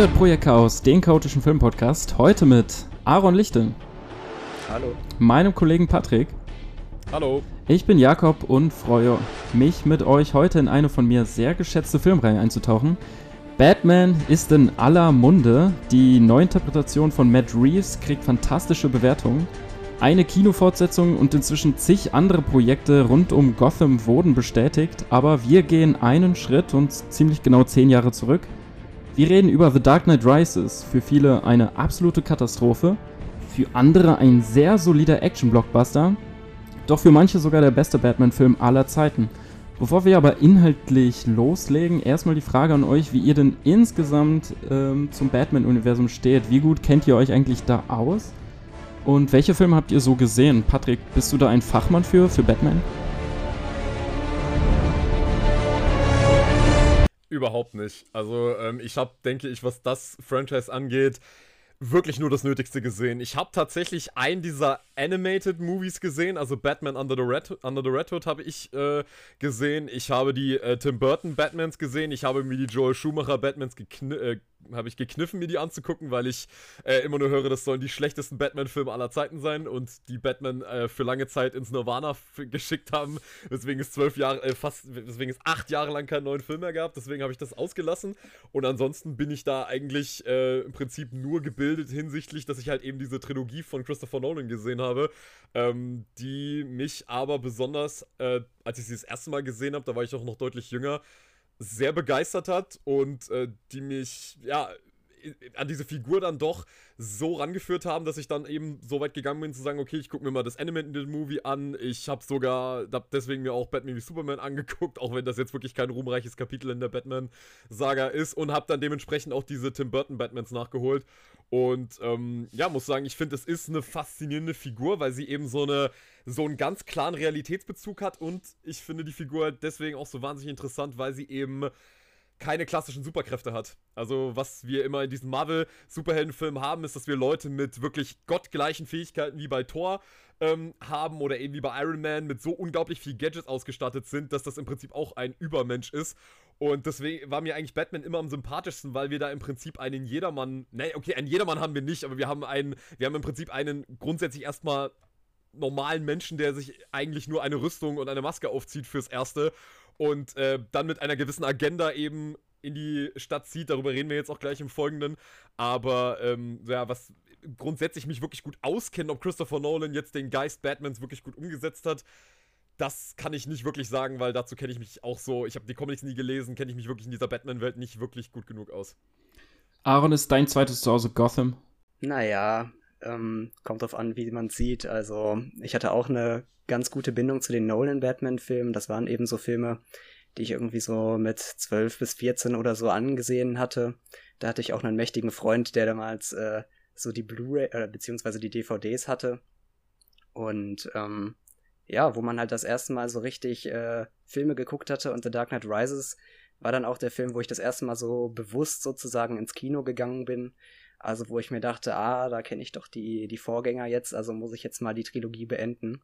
Ihr hört Projekt Chaos, den chaotischen Filmpodcast. Heute mit Aaron Lichte. Hallo. Meinem Kollegen Patrick. Hallo. Ich bin Jakob und freue mich mit euch heute in eine von mir sehr geschätzte Filmreihe einzutauchen. Batman ist in aller Munde. Die Neuinterpretation von Matt Reeves kriegt fantastische Bewertungen. Eine Kinofortsetzung und inzwischen zig andere Projekte rund um Gotham wurden bestätigt, aber wir gehen einen Schritt und ziemlich genau zehn Jahre zurück. Wir reden über The Dark Knight Rises, für viele eine absolute Katastrophe, für andere ein sehr solider Action-Blockbuster, doch für manche sogar der beste Batman-Film aller Zeiten. Bevor wir aber inhaltlich loslegen, erstmal die Frage an euch, wie ihr denn insgesamt ähm, zum Batman-Universum steht. Wie gut kennt ihr euch eigentlich da aus? Und welche Filme habt ihr so gesehen? Patrick, bist du da ein Fachmann für, für Batman? Überhaupt nicht. Also ähm, ich habe, denke ich, was das Franchise angeht, wirklich nur das Nötigste gesehen. Ich habe tatsächlich einen dieser Animated Movies gesehen, also Batman Under the Red, Under the Red Hood habe ich äh, gesehen. Ich habe die äh, Tim Burton Batmans gesehen. Ich habe mir die Joel Schumacher Batmans äh, habe ich gekniffen, mir die anzugucken, weil ich äh, immer nur höre, das sollen die schlechtesten Batman-Filme aller Zeiten sein und die Batman äh, für lange Zeit ins Nirvana geschickt haben, weswegen es zwölf Jahre, äh, fast, weswegen es acht Jahre lang keinen neuen Film mehr gab. Deswegen habe ich das ausgelassen und ansonsten bin ich da eigentlich äh, im Prinzip nur gebildet hinsichtlich, dass ich halt eben diese Trilogie von Christopher Nolan gesehen habe, ähm, die mich aber besonders, äh, als ich sie das erste Mal gesehen habe, da war ich auch noch deutlich jünger, sehr begeistert hat und äh, die mich, ja, an diese Figur dann doch so rangeführt haben, dass ich dann eben so weit gegangen bin zu sagen, okay, ich gucke mir mal das Animated Movie an. Ich habe sogar hab deswegen mir auch Batman wie Superman angeguckt, auch wenn das jetzt wirklich kein ruhmreiches Kapitel in der Batman-Saga ist und habe dann dementsprechend auch diese Tim Burton Batmans nachgeholt. Und ähm, ja, muss sagen, ich finde, es ist eine faszinierende Figur, weil sie eben so eine so einen ganz klaren Realitätsbezug hat und ich finde die Figur deswegen auch so wahnsinnig interessant, weil sie eben keine klassischen Superkräfte hat. Also, was wir immer in diesen Marvel-Superheldenfilmen haben, ist, dass wir Leute mit wirklich gottgleichen Fähigkeiten wie bei Thor ähm, haben oder eben wie bei Iron Man mit so unglaublich viel Gadgets ausgestattet sind, dass das im Prinzip auch ein Übermensch ist. Und deswegen war mir eigentlich Batman immer am sympathischsten, weil wir da im Prinzip einen Jedermann, ne, okay, einen Jedermann haben wir nicht, aber wir haben einen, wir haben im Prinzip einen grundsätzlich erstmal normalen Menschen, der sich eigentlich nur eine Rüstung und eine Maske aufzieht fürs Erste und äh, dann mit einer gewissen Agenda eben in die Stadt zieht. Darüber reden wir jetzt auch gleich im Folgenden. Aber ähm, ja, was grundsätzlich mich wirklich gut auskennt, ob Christopher Nolan jetzt den Geist Batmans wirklich gut umgesetzt hat, das kann ich nicht wirklich sagen, weil dazu kenne ich mich auch so, ich habe die Comics nie gelesen, kenne ich mich wirklich in dieser Batman-Welt nicht wirklich gut genug aus. Aaron, ist dein zweites Zuhause Gotham? Naja, ähm, kommt drauf an, wie man sieht. Also, ich hatte auch eine ganz gute Bindung zu den Nolan-Batman-Filmen. Das waren eben so Filme, die ich irgendwie so mit 12 bis 14 oder so angesehen hatte. Da hatte ich auch einen mächtigen Freund, der damals äh, so die Blu-ray äh, beziehungsweise die DVDs hatte. Und ähm, ja, wo man halt das erste Mal so richtig äh, Filme geguckt hatte und The Dark Knight Rises war dann auch der Film, wo ich das erste Mal so bewusst sozusagen ins Kino gegangen bin also wo ich mir dachte, ah, da kenne ich doch die, die Vorgänger jetzt, also muss ich jetzt mal die Trilogie beenden.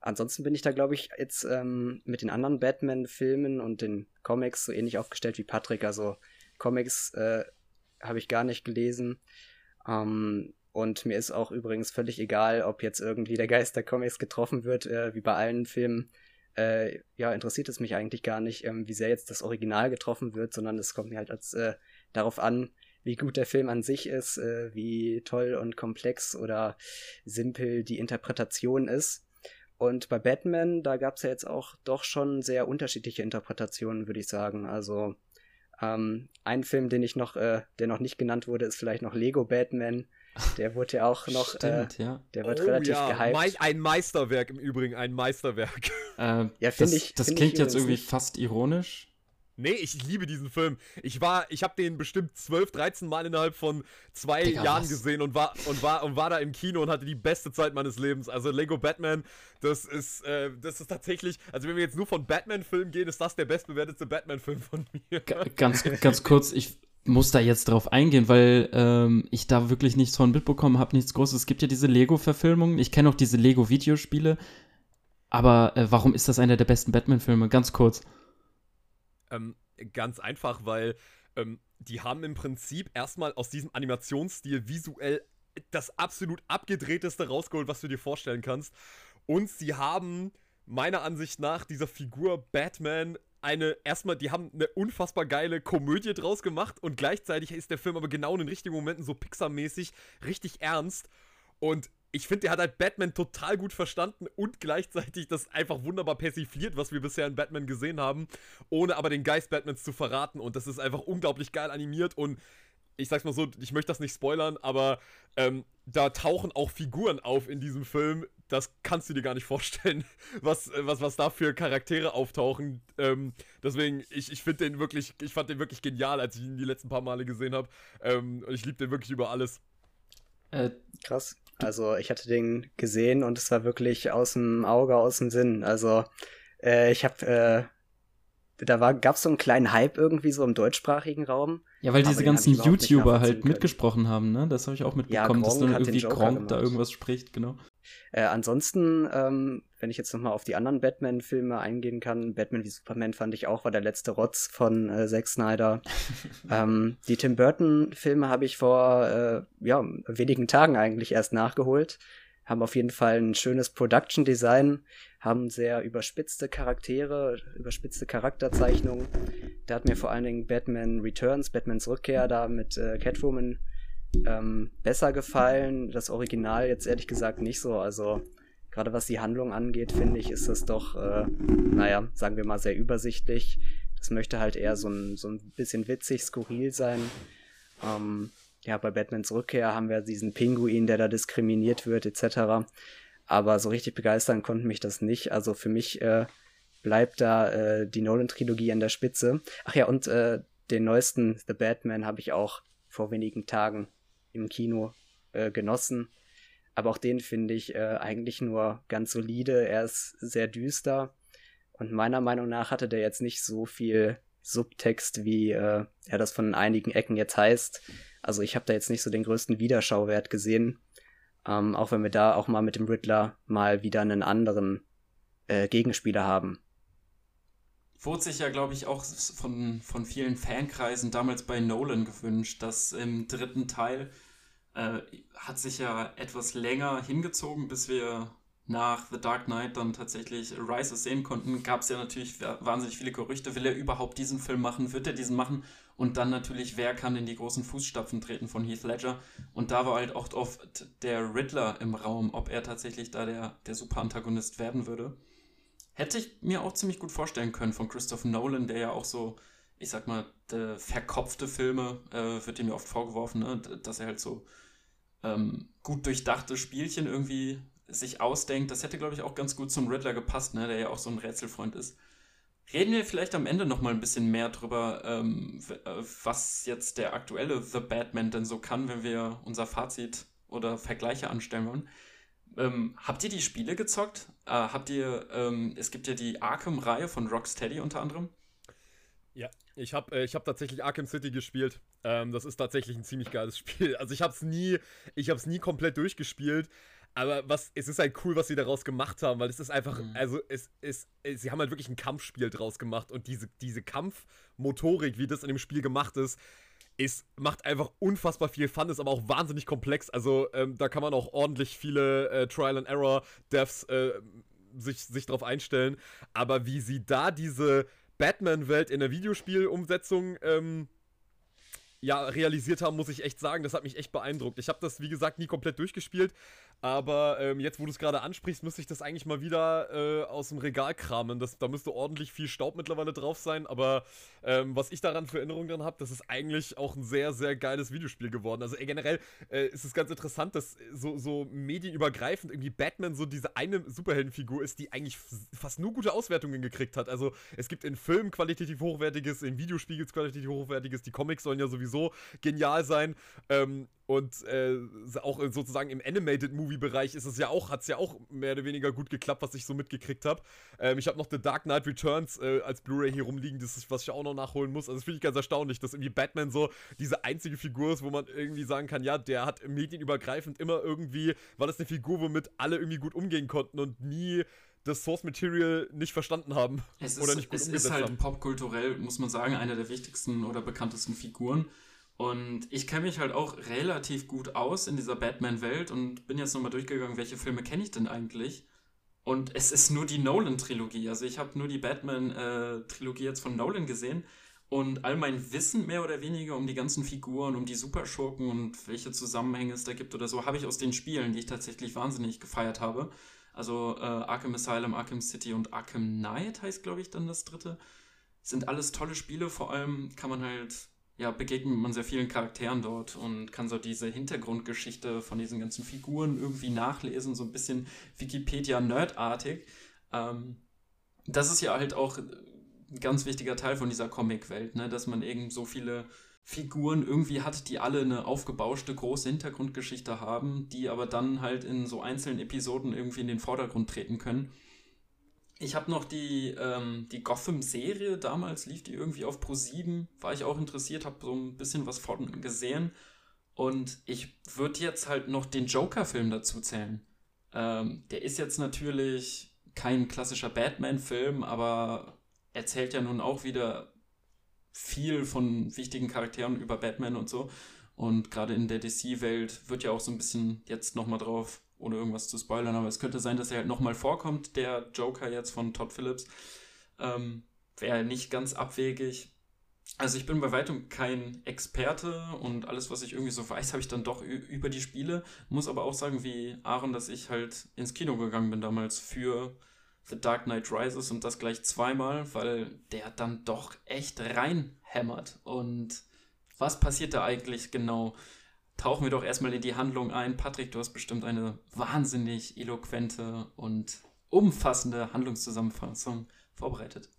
Ansonsten bin ich da, glaube ich, jetzt ähm, mit den anderen Batman-Filmen und den Comics so ähnlich aufgestellt wie Patrick. Also Comics äh, habe ich gar nicht gelesen. Ähm, und mir ist auch übrigens völlig egal, ob jetzt irgendwie der Geist der Comics getroffen wird, äh, wie bei allen Filmen. Äh, ja, interessiert es mich eigentlich gar nicht, ähm, wie sehr jetzt das Original getroffen wird, sondern es kommt mir halt als äh, darauf an, wie gut der Film an sich ist, äh, wie toll und komplex oder simpel die Interpretation ist. Und bei Batman, da gab es ja jetzt auch doch schon sehr unterschiedliche Interpretationen, würde ich sagen. Also ähm, ein Film, den ich noch, äh, der noch nicht genannt wurde, ist vielleicht noch Lego Batman. Der wurde ja auch noch, äh, Stimmt, äh, ja. der wird oh, relativ ja. gehypt. Me ein Meisterwerk im Übrigen, ein Meisterwerk. Äh, ja, finde ich. Das find klingt ich jetzt irgendwie fast ironisch. Nee, ich liebe diesen Film. Ich war, ich habe den bestimmt 12, 13 Mal innerhalb von zwei Digga, Jahren was? gesehen und war und war und war da im Kino und hatte die beste Zeit meines Lebens. Also Lego Batman, das ist, äh, das ist tatsächlich, also wenn wir jetzt nur von Batman-Filmen gehen, ist das der bestbewertete Batman-Film von mir. Ganz, ganz kurz, ich muss da jetzt drauf eingehen, weil ähm, ich da wirklich nichts von mitbekommen habe, nichts Großes. Es gibt ja diese Lego-Verfilmungen. Ich kenne auch diese Lego-Videospiele. Aber äh, warum ist das einer der besten Batman-Filme? Ganz kurz. Ähm, ganz einfach, weil ähm, die haben im Prinzip erstmal aus diesem Animationsstil visuell das absolut abgedrehteste rausgeholt, was du dir vorstellen kannst. Und sie haben meiner Ansicht nach dieser Figur Batman eine, erstmal, die haben eine unfassbar geile Komödie draus gemacht und gleichzeitig ist der Film aber genau in den richtigen Momenten so Pixar-mäßig richtig ernst. Und ich finde, der hat halt Batman total gut verstanden und gleichzeitig das einfach wunderbar persifliert, was wir bisher in Batman gesehen haben, ohne aber den Geist Batmans zu verraten. Und das ist einfach unglaublich geil animiert und ich sag's mal so, ich möchte das nicht spoilern, aber ähm, da tauchen auch Figuren auf in diesem Film. Das kannst du dir gar nicht vorstellen, was, was, was da für Charaktere auftauchen. Ähm, deswegen, ich, ich finde den wirklich, ich fand den wirklich genial, als ich ihn die letzten paar Male gesehen habe. Ähm, und ich liebe den wirklich über alles. Äh, krass. Also ich hatte den gesehen und es war wirklich aus dem Auge, aus dem Sinn. Also äh, ich habe, äh, da war, gab es so einen kleinen Hype irgendwie so im deutschsprachigen Raum. Ja, weil diese ganzen YouTuber halt mitgesprochen haben, ne? Das habe ich auch mitbekommen, ja, dass dann irgendwie Gronk da irgendwas spricht, genau. Äh, ansonsten, ähm, wenn ich jetzt nochmal auf die anderen Batman-Filme eingehen kann, Batman wie Superman fand ich auch, war der letzte Rotz von äh, Zack Snyder. ähm, die Tim Burton-Filme habe ich vor äh, ja, wenigen Tagen eigentlich erst nachgeholt. Haben auf jeden Fall ein schönes Production-Design, haben sehr überspitzte Charaktere, überspitzte Charakterzeichnungen. Da hat mir vor allen Dingen Batman Returns, Batmans Rückkehr da mit äh, Catwoman ähm, besser gefallen. Das Original jetzt ehrlich gesagt nicht so. Also gerade was die Handlung angeht, finde ich, ist das doch, äh, naja, sagen wir mal, sehr übersichtlich. Das möchte halt eher so ein, so ein bisschen witzig, skurril sein. Ähm, ja, bei Batmans Rückkehr haben wir diesen Pinguin, der da diskriminiert wird, etc. Aber so richtig begeistern konnte mich das nicht. Also für mich äh, bleibt da äh, die Nolan-Trilogie an der Spitze. Ach ja, und äh, den neuesten The Batman habe ich auch vor wenigen Tagen im Kino äh, genossen. Aber auch den finde ich äh, eigentlich nur ganz solide. Er ist sehr düster. Und meiner Meinung nach hatte der jetzt nicht so viel Subtext, wie äh, er das von einigen Ecken jetzt heißt. Also ich habe da jetzt nicht so den größten Wiederschauwert gesehen. Ähm, auch wenn wir da auch mal mit dem Riddler mal wieder einen anderen äh, Gegenspieler haben. Wurde sich ja, glaube ich, auch von, von vielen Fankreisen damals bei Nolan gewünscht, dass im dritten Teil äh, hat sich ja etwas länger hingezogen, bis wir nach The Dark Knight dann tatsächlich Rises sehen konnten, gab es ja natürlich wahnsinnig viele Gerüchte. Will er überhaupt diesen Film machen? Wird er diesen machen? Und dann natürlich, wer kann in die großen Fußstapfen treten von Heath Ledger? Und da war halt auch oft der Riddler im Raum, ob er tatsächlich da der, der Super-Antagonist werden würde. Hätte ich mir auch ziemlich gut vorstellen können von Christopher Nolan, der ja auch so, ich sag mal, verkopfte Filme, äh, wird ihm ja oft vorgeworfen, ne? dass er halt so ähm, gut durchdachte Spielchen irgendwie sich ausdenkt. Das hätte, glaube ich, auch ganz gut zum Riddler gepasst, ne? der ja auch so ein Rätselfreund ist. Reden wir vielleicht am Ende noch mal ein bisschen mehr drüber, ähm, äh, was jetzt der aktuelle The Batman denn so kann, wenn wir unser Fazit oder Vergleiche anstellen wollen. Ähm, habt ihr die Spiele gezockt? Äh, habt ihr, ähm, es gibt ja die Arkham-Reihe von Rocksteady unter anderem. Ja, ich habe äh, hab tatsächlich Arkham City gespielt. Ähm, das ist tatsächlich ein ziemlich geiles Spiel. Also ich habe es nie, ich habe es nie komplett durchgespielt. Aber was, es ist halt cool, was sie daraus gemacht haben, weil es ist einfach, mhm. also es ist, sie haben halt wirklich ein Kampfspiel draus gemacht und diese, diese Kampfmotorik, wie das in dem Spiel gemacht ist, ist, macht einfach unfassbar viel Fun, ist aber auch wahnsinnig komplex. Also ähm, da kann man auch ordentlich viele äh, Trial and Error Devs äh, sich, sich drauf einstellen. Aber wie sie da diese Batman-Welt in der Videospielumsetzung ähm, ja, realisiert haben, muss ich echt sagen, das hat mich echt beeindruckt. Ich habe das, wie gesagt, nie komplett durchgespielt, aber ähm, jetzt, wo du es gerade ansprichst, müsste ich das eigentlich mal wieder äh, aus dem Regal kramen. Das, da müsste ordentlich viel Staub mittlerweile drauf sein, aber ähm, was ich daran für Erinnerungen dran habe, das ist eigentlich auch ein sehr, sehr geiles Videospiel geworden. Also äh, generell äh, ist es ganz interessant, dass so, so medienübergreifend irgendwie Batman so diese eine Superheldenfigur ist, die eigentlich fast nur gute Auswertungen gekriegt hat. Also es gibt in Filmen qualitativ hochwertiges, in Videospielen qualitativ hochwertiges, die Comics sollen ja sowieso genial sein. Ähm, und äh, auch sozusagen im Animated-Movie-Bereich ist es ja auch, hat es ja auch mehr oder weniger gut geklappt, was ich so mitgekriegt habe. Ähm, ich habe noch The Dark Knight Returns äh, als Blu-ray hier rumliegen, das ist, was ich auch noch nachholen muss. Also das finde ich ganz erstaunlich, dass irgendwie Batman so diese einzige Figur ist, wo man irgendwie sagen kann, ja, der hat medienübergreifend immer irgendwie, war das eine Figur, womit alle irgendwie gut umgehen konnten und nie das Source Material nicht verstanden haben. Es oder ist, nicht gut es ist halt popkulturell, muss man sagen, einer der wichtigsten oder bekanntesten Figuren. Und ich kenne mich halt auch relativ gut aus in dieser Batman-Welt und bin jetzt nochmal durchgegangen, welche Filme kenne ich denn eigentlich? Und es ist nur die Nolan-Trilogie. Also ich habe nur die Batman-Trilogie jetzt von Nolan gesehen. Und all mein Wissen mehr oder weniger um die ganzen Figuren, um die Superschurken und welche Zusammenhänge es da gibt oder so, habe ich aus den Spielen, die ich tatsächlich wahnsinnig gefeiert habe. Also äh, Arkham Asylum, Arkham City und Arkham Knight heißt, glaube ich, dann das dritte. Sind alles tolle Spiele, vor allem kann man halt ja, begegnet man sehr vielen Charakteren dort und kann so diese Hintergrundgeschichte von diesen ganzen Figuren irgendwie nachlesen, so ein bisschen Wikipedia-Nerdartig. Ähm, das ist ja halt auch ein ganz wichtiger Teil von dieser Comic-Welt, ne? dass man eben so viele Figuren irgendwie hat, die alle eine aufgebauschte große Hintergrundgeschichte haben, die aber dann halt in so einzelnen Episoden irgendwie in den Vordergrund treten können. Ich habe noch die, ähm, die Gotham-Serie, damals lief die irgendwie auf Pro 7, war ich auch interessiert, habe so ein bisschen was von gesehen. Und ich würde jetzt halt noch den Joker-Film dazu zählen. Ähm, der ist jetzt natürlich kein klassischer Batman-Film, aber erzählt ja nun auch wieder viel von wichtigen Charakteren über Batman und so. Und gerade in der DC-Welt wird ja auch so ein bisschen jetzt nochmal drauf ohne irgendwas zu spoilern, aber es könnte sein, dass er halt nochmal vorkommt, der Joker jetzt von Todd Phillips. Ähm, Wäre nicht ganz abwegig. Also ich bin bei weitem kein Experte und alles, was ich irgendwie so weiß, habe ich dann doch über die Spiele. Muss aber auch sagen, wie Aaron, dass ich halt ins Kino gegangen bin damals für The Dark Knight Rises und das gleich zweimal, weil der dann doch echt reinhämmert. Und was passiert da eigentlich genau? Tauchen wir doch erstmal in die Handlung ein. Patrick, du hast bestimmt eine wahnsinnig eloquente und umfassende Handlungszusammenfassung vorbereitet.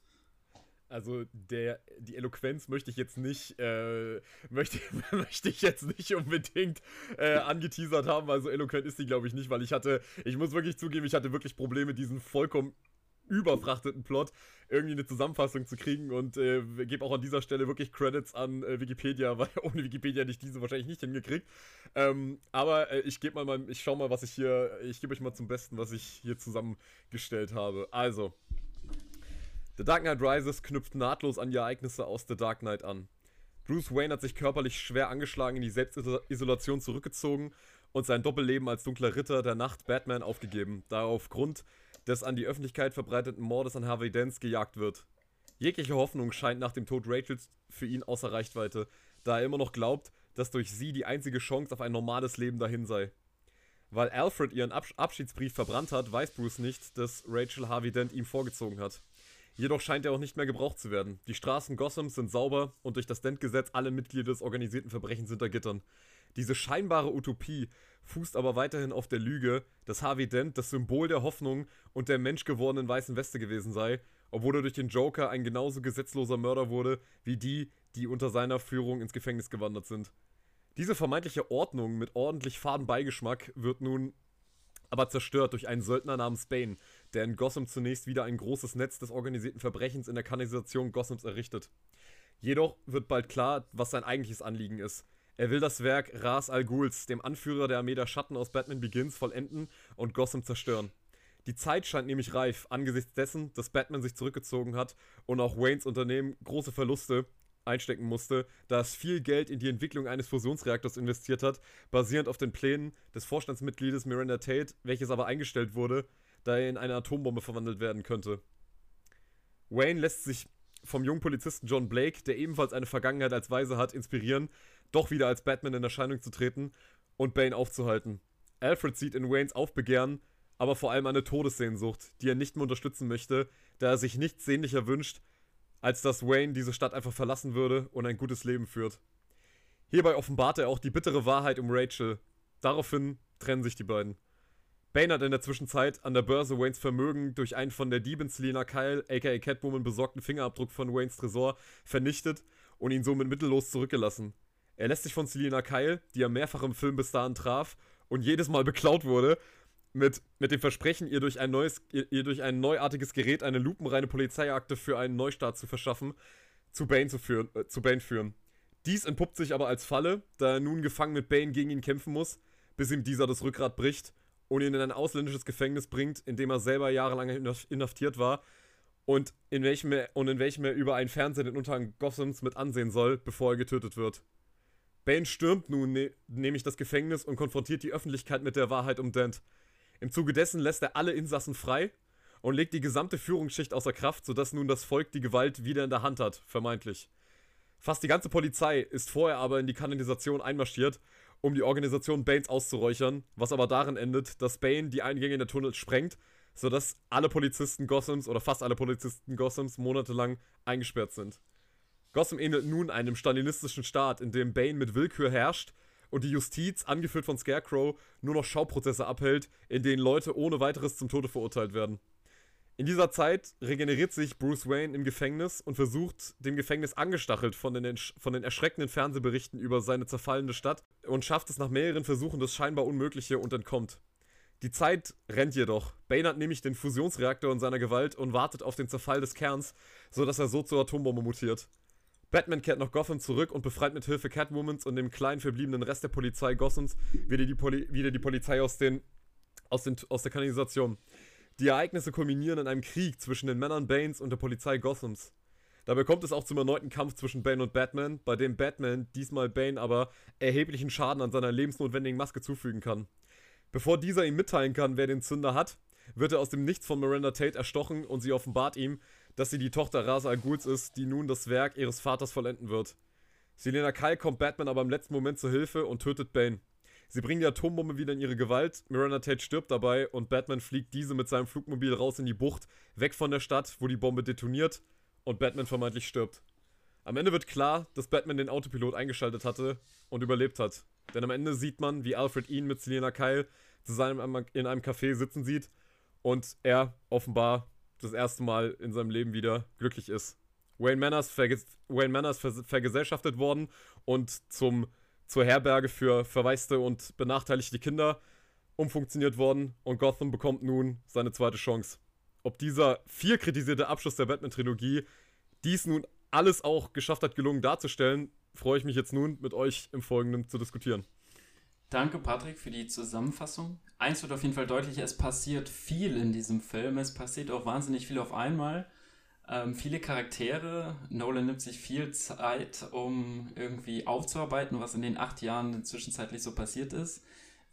Also der, die Eloquenz möchte ich jetzt nicht, äh, möchte, möchte ich jetzt nicht unbedingt äh, angeteasert haben. Also eloquent ist die, glaube ich, nicht, weil ich hatte, ich muss wirklich zugeben, ich hatte wirklich Probleme, diesen vollkommen überfrachteten Plot irgendwie eine Zusammenfassung zu kriegen und äh, gebe auch an dieser Stelle wirklich Credits an äh, Wikipedia, weil ohne Wikipedia hätte ich diese wahrscheinlich nicht hingekriegt. Ähm, aber äh, ich gebe mal, mal, ich schau mal, was ich hier, ich gebe euch mal zum Besten, was ich hier zusammengestellt habe. Also, The Dark Knight Rises knüpft nahtlos an die Ereignisse aus The Dark Knight an. Bruce Wayne hat sich körperlich schwer angeschlagen in die Selbstisolation zurückgezogen und sein Doppelleben als dunkler Ritter der Nacht Batman aufgegeben, da er aufgrund des an die Öffentlichkeit verbreiteten Mordes an Harvey Dent gejagt wird. Jegliche Hoffnung scheint nach dem Tod Rachels für ihn außer Reichweite, da er immer noch glaubt, dass durch sie die einzige Chance auf ein normales Leben dahin sei. Weil Alfred ihren Abs Abschiedsbrief verbrannt hat, weiß Bruce nicht, dass Rachel Harvey Dent ihm vorgezogen hat. Jedoch scheint er auch nicht mehr gebraucht zu werden. Die Straßen Gothams sind sauber und durch das Dent-Gesetz alle Mitglieder des organisierten Verbrechens hinter Gittern. Diese scheinbare Utopie fußt aber weiterhin auf der Lüge, dass Harvey Dent das Symbol der Hoffnung und der menschgewordenen weißen Weste gewesen sei, obwohl er durch den Joker ein genauso gesetzloser Mörder wurde wie die, die unter seiner Führung ins Gefängnis gewandert sind. Diese vermeintliche Ordnung mit ordentlich Fadenbeigeschmack wird nun aber zerstört durch einen Söldner namens Bane, der in Gotham zunächst wieder ein großes Netz des organisierten Verbrechens in der Kanalisation Gothams errichtet. Jedoch wird bald klar, was sein eigentliches Anliegen ist. Er will das Werk Ras Al Ghuls, dem Anführer der Armee der Schatten aus Batman Begins, vollenden und Gotham zerstören. Die Zeit scheint nämlich reif, angesichts dessen, dass Batman sich zurückgezogen hat und auch Waynes Unternehmen große Verluste einstecken musste, da es viel Geld in die Entwicklung eines Fusionsreaktors investiert hat, basierend auf den Plänen des Vorstandsmitgliedes Miranda Tate, welches aber eingestellt wurde, da er in eine Atombombe verwandelt werden könnte. Wayne lässt sich vom jungen Polizisten John Blake, der ebenfalls eine Vergangenheit als Weise hat, inspirieren, doch wieder als Batman in Erscheinung zu treten und Bane aufzuhalten. Alfred sieht in Waynes Aufbegehren aber vor allem eine Todessehnsucht, die er nicht mehr unterstützen möchte, da er sich nichts sehnlicher wünscht, als dass Wayne diese Stadt einfach verlassen würde und ein gutes Leben führt. Hierbei offenbart er auch die bittere Wahrheit um Rachel. Daraufhin trennen sich die beiden. Bane hat in der Zwischenzeit an der Börse Waynes Vermögen durch einen von der Diebin Selena Kyle, aka Catwoman, besorgten Fingerabdruck von Waynes Tresor vernichtet und ihn somit mittellos zurückgelassen. Er lässt sich von Selena Kyle, die er mehrfach im Film bis dahin traf und jedes Mal beklaut wurde, mit, mit dem Versprechen, ihr durch, ein neues, ihr durch ein neuartiges Gerät eine lupenreine Polizeiakte für einen Neustart zu verschaffen, zu Bane, zu, führen, äh, zu Bane führen. Dies entpuppt sich aber als Falle, da er nun gefangen mit Bane gegen ihn kämpfen muss, bis ihm dieser das Rückgrat bricht und ihn in ein ausländisches Gefängnis bringt, in dem er selber jahrelang inhaftiert war und in welchem er, und in welchem er über einen Fernseher den Untergang Gothams mit ansehen soll, bevor er getötet wird. Bane stürmt nun ne nämlich das Gefängnis und konfrontiert die Öffentlichkeit mit der Wahrheit um Dent. Im Zuge dessen lässt er alle Insassen frei und legt die gesamte Führungsschicht außer Kraft, sodass nun das Volk die Gewalt wieder in der Hand hat, vermeintlich. Fast die ganze Polizei ist vorher aber in die Kanalisation einmarschiert, um die Organisation Banes auszuräuchern, was aber darin endet, dass Bane die Eingänge in der Tunnel sprengt, sodass alle Polizisten Gothams oder fast alle Polizisten Gothams monatelang eingesperrt sind. Gotham ähnelt nun einem stalinistischen Staat, in dem Bane mit Willkür herrscht und die Justiz, angeführt von Scarecrow, nur noch Schauprozesse abhält, in denen Leute ohne weiteres zum Tode verurteilt werden. In dieser Zeit regeneriert sich Bruce Wayne im Gefängnis und versucht, dem Gefängnis angestachelt von den, von den erschreckenden Fernsehberichten über seine zerfallende Stadt und schafft es nach mehreren Versuchen das scheinbar Unmögliche und entkommt. Die Zeit rennt jedoch. Bane hat nämlich den Fusionsreaktor in seiner Gewalt und wartet auf den Zerfall des Kerns, sodass er so zur Atombombe mutiert. Batman kehrt nach Gotham zurück und befreit mit Hilfe Catwomans und dem kleinen verbliebenen Rest der Polizei Gothams wieder die, Poli wieder die Polizei aus, den, aus, den, aus der Kanalisation. Die Ereignisse kulminieren in einem Krieg zwischen den Männern Banes und der Polizei Gothams. Dabei kommt es auch zum erneuten Kampf zwischen Bane und Batman, bei dem Batman diesmal Bane aber erheblichen Schaden an seiner lebensnotwendigen Maske zufügen kann. Bevor dieser ihm mitteilen kann, wer den Zünder hat, wird er aus dem Nichts von Miranda Tate erstochen und sie offenbart ihm, dass sie die Tochter Rasa al Ghuls ist, die nun das Werk ihres Vaters vollenden wird. Selena Kyle kommt Batman aber im letzten Moment zur Hilfe und tötet Bane. Sie bringen die Atombombe wieder in ihre Gewalt, Miranda Tate stirbt dabei und Batman fliegt diese mit seinem Flugmobil raus in die Bucht, weg von der Stadt, wo die Bombe detoniert und Batman vermeintlich stirbt. Am Ende wird klar, dass Batman den Autopilot eingeschaltet hatte und überlebt hat. Denn am Ende sieht man, wie Alfred ihn mit Selena Kyle zusammen in einem Café sitzen sieht und er offenbar das erste Mal in seinem Leben wieder glücklich ist. Wayne Manners, verges Wayne Manners ver vergesellschaftet worden und zum, zur Herberge für verwaiste und benachteiligte Kinder umfunktioniert worden und Gotham bekommt nun seine zweite Chance. Ob dieser viel kritisierte Abschluss der Batman-Trilogie dies nun alles auch geschafft hat, gelungen darzustellen, freue ich mich jetzt nun mit euch im Folgenden zu diskutieren. Danke, Patrick, für die Zusammenfassung. Eins wird auf jeden Fall deutlich, es passiert viel in diesem Film. Es passiert auch wahnsinnig viel auf einmal. Ähm, viele Charaktere. Nolan nimmt sich viel Zeit, um irgendwie aufzuarbeiten, was in den acht Jahren zwischenzeitlich so passiert ist.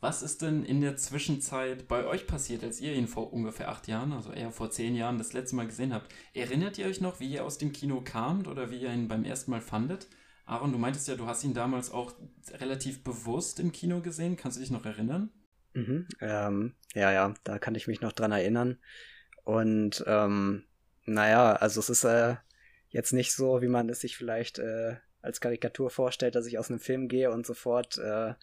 Was ist denn in der Zwischenzeit bei euch passiert, als ihr ihn vor ungefähr acht Jahren, also eher vor zehn Jahren, das letzte Mal gesehen habt? Erinnert ihr euch noch, wie ihr aus dem Kino kamt oder wie ihr ihn beim ersten Mal fandet? Aaron, du meintest ja, du hast ihn damals auch relativ bewusst im Kino gesehen. Kannst du dich noch erinnern? Mhm, ähm, ja, ja, da kann ich mich noch dran erinnern. Und ähm, naja, also es ist äh, jetzt nicht so, wie man es sich vielleicht äh, als Karikatur vorstellt, dass ich aus einem Film gehe und sofort äh,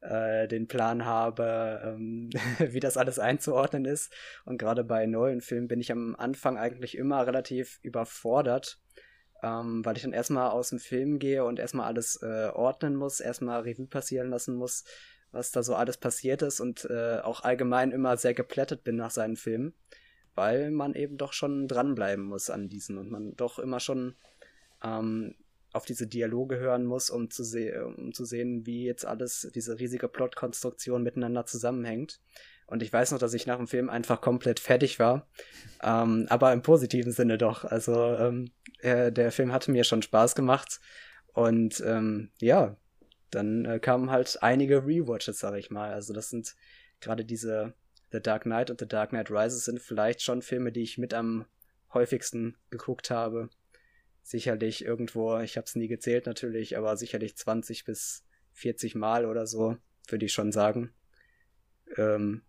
äh, den Plan habe, ähm, wie das alles einzuordnen ist. Und gerade bei neuen Filmen bin ich am Anfang eigentlich immer relativ überfordert, ähm, weil ich dann erstmal aus dem Film gehe und erstmal alles äh, ordnen muss, erstmal Revue passieren lassen muss, was da so alles passiert ist und äh, auch allgemein immer sehr geplättet bin nach seinen Filmen, weil man eben doch schon dranbleiben muss an diesen und man doch immer schon ähm, auf diese Dialoge hören muss, um zu, um zu sehen, wie jetzt alles, diese riesige Plotkonstruktion miteinander zusammenhängt. Und ich weiß noch, dass ich nach dem Film einfach komplett fertig war. Ähm, aber im positiven Sinne doch. Also ähm, äh, der Film hatte mir schon Spaß gemacht. Und ähm, ja, dann äh, kamen halt einige Rewatches, sag ich mal. Also das sind gerade diese The Dark Knight und The Dark Knight Rises sind vielleicht schon Filme, die ich mit am häufigsten geguckt habe. sicherlich irgendwo, ich habe es nie gezählt natürlich, aber sicherlich 20 bis 40 Mal oder so, würde ich schon sagen. Ähm,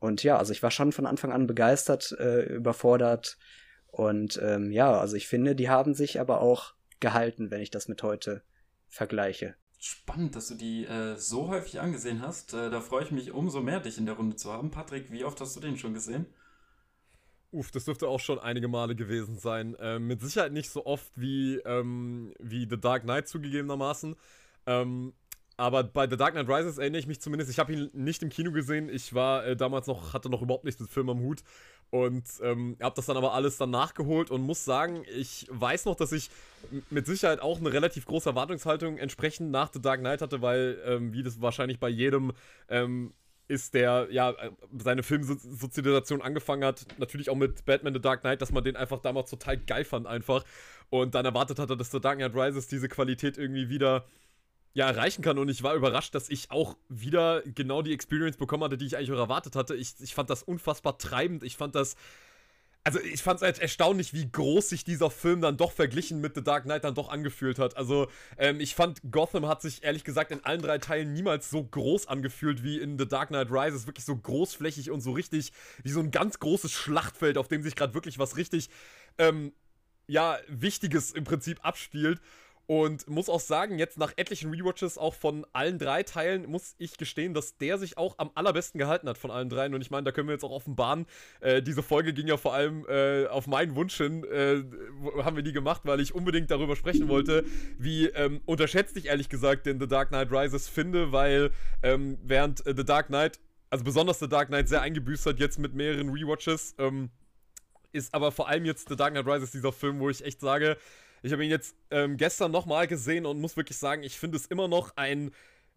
und ja, also ich war schon von Anfang an begeistert, äh, überfordert. Und ähm, ja, also ich finde, die haben sich aber auch gehalten, wenn ich das mit heute vergleiche. Spannend, dass du die äh, so häufig angesehen hast. Äh, da freue ich mich umso mehr, dich in der Runde zu haben. Patrick, wie oft hast du den schon gesehen? Uff, das dürfte auch schon einige Male gewesen sein. Ähm, mit Sicherheit nicht so oft wie, ähm, wie The Dark Knight zugegebenermaßen. Ähm, aber bei The Dark Knight Rises erinnere ich mich zumindest, ich habe ihn nicht im Kino gesehen. Ich war äh, damals noch, hatte noch überhaupt nichts mit Film am Hut. Und ähm, habe das dann aber alles dann nachgeholt und muss sagen, ich weiß noch, dass ich mit Sicherheit auch eine relativ große Erwartungshaltung entsprechend nach The Dark Knight hatte, weil, ähm, wie das wahrscheinlich bei jedem ähm, ist, der ja äh, seine Filmsozialisation angefangen hat, natürlich auch mit Batman The Dark Knight, dass man den einfach damals total geil fand einfach. Und dann erwartet hatte, dass The Dark Knight Rises diese Qualität irgendwie wieder ja, erreichen kann. Und ich war überrascht, dass ich auch wieder genau die Experience bekommen hatte, die ich eigentlich auch erwartet hatte. Ich, ich fand das unfassbar treibend. Ich fand das. Also ich fand es halt erstaunlich, wie groß sich dieser Film dann doch verglichen mit The Dark Knight dann doch angefühlt hat. Also ähm, ich fand, Gotham hat sich ehrlich gesagt in allen drei Teilen niemals so groß angefühlt wie in The Dark Knight Rises. Wirklich so großflächig und so richtig wie so ein ganz großes Schlachtfeld, auf dem sich gerade wirklich was richtig, ähm, ja, Wichtiges im Prinzip abspielt. Und muss auch sagen, jetzt nach etlichen Rewatches auch von allen drei Teilen, muss ich gestehen, dass der sich auch am allerbesten gehalten hat von allen dreien. Und ich meine, da können wir jetzt auch offenbaren. Äh, diese Folge ging ja vor allem äh, auf meinen Wunsch hin, äh, haben wir die gemacht, weil ich unbedingt darüber sprechen wollte, wie ähm, unterschätzt ich ehrlich gesagt den The Dark Knight Rises finde, weil ähm, während äh, The Dark Knight, also besonders The Dark Knight, sehr eingebüßt hat jetzt mit mehreren Rewatches, ähm, ist aber vor allem jetzt The Dark Knight Rises dieser Film, wo ich echt sage, ich habe ihn jetzt ähm, gestern nochmal gesehen und muss wirklich sagen, ich finde es immer noch ein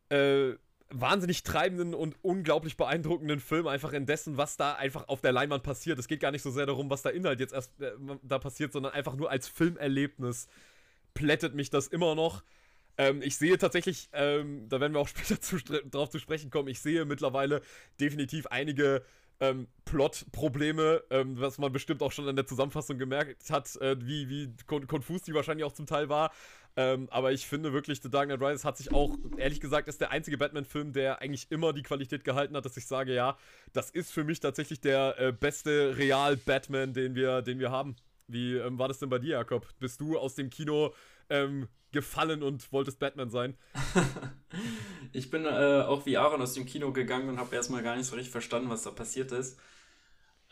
äh, wahnsinnig treibenden und unglaublich beeindruckenden Film, einfach in dessen, was da einfach auf der Leinwand passiert. Es geht gar nicht so sehr darum, was der Inhalt jetzt erst äh, da passiert, sondern einfach nur als Filmerlebnis plättet mich das immer noch. Ähm, ich sehe tatsächlich, ähm, da werden wir auch später zu, drauf zu sprechen kommen, ich sehe mittlerweile definitiv einige ähm, Plot-Probleme, ähm, was man bestimmt auch schon in der Zusammenfassung gemerkt hat, äh, wie, wie kon konfus die wahrscheinlich auch zum Teil war. Ähm, aber ich finde wirklich, The Dark Knight Rises hat sich auch, ehrlich gesagt, ist der einzige Batman-Film, der eigentlich immer die Qualität gehalten hat, dass ich sage, ja, das ist für mich tatsächlich der äh, beste Real-Batman, den wir, den wir haben. Wie ähm, war das denn bei dir, Jakob? Bist du aus dem Kino ähm, gefallen und wolltest Batman sein? ich bin äh, auch wie Aaron aus dem Kino gegangen und habe erstmal gar nicht so richtig verstanden, was da passiert ist.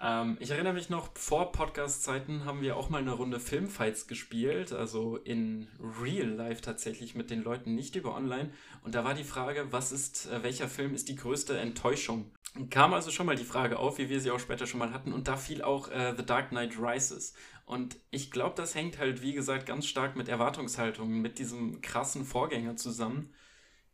Ähm, ich erinnere mich noch, vor Podcast-Zeiten haben wir auch mal eine Runde Filmfights gespielt, also in Real Life tatsächlich mit den Leuten, nicht über online. Und da war die Frage, was ist, äh, welcher Film ist die größte Enttäuschung? Kam also schon mal die Frage auf, wie wir sie auch später schon mal hatten, und da fiel auch äh, The Dark Knight Rises. Und ich glaube, das hängt halt, wie gesagt, ganz stark mit Erwartungshaltungen, mit diesem krassen Vorgänger zusammen,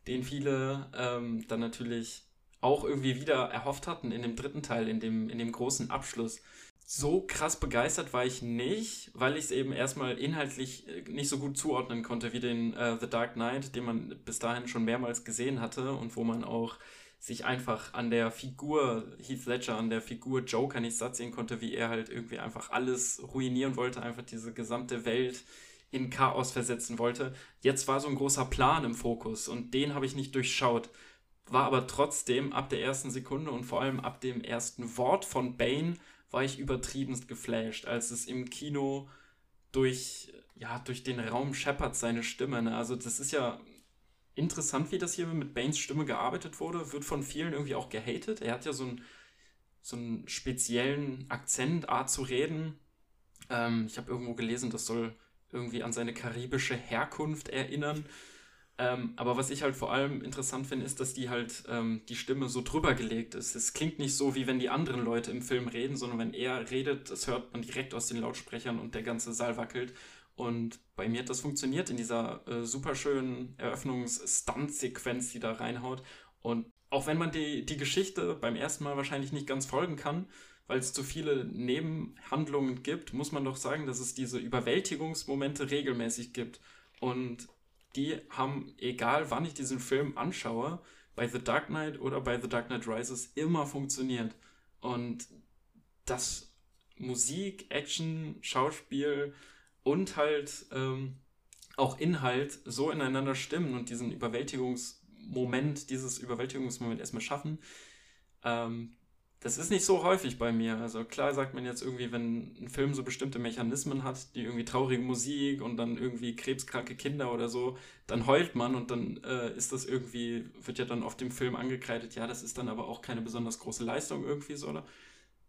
den viele ähm, dann natürlich auch irgendwie wieder erhofft hatten in dem dritten Teil, in dem, in dem großen Abschluss. So krass begeistert war ich nicht, weil ich es eben erstmal inhaltlich äh, nicht so gut zuordnen konnte wie den äh, The Dark Knight, den man bis dahin schon mehrmals gesehen hatte und wo man auch sich einfach an der Figur Heath Ledger, an der Figur Joker nicht satt sehen konnte, wie er halt irgendwie einfach alles ruinieren wollte, einfach diese gesamte Welt in Chaos versetzen wollte. Jetzt war so ein großer Plan im Fokus und den habe ich nicht durchschaut. War aber trotzdem ab der ersten Sekunde und vor allem ab dem ersten Wort von Bane war ich übertriebenst geflasht, als es im Kino durch, ja, durch den Raum scheppert seine Stimme. Ne? Also das ist ja interessant, wie das hier mit Banes Stimme gearbeitet wurde. Wird von vielen irgendwie auch gehatet. Er hat ja so einen, so einen speziellen Akzent, Art zu reden. Ähm, ich habe irgendwo gelesen, das soll irgendwie an seine karibische Herkunft erinnern. Ähm, aber was ich halt vor allem interessant finde, ist, dass die halt ähm, die Stimme so drüber gelegt ist. Es klingt nicht so, wie wenn die anderen Leute im Film reden, sondern wenn er redet, das hört man direkt aus den Lautsprechern und der ganze Saal wackelt. Und bei mir hat das funktioniert in dieser äh, super Eröffnungs-Stunt-Sequenz, die da reinhaut. Und auch wenn man die, die Geschichte beim ersten Mal wahrscheinlich nicht ganz folgen kann, weil es zu viele Nebenhandlungen gibt, muss man doch sagen, dass es diese Überwältigungsmomente regelmäßig gibt. Und die haben, egal wann ich diesen Film anschaue, bei The Dark Knight oder bei The Dark Knight Rises immer funktioniert. Und das Musik, Action, Schauspiel, und halt ähm, auch Inhalt so ineinander stimmen und diesen Überwältigungsmoment, dieses Überwältigungsmoment erstmal schaffen, ähm, das ist nicht so häufig bei mir. Also klar sagt man jetzt irgendwie, wenn ein Film so bestimmte Mechanismen hat, die irgendwie traurige Musik und dann irgendwie krebskranke Kinder oder so, dann heult man und dann äh, ist das irgendwie, wird ja dann auf dem Film angekreidet, ja, das ist dann aber auch keine besonders große Leistung irgendwie so, oder?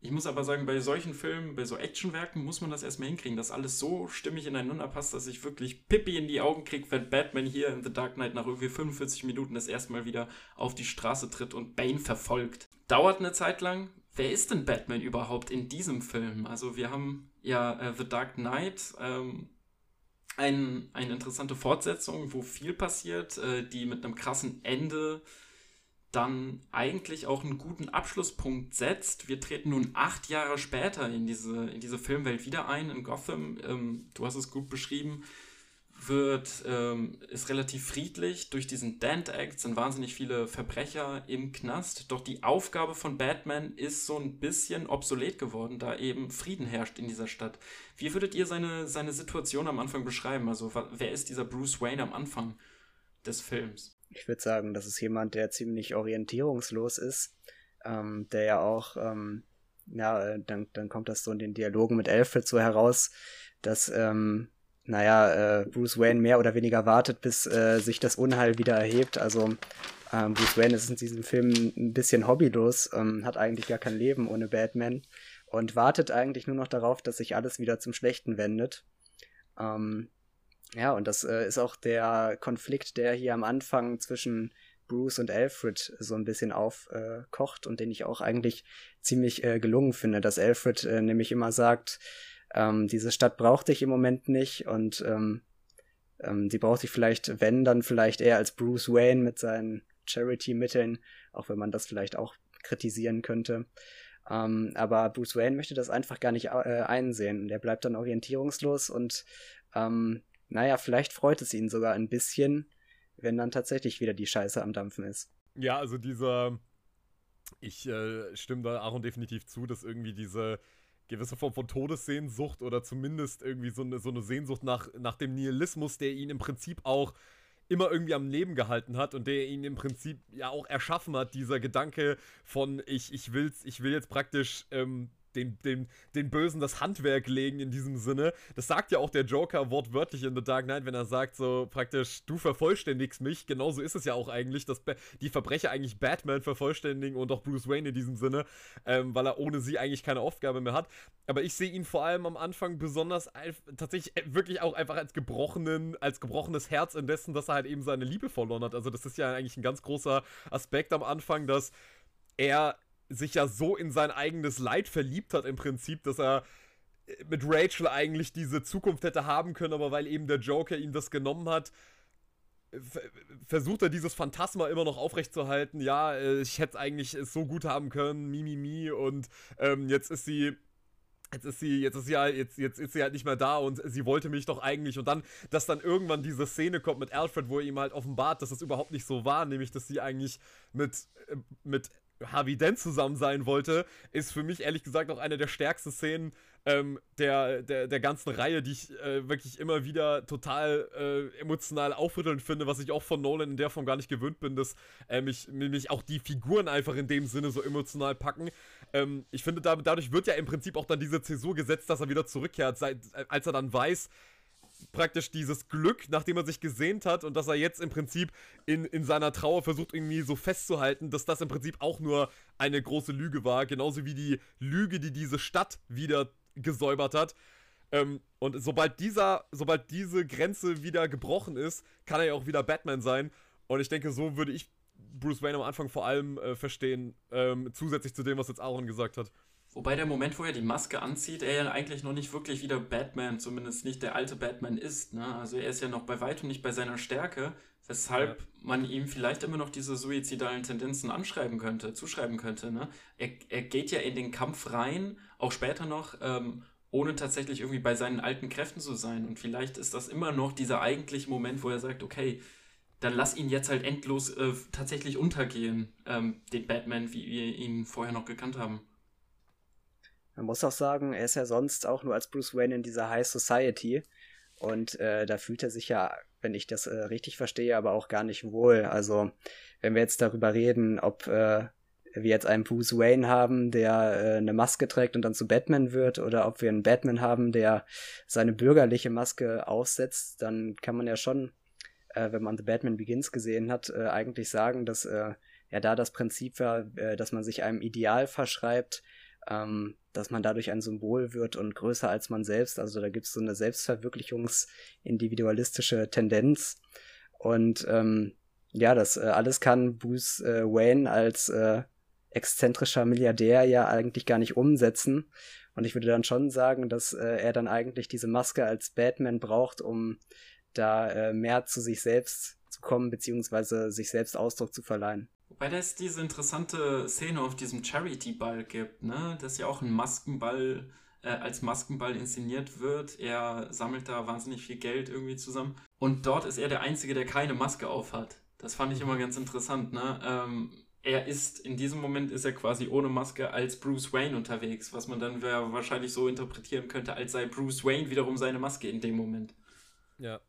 Ich muss aber sagen, bei solchen Filmen, bei so Actionwerken muss man das erstmal hinkriegen, dass alles so stimmig ineinander passt, dass ich wirklich Pippi in die Augen kriege, wenn Batman hier in The Dark Knight nach irgendwie 45 Minuten das erste Mal wieder auf die Straße tritt und Bane verfolgt. Dauert eine Zeit lang. Wer ist denn Batman überhaupt in diesem Film? Also wir haben ja äh, The Dark Knight, ähm, ein, eine interessante Fortsetzung, wo viel passiert, äh, die mit einem krassen Ende dann eigentlich auch einen guten Abschlusspunkt setzt. Wir treten nun acht Jahre später in diese, in diese Filmwelt wieder ein, in Gotham. Ähm, du hast es gut beschrieben. Wird, ähm, ist relativ friedlich. Durch diesen Dent Act sind wahnsinnig viele Verbrecher im Knast. Doch die Aufgabe von Batman ist so ein bisschen obsolet geworden, da eben Frieden herrscht in dieser Stadt. Wie würdet ihr seine, seine Situation am Anfang beschreiben? Also, wer ist dieser Bruce Wayne am Anfang des Films? Ich würde sagen, das ist jemand, der ziemlich orientierungslos ist, ähm, der ja auch, ähm, ja, äh, dann, dann kommt das so in den Dialogen mit Alfred so heraus, dass, ähm, naja, äh, Bruce Wayne mehr oder weniger wartet, bis äh, sich das Unheil wieder erhebt. Also ähm, Bruce Wayne ist in diesem Film ein bisschen hobbylos, ähm, hat eigentlich gar kein Leben ohne Batman und wartet eigentlich nur noch darauf, dass sich alles wieder zum Schlechten wendet. Ähm, ja, und das äh, ist auch der Konflikt, der hier am Anfang zwischen Bruce und Alfred so ein bisschen aufkocht äh, und den ich auch eigentlich ziemlich äh, gelungen finde, dass Alfred äh, nämlich immer sagt, ähm, diese Stadt braucht dich im Moment nicht und ähm, ähm, die braucht dich vielleicht, wenn, dann vielleicht eher als Bruce Wayne mit seinen Charity-Mitteln, auch wenn man das vielleicht auch kritisieren könnte. Ähm, aber Bruce Wayne möchte das einfach gar nicht äh, einsehen. Der bleibt dann orientierungslos und ähm, naja, vielleicht freut es ihn sogar ein bisschen, wenn dann tatsächlich wieder die Scheiße am Dampfen ist. Ja, also dieser. Ich äh, stimme da Aaron definitiv zu, dass irgendwie diese gewisse Form von Todessehnsucht oder zumindest irgendwie so eine, so eine Sehnsucht nach, nach dem Nihilismus, der ihn im Prinzip auch immer irgendwie am Leben gehalten hat und der ihn im Prinzip ja auch erschaffen hat, dieser Gedanke von ich, ich will's, ich will jetzt praktisch ähm, den, den, den Bösen das Handwerk legen in diesem Sinne. Das sagt ja auch der Joker wortwörtlich in The Dark Knight, wenn er sagt, so praktisch, du vervollständigst mich. Genauso ist es ja auch eigentlich, dass die Verbrecher eigentlich Batman vervollständigen und auch Bruce Wayne in diesem Sinne, ähm, weil er ohne sie eigentlich keine Aufgabe mehr hat. Aber ich sehe ihn vor allem am Anfang besonders tatsächlich äh, wirklich auch einfach als gebrochenen, als gebrochenes Herz indessen, dass er halt eben seine Liebe verloren hat. Also das ist ja eigentlich ein ganz großer Aspekt am Anfang, dass er sich ja so in sein eigenes Leid verliebt hat im Prinzip, dass er äh, mit Rachel eigentlich diese Zukunft hätte haben können, aber weil eben der Joker ihm das genommen hat, versucht er dieses Phantasma immer noch aufrechtzuerhalten. Ja, äh, ich hätte eigentlich es so gut haben können, Mimimi, mi, mi, und ähm, jetzt ist sie jetzt ist sie, jetzt ist sie halt, jetzt, jetzt ist sie halt nicht mehr da und sie wollte mich doch eigentlich. Und dann, dass dann irgendwann diese Szene kommt mit Alfred, wo er ihm halt offenbart, dass das überhaupt nicht so war, nämlich, dass sie eigentlich mit, äh, mit Harvey Dent zusammen sein wollte, ist für mich ehrlich gesagt auch eine der stärksten Szenen ähm, der, der, der ganzen Reihe, die ich äh, wirklich immer wieder total äh, emotional aufrüttelnd finde, was ich auch von Nolan in der Form gar nicht gewöhnt bin, dass äh, mich, mich auch die Figuren einfach in dem Sinne so emotional packen. Ähm, ich finde, da, dadurch wird ja im Prinzip auch dann diese Zäsur gesetzt, dass er wieder zurückkehrt, seit, als er dann weiß, praktisch dieses Glück, nachdem er sich gesehnt hat und dass er jetzt im Prinzip in, in seiner Trauer versucht, irgendwie so festzuhalten, dass das im Prinzip auch nur eine große Lüge war. Genauso wie die Lüge, die diese Stadt wieder gesäubert hat. Ähm, und sobald dieser, sobald diese Grenze wieder gebrochen ist, kann er ja auch wieder Batman sein. Und ich denke, so würde ich Bruce Wayne am Anfang vor allem äh, verstehen, ähm, zusätzlich zu dem, was jetzt Aaron gesagt hat. Wobei der Moment, wo er die Maske anzieht, er ja eigentlich noch nicht wirklich wieder Batman, zumindest nicht der alte Batman ist. Ne? Also er ist ja noch bei weitem nicht bei seiner Stärke, weshalb ja. man ihm vielleicht immer noch diese suizidalen Tendenzen anschreiben könnte, zuschreiben könnte. Ne? Er, er geht ja in den Kampf rein, auch später noch, ähm, ohne tatsächlich irgendwie bei seinen alten Kräften zu sein. Und vielleicht ist das immer noch dieser eigentliche Moment, wo er sagt, okay, dann lass ihn jetzt halt endlos äh, tatsächlich untergehen, ähm, den Batman, wie wir ihn vorher noch gekannt haben. Man muss auch sagen, er ist ja sonst auch nur als Bruce Wayne in dieser High Society. Und äh, da fühlt er sich ja, wenn ich das äh, richtig verstehe, aber auch gar nicht wohl. Also, wenn wir jetzt darüber reden, ob äh, wir jetzt einen Bruce Wayne haben, der äh, eine Maske trägt und dann zu Batman wird, oder ob wir einen Batman haben, der seine bürgerliche Maske aufsetzt, dann kann man ja schon, äh, wenn man The Batman Begins gesehen hat, äh, eigentlich sagen, dass äh, ja da das Prinzip war, äh, dass man sich einem Ideal verschreibt, ähm, dass man dadurch ein Symbol wird und größer als man selbst. Also da gibt es so eine selbstverwirklichungsindividualistische Tendenz. Und ähm, ja, das äh, alles kann Bruce äh, Wayne als äh, exzentrischer Milliardär ja eigentlich gar nicht umsetzen. Und ich würde dann schon sagen, dass äh, er dann eigentlich diese Maske als Batman braucht, um da äh, mehr zu sich selbst zu kommen, beziehungsweise sich selbst Ausdruck zu verleihen. Wobei es diese interessante Szene auf diesem Charity-Ball gibt, ne? Dass ja auch ein Maskenball äh, als Maskenball inszeniert wird. Er sammelt da wahnsinnig viel Geld irgendwie zusammen. Und dort ist er der Einzige, der keine Maske auf hat. Das fand ich immer ganz interessant, ne? Ähm, er ist, in diesem Moment ist er quasi ohne Maske als Bruce Wayne unterwegs, was man dann wahrscheinlich so interpretieren könnte, als sei Bruce Wayne wiederum seine Maske in dem Moment. Ja,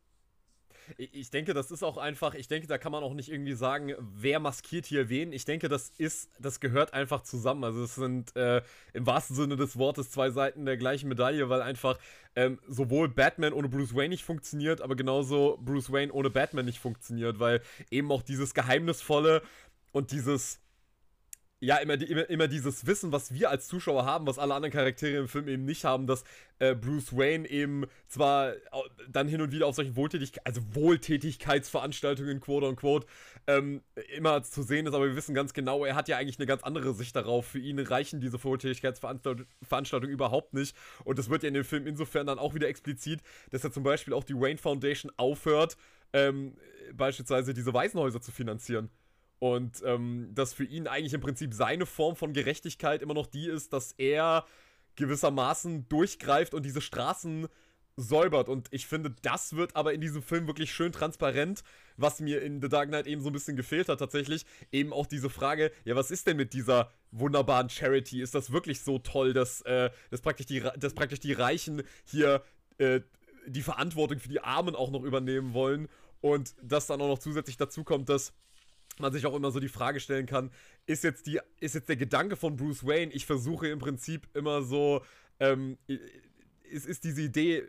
ich denke, das ist auch einfach, ich denke, da kann man auch nicht irgendwie sagen, wer maskiert hier wen. Ich denke, das ist, das gehört einfach zusammen. Also es sind äh, im wahrsten Sinne des Wortes zwei Seiten der gleichen Medaille, weil einfach ähm, sowohl Batman ohne Bruce Wayne nicht funktioniert, aber genauso Bruce Wayne ohne Batman nicht funktioniert, weil eben auch dieses Geheimnisvolle und dieses ja, immer, die, immer, immer dieses Wissen, was wir als Zuschauer haben, was alle anderen Charaktere im Film eben nicht haben, dass äh, Bruce Wayne eben zwar dann hin und wieder auf solchen Wohltätigkeit, also Wohltätigkeitsveranstaltungen, quote unquote, ähm, immer zu sehen ist, aber wir wissen ganz genau, er hat ja eigentlich eine ganz andere Sicht darauf. Für ihn reichen diese Wohltätigkeitsveranstaltungen überhaupt nicht. Und das wird ja in dem Film insofern dann auch wieder explizit, dass er zum Beispiel auch die Wayne Foundation aufhört, ähm, beispielsweise diese Waisenhäuser zu finanzieren. Und ähm, dass für ihn eigentlich im Prinzip seine Form von Gerechtigkeit immer noch die ist, dass er gewissermaßen durchgreift und diese Straßen säubert. Und ich finde, das wird aber in diesem Film wirklich schön transparent, was mir in The Dark Knight eben so ein bisschen gefehlt hat tatsächlich. Eben auch diese Frage, ja, was ist denn mit dieser wunderbaren Charity? Ist das wirklich so toll, dass, äh, dass, praktisch, die, dass praktisch die Reichen hier äh, die Verantwortung für die Armen auch noch übernehmen wollen? Und dass dann auch noch zusätzlich dazu kommt, dass man sich auch immer so die Frage stellen kann, ist jetzt, die, ist jetzt der Gedanke von Bruce Wayne, ich versuche im Prinzip immer so, ähm, ist, ist diese Idee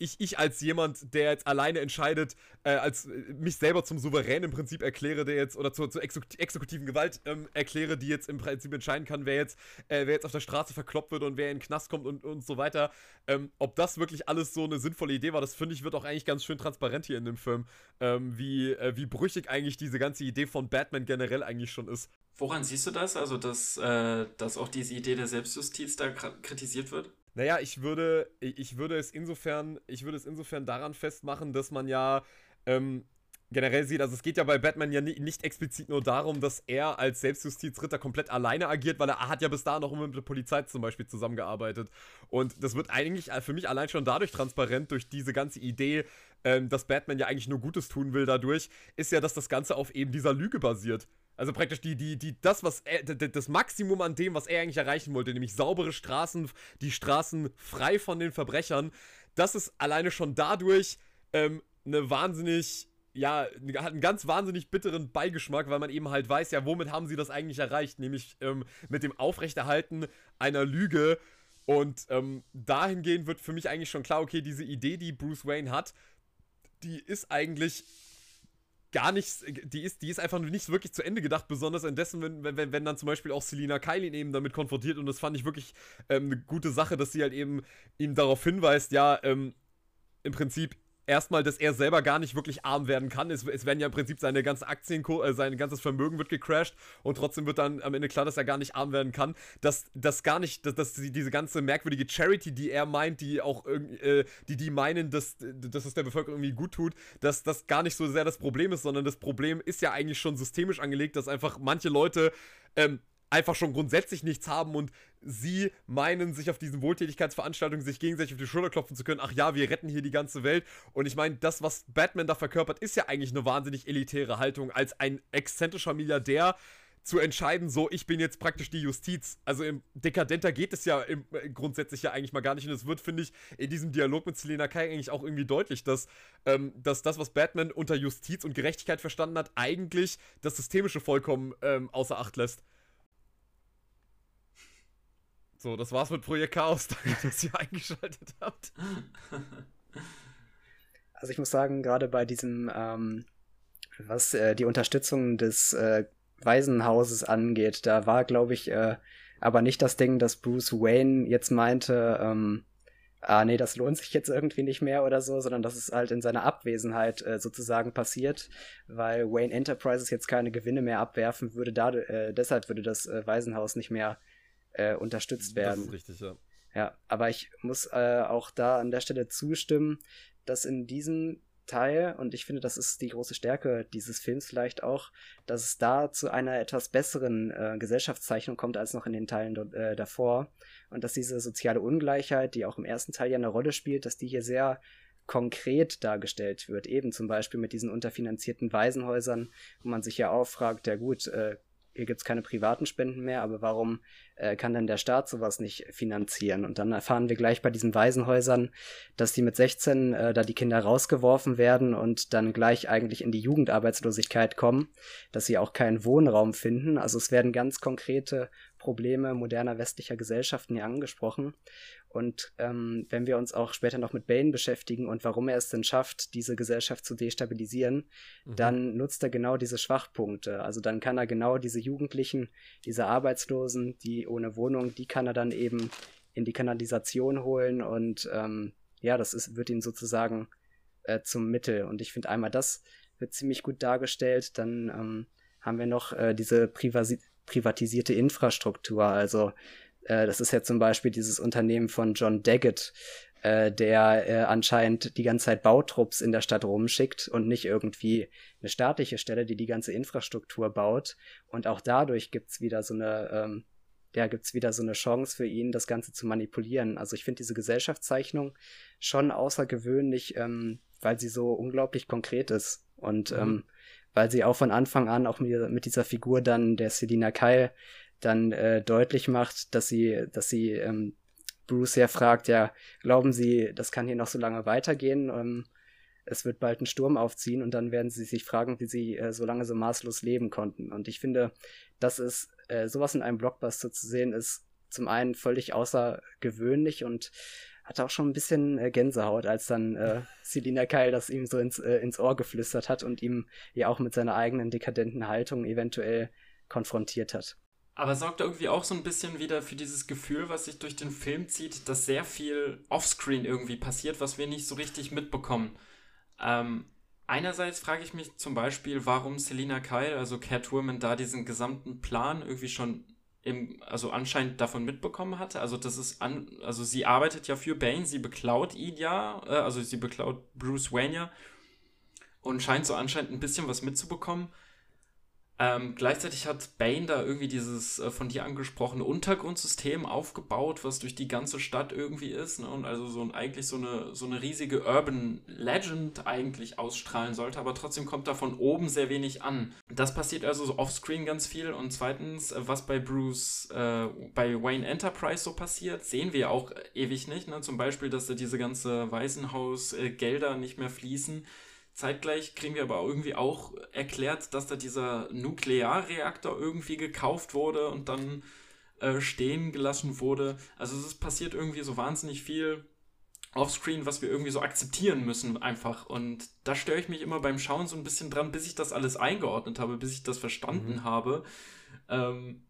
ich, ich als jemand, der jetzt alleine entscheidet, äh, als äh, mich selber zum Souverän im Prinzip erkläre, der jetzt, oder zur, zur exekutiven Gewalt ähm, erkläre, die jetzt im Prinzip entscheiden kann, wer jetzt, äh, wer jetzt auf der Straße verkloppt wird und wer in den Knast kommt und, und so weiter. Ähm, ob das wirklich alles so eine sinnvolle Idee war, das finde ich, wird auch eigentlich ganz schön transparent hier in dem Film, ähm, wie, äh, wie brüchig eigentlich diese ganze Idee von Batman generell eigentlich schon ist. Woran siehst du das? Also, dass, äh, dass auch diese Idee der Selbstjustiz da kritisiert wird? Naja, ich würde, ich würde es insofern, ich würde es insofern daran festmachen, dass man ja ähm, generell sieht, also es geht ja bei Batman ja nicht explizit nur darum, dass er als Selbstjustizritter komplett alleine agiert, weil er hat ja bis dahin noch immer mit der Polizei zum Beispiel zusammengearbeitet. Und das wird eigentlich für mich allein schon dadurch transparent, durch diese ganze Idee, ähm, dass Batman ja eigentlich nur Gutes tun will dadurch, ist ja, dass das Ganze auf eben dieser Lüge basiert. Also praktisch die, die, die, das, was er, das Maximum an dem, was er eigentlich erreichen wollte, nämlich saubere Straßen, die Straßen frei von den Verbrechern, das ist alleine schon dadurch ähm, eine wahnsinnig, ja, hat einen ganz wahnsinnig bitteren Beigeschmack, weil man eben halt weiß, ja, womit haben sie das eigentlich erreicht? Nämlich ähm, mit dem Aufrechterhalten einer Lüge. Und ähm, dahingehend wird für mich eigentlich schon klar, okay, diese Idee, die Bruce Wayne hat, die ist eigentlich gar nichts, die ist, die ist einfach nicht wirklich zu Ende gedacht, besonders indessen, wenn, wenn, wenn dann zum Beispiel auch Selina Kyle ihn eben damit konfrontiert und das fand ich wirklich ähm, eine gute Sache, dass sie halt eben ihm darauf hinweist, ja, ähm, im Prinzip erstmal, dass er selber gar nicht wirklich arm werden kann. Es, es werden ja im Prinzip seine ganze Aktien, äh, sein ganzes Vermögen wird gecrashed und trotzdem wird dann am Ende klar, dass er gar nicht arm werden kann. Dass das gar nicht, dass, dass diese ganze merkwürdige Charity, die er meint, die auch äh, die die meinen, dass, dass es der Bevölkerung irgendwie gut tut, dass das gar nicht so sehr das Problem ist, sondern das Problem ist ja eigentlich schon systemisch angelegt, dass einfach manche Leute ähm, einfach schon grundsätzlich nichts haben und sie meinen, sich auf diesen Wohltätigkeitsveranstaltungen sich gegenseitig auf die Schulter klopfen zu können. Ach ja, wir retten hier die ganze Welt. Und ich meine, das, was Batman da verkörpert, ist ja eigentlich eine wahnsinnig elitäre Haltung als ein exzentrischer Milliardär, zu entscheiden, so, ich bin jetzt praktisch die Justiz. Also im dekadenter geht es ja im, äh, grundsätzlich ja eigentlich mal gar nicht. Und es wird, finde ich, in diesem Dialog mit Selena Kai eigentlich auch irgendwie deutlich, dass, ähm, dass das, was Batman unter Justiz und Gerechtigkeit verstanden hat, eigentlich das Systemische vollkommen ähm, außer Acht lässt. So, das war's mit Projekt Chaos, danke, dass ihr eingeschaltet habt. Also ich muss sagen, gerade bei diesem, ähm, was äh, die Unterstützung des äh, Waisenhauses angeht, da war, glaube ich, äh, aber nicht das Ding, dass Bruce Wayne jetzt meinte, ähm, ah nee, das lohnt sich jetzt irgendwie nicht mehr oder so, sondern dass es halt in seiner Abwesenheit äh, sozusagen passiert, weil Wayne Enterprises jetzt keine Gewinne mehr abwerfen würde, da, äh, deshalb würde das äh, Waisenhaus nicht mehr äh, unterstützt werden. Das ist richtig, ja. Ja, aber ich muss äh, auch da an der Stelle zustimmen, dass in diesem Teil, und ich finde, das ist die große Stärke dieses Films vielleicht auch, dass es da zu einer etwas besseren äh, Gesellschaftszeichnung kommt als noch in den Teilen äh, davor. Und dass diese soziale Ungleichheit, die auch im ersten Teil ja eine Rolle spielt, dass die hier sehr konkret dargestellt wird. Eben zum Beispiel mit diesen unterfinanzierten Waisenhäusern, wo man sich ja auch fragt, ja gut, äh, hier gibt es keine privaten Spenden mehr, aber warum äh, kann denn der Staat sowas nicht finanzieren? Und dann erfahren wir gleich bei diesen Waisenhäusern, dass die mit 16 äh, da die Kinder rausgeworfen werden und dann gleich eigentlich in die Jugendarbeitslosigkeit kommen, dass sie auch keinen Wohnraum finden. Also es werden ganz konkrete Probleme moderner westlicher Gesellschaften hier angesprochen. Und ähm, wenn wir uns auch später noch mit Bane beschäftigen und warum er es denn schafft, diese Gesellschaft zu destabilisieren, mhm. dann nutzt er genau diese Schwachpunkte. Also dann kann er genau diese Jugendlichen, diese Arbeitslosen, die ohne Wohnung, die kann er dann eben in die Kanalisation holen und ähm, ja, das ist, wird ihn sozusagen äh, zum Mittel. Und ich finde einmal das wird ziemlich gut dargestellt. Dann ähm, haben wir noch äh, diese Privasi privatisierte Infrastruktur. Also äh, das ist ja zum Beispiel dieses Unternehmen von John Daggett, äh, der äh, anscheinend die ganze Zeit Bautrupps in der Stadt rumschickt und nicht irgendwie eine staatliche Stelle, die die ganze Infrastruktur baut. Und auch dadurch gibt's wieder so eine, ähm, ja, gibt's wieder so eine Chance für ihn, das Ganze zu manipulieren. Also ich finde diese Gesellschaftszeichnung schon außergewöhnlich, ähm, weil sie so unglaublich konkret ist und mhm. ähm, weil sie auch von Anfang an auch mit, mit dieser Figur dann der Selina Kyle dann äh, deutlich macht, dass sie, dass sie ähm, Bruce ja fragt, ja, glauben Sie, das kann hier noch so lange weitergehen? Ähm, es wird bald ein Sturm aufziehen und dann werden sie sich fragen, wie sie äh, so lange so maßlos leben konnten. Und ich finde, dass es äh, sowas in einem Blockbuster zu sehen ist, zum einen völlig außergewöhnlich und hatte auch schon ein bisschen äh, Gänsehaut, als dann äh, Selina Kyle das ihm so ins, äh, ins Ohr geflüstert hat und ihm ja auch mit seiner eigenen dekadenten Haltung eventuell konfrontiert hat. Aber sorgt irgendwie auch so ein bisschen wieder für dieses Gefühl, was sich durch den Film zieht, dass sehr viel offscreen irgendwie passiert, was wir nicht so richtig mitbekommen. Ähm, einerseits frage ich mich zum Beispiel, warum Selina Kyle, also Catwoman, da diesen gesamten Plan irgendwie schon im, also anscheinend davon mitbekommen hatte. Also das ist an, also sie arbeitet ja für Bane, sie beklaut ihn ja, äh, also sie beklaut Bruce Wayne ja und scheint so anscheinend ein bisschen was mitzubekommen. Ähm, gleichzeitig hat Bane da irgendwie dieses äh, von dir angesprochene Untergrundsystem aufgebaut, was durch die ganze Stadt irgendwie ist. Ne? Und also so ein, eigentlich so eine, so eine riesige Urban Legend eigentlich ausstrahlen sollte, aber trotzdem kommt da von oben sehr wenig an. Das passiert also so offscreen ganz viel. Und zweitens, äh, was bei Bruce, äh, bei Wayne Enterprise so passiert, sehen wir auch ewig nicht. Ne? Zum Beispiel, dass da diese ganze Waisenhaus-Gelder nicht mehr fließen Zeitgleich kriegen wir aber irgendwie auch erklärt, dass da dieser Nuklearreaktor irgendwie gekauft wurde und dann äh, stehen gelassen wurde. Also es passiert irgendwie so wahnsinnig viel offscreen, was wir irgendwie so akzeptieren müssen einfach. Und da störe ich mich immer beim Schauen so ein bisschen dran, bis ich das alles eingeordnet habe, bis ich das verstanden mhm. habe. Ähm,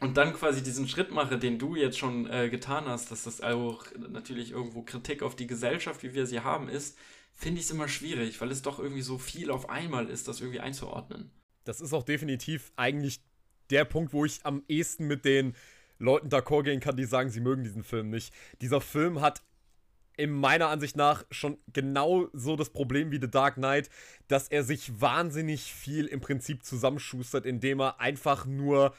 und dann quasi diesen Schritt mache, den du jetzt schon äh, getan hast, dass das auch natürlich irgendwo Kritik auf die Gesellschaft, wie wir sie haben, ist, finde ich es immer schwierig, weil es doch irgendwie so viel auf einmal ist, das irgendwie einzuordnen. Das ist auch definitiv eigentlich der Punkt, wo ich am ehesten mit den Leuten d'accord gehen kann, die sagen, sie mögen diesen Film nicht. Dieser Film hat in meiner Ansicht nach schon genau so das Problem wie The Dark Knight, dass er sich wahnsinnig viel im Prinzip zusammenschustert, indem er einfach nur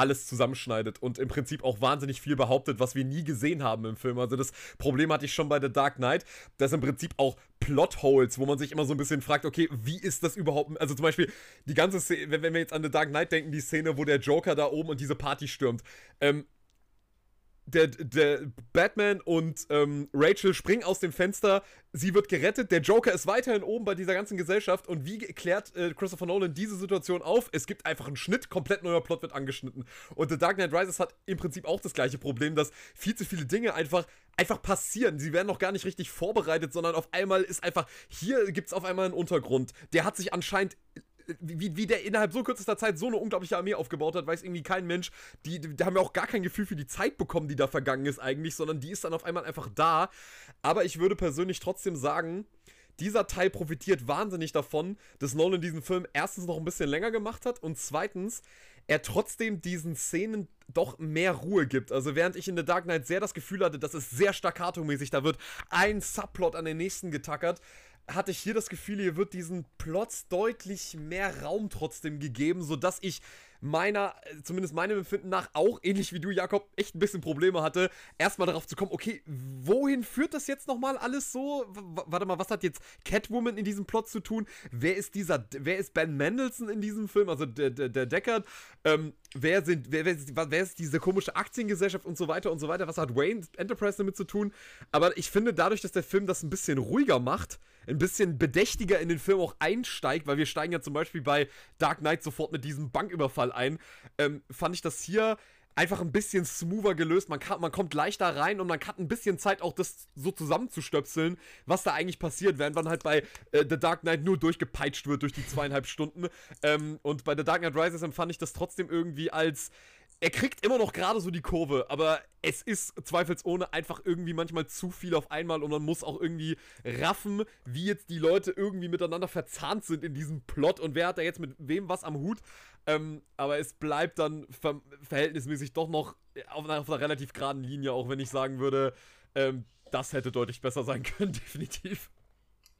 alles zusammenschneidet und im Prinzip auch wahnsinnig viel behauptet, was wir nie gesehen haben im Film. Also das Problem hatte ich schon bei The Dark Knight, dass im Prinzip auch Plotholes, wo man sich immer so ein bisschen fragt, okay, wie ist das überhaupt? Also zum Beispiel die ganze Szene, wenn, wir jetzt an The Dark Knight denken, die Szene, wo der Joker da oben und diese Party stürmt. Ähm, der, der Batman und ähm, Rachel springen aus dem Fenster, sie wird gerettet, der Joker ist weiterhin oben bei dieser ganzen Gesellschaft und wie klärt äh, Christopher Nolan diese Situation auf? Es gibt einfach einen Schnitt, komplett neuer Plot wird angeschnitten. Und The Dark Knight Rises hat im Prinzip auch das gleiche Problem, dass viel zu viele Dinge einfach einfach passieren. Sie werden noch gar nicht richtig vorbereitet, sondern auf einmal ist einfach, hier gibt es auf einmal einen Untergrund. Der hat sich anscheinend wie, wie der innerhalb so kürzester Zeit so eine unglaubliche Armee aufgebaut hat, weiß irgendwie kein Mensch. Die, die haben ja auch gar kein Gefühl für die Zeit bekommen, die da vergangen ist eigentlich, sondern die ist dann auf einmal einfach da. Aber ich würde persönlich trotzdem sagen, dieser Teil profitiert wahnsinnig davon, dass Nolan diesen Film erstens noch ein bisschen länger gemacht hat und zweitens er trotzdem diesen Szenen doch mehr Ruhe gibt. Also während ich in The Dark Knight sehr das Gefühl hatte, dass es sehr staccato-mäßig, da wird ein Subplot an den nächsten getackert, hatte ich hier das Gefühl, hier wird diesen Plots deutlich mehr Raum trotzdem gegeben, sodass ich meiner, zumindest meinem Empfinden nach, auch ähnlich wie du, Jakob, echt ein bisschen Probleme hatte, erstmal darauf zu kommen, okay, wohin führt das jetzt nochmal alles so? W warte mal, was hat jetzt Catwoman in diesem Plot zu tun? Wer ist dieser, wer ist Ben Mendelssohn in diesem Film, also der, der, der Deckard? Ähm, wer sind, wer, wer, ist, wer ist diese komische Aktiengesellschaft und so weiter und so weiter? Was hat Wayne Enterprise damit zu tun? Aber ich finde, dadurch, dass der Film das ein bisschen ruhiger macht, ein bisschen bedächtiger in den Film auch einsteigt, weil wir steigen ja zum Beispiel bei Dark Knight sofort mit diesem Banküberfall ein, ähm, fand ich das hier einfach ein bisschen smoother gelöst. Man, kann, man kommt leichter rein und man hat ein bisschen Zeit, auch das so zusammenzustöpseln, was da eigentlich passiert, während man halt bei äh, The Dark Knight nur durchgepeitscht wird durch die zweieinhalb Stunden. Ähm, und bei The Dark Knight Rises empfand ich das trotzdem irgendwie als er kriegt immer noch gerade so die Kurve, aber es ist zweifelsohne einfach irgendwie manchmal zu viel auf einmal und man muss auch irgendwie raffen, wie jetzt die Leute irgendwie miteinander verzahnt sind in diesem Plot und wer hat da jetzt mit wem was am Hut. Ähm, aber es bleibt dann ver verhältnismäßig doch noch auf einer, auf einer, relativ geraden Linie, auch wenn ich sagen würde, ähm, das hätte deutlich besser sein können, definitiv.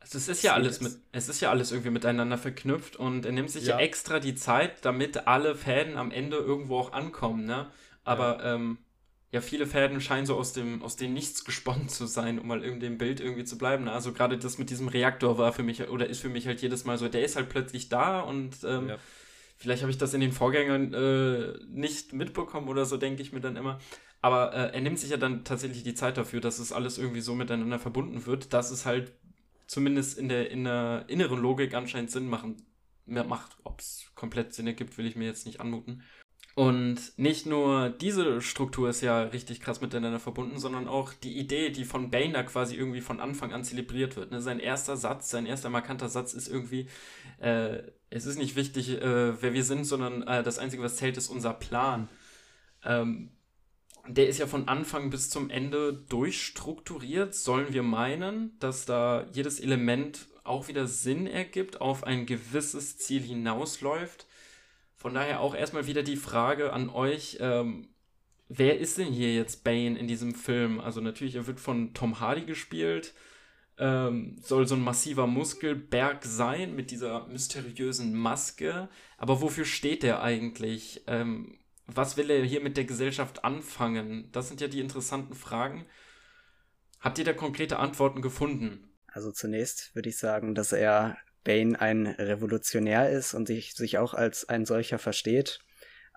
Also es ist ja alles mit, es ist ja alles irgendwie miteinander verknüpft und er nimmt sich ja, ja extra die Zeit, damit alle Fäden am Ende irgendwo auch ankommen, ne? Aber ja. Ähm, ja, viele Fäden scheinen so aus dem, aus dem Nichts gesponnen zu sein, um mal in dem Bild irgendwie zu bleiben. Ne? Also gerade das mit diesem Reaktor war für mich, oder ist für mich halt jedes Mal so, der ist halt plötzlich da und ähm, ja. Vielleicht habe ich das in den Vorgängern äh, nicht mitbekommen oder so, denke ich mir dann immer. Aber äh, er nimmt sich ja dann tatsächlich die Zeit dafür, dass es alles irgendwie so miteinander verbunden wird, dass es halt zumindest in der, in der inneren Logik anscheinend Sinn machen, macht. Ob es komplett Sinn ergibt, will ich mir jetzt nicht anmuten. Und nicht nur diese Struktur ist ja richtig krass miteinander verbunden, sondern auch die Idee, die von da quasi irgendwie von Anfang an zelebriert wird. Ne? Sein erster Satz, sein erster markanter Satz ist irgendwie, äh, es ist nicht wichtig, äh, wer wir sind, sondern äh, das Einzige, was zählt, ist unser Plan. Ähm, der ist ja von Anfang bis zum Ende durchstrukturiert. Sollen wir meinen, dass da jedes Element auch wieder Sinn ergibt, auf ein gewisses Ziel hinausläuft? Von daher auch erstmal wieder die Frage an euch, ähm, wer ist denn hier jetzt Bane in diesem Film? Also natürlich, er wird von Tom Hardy gespielt, ähm, soll so ein massiver Muskelberg sein mit dieser mysteriösen Maske. Aber wofür steht der eigentlich? Ähm, was will er hier mit der Gesellschaft anfangen? Das sind ja die interessanten Fragen. Habt ihr da konkrete Antworten gefunden? Also zunächst würde ich sagen, dass er Bane ein Revolutionär ist und sich, sich auch als ein solcher versteht.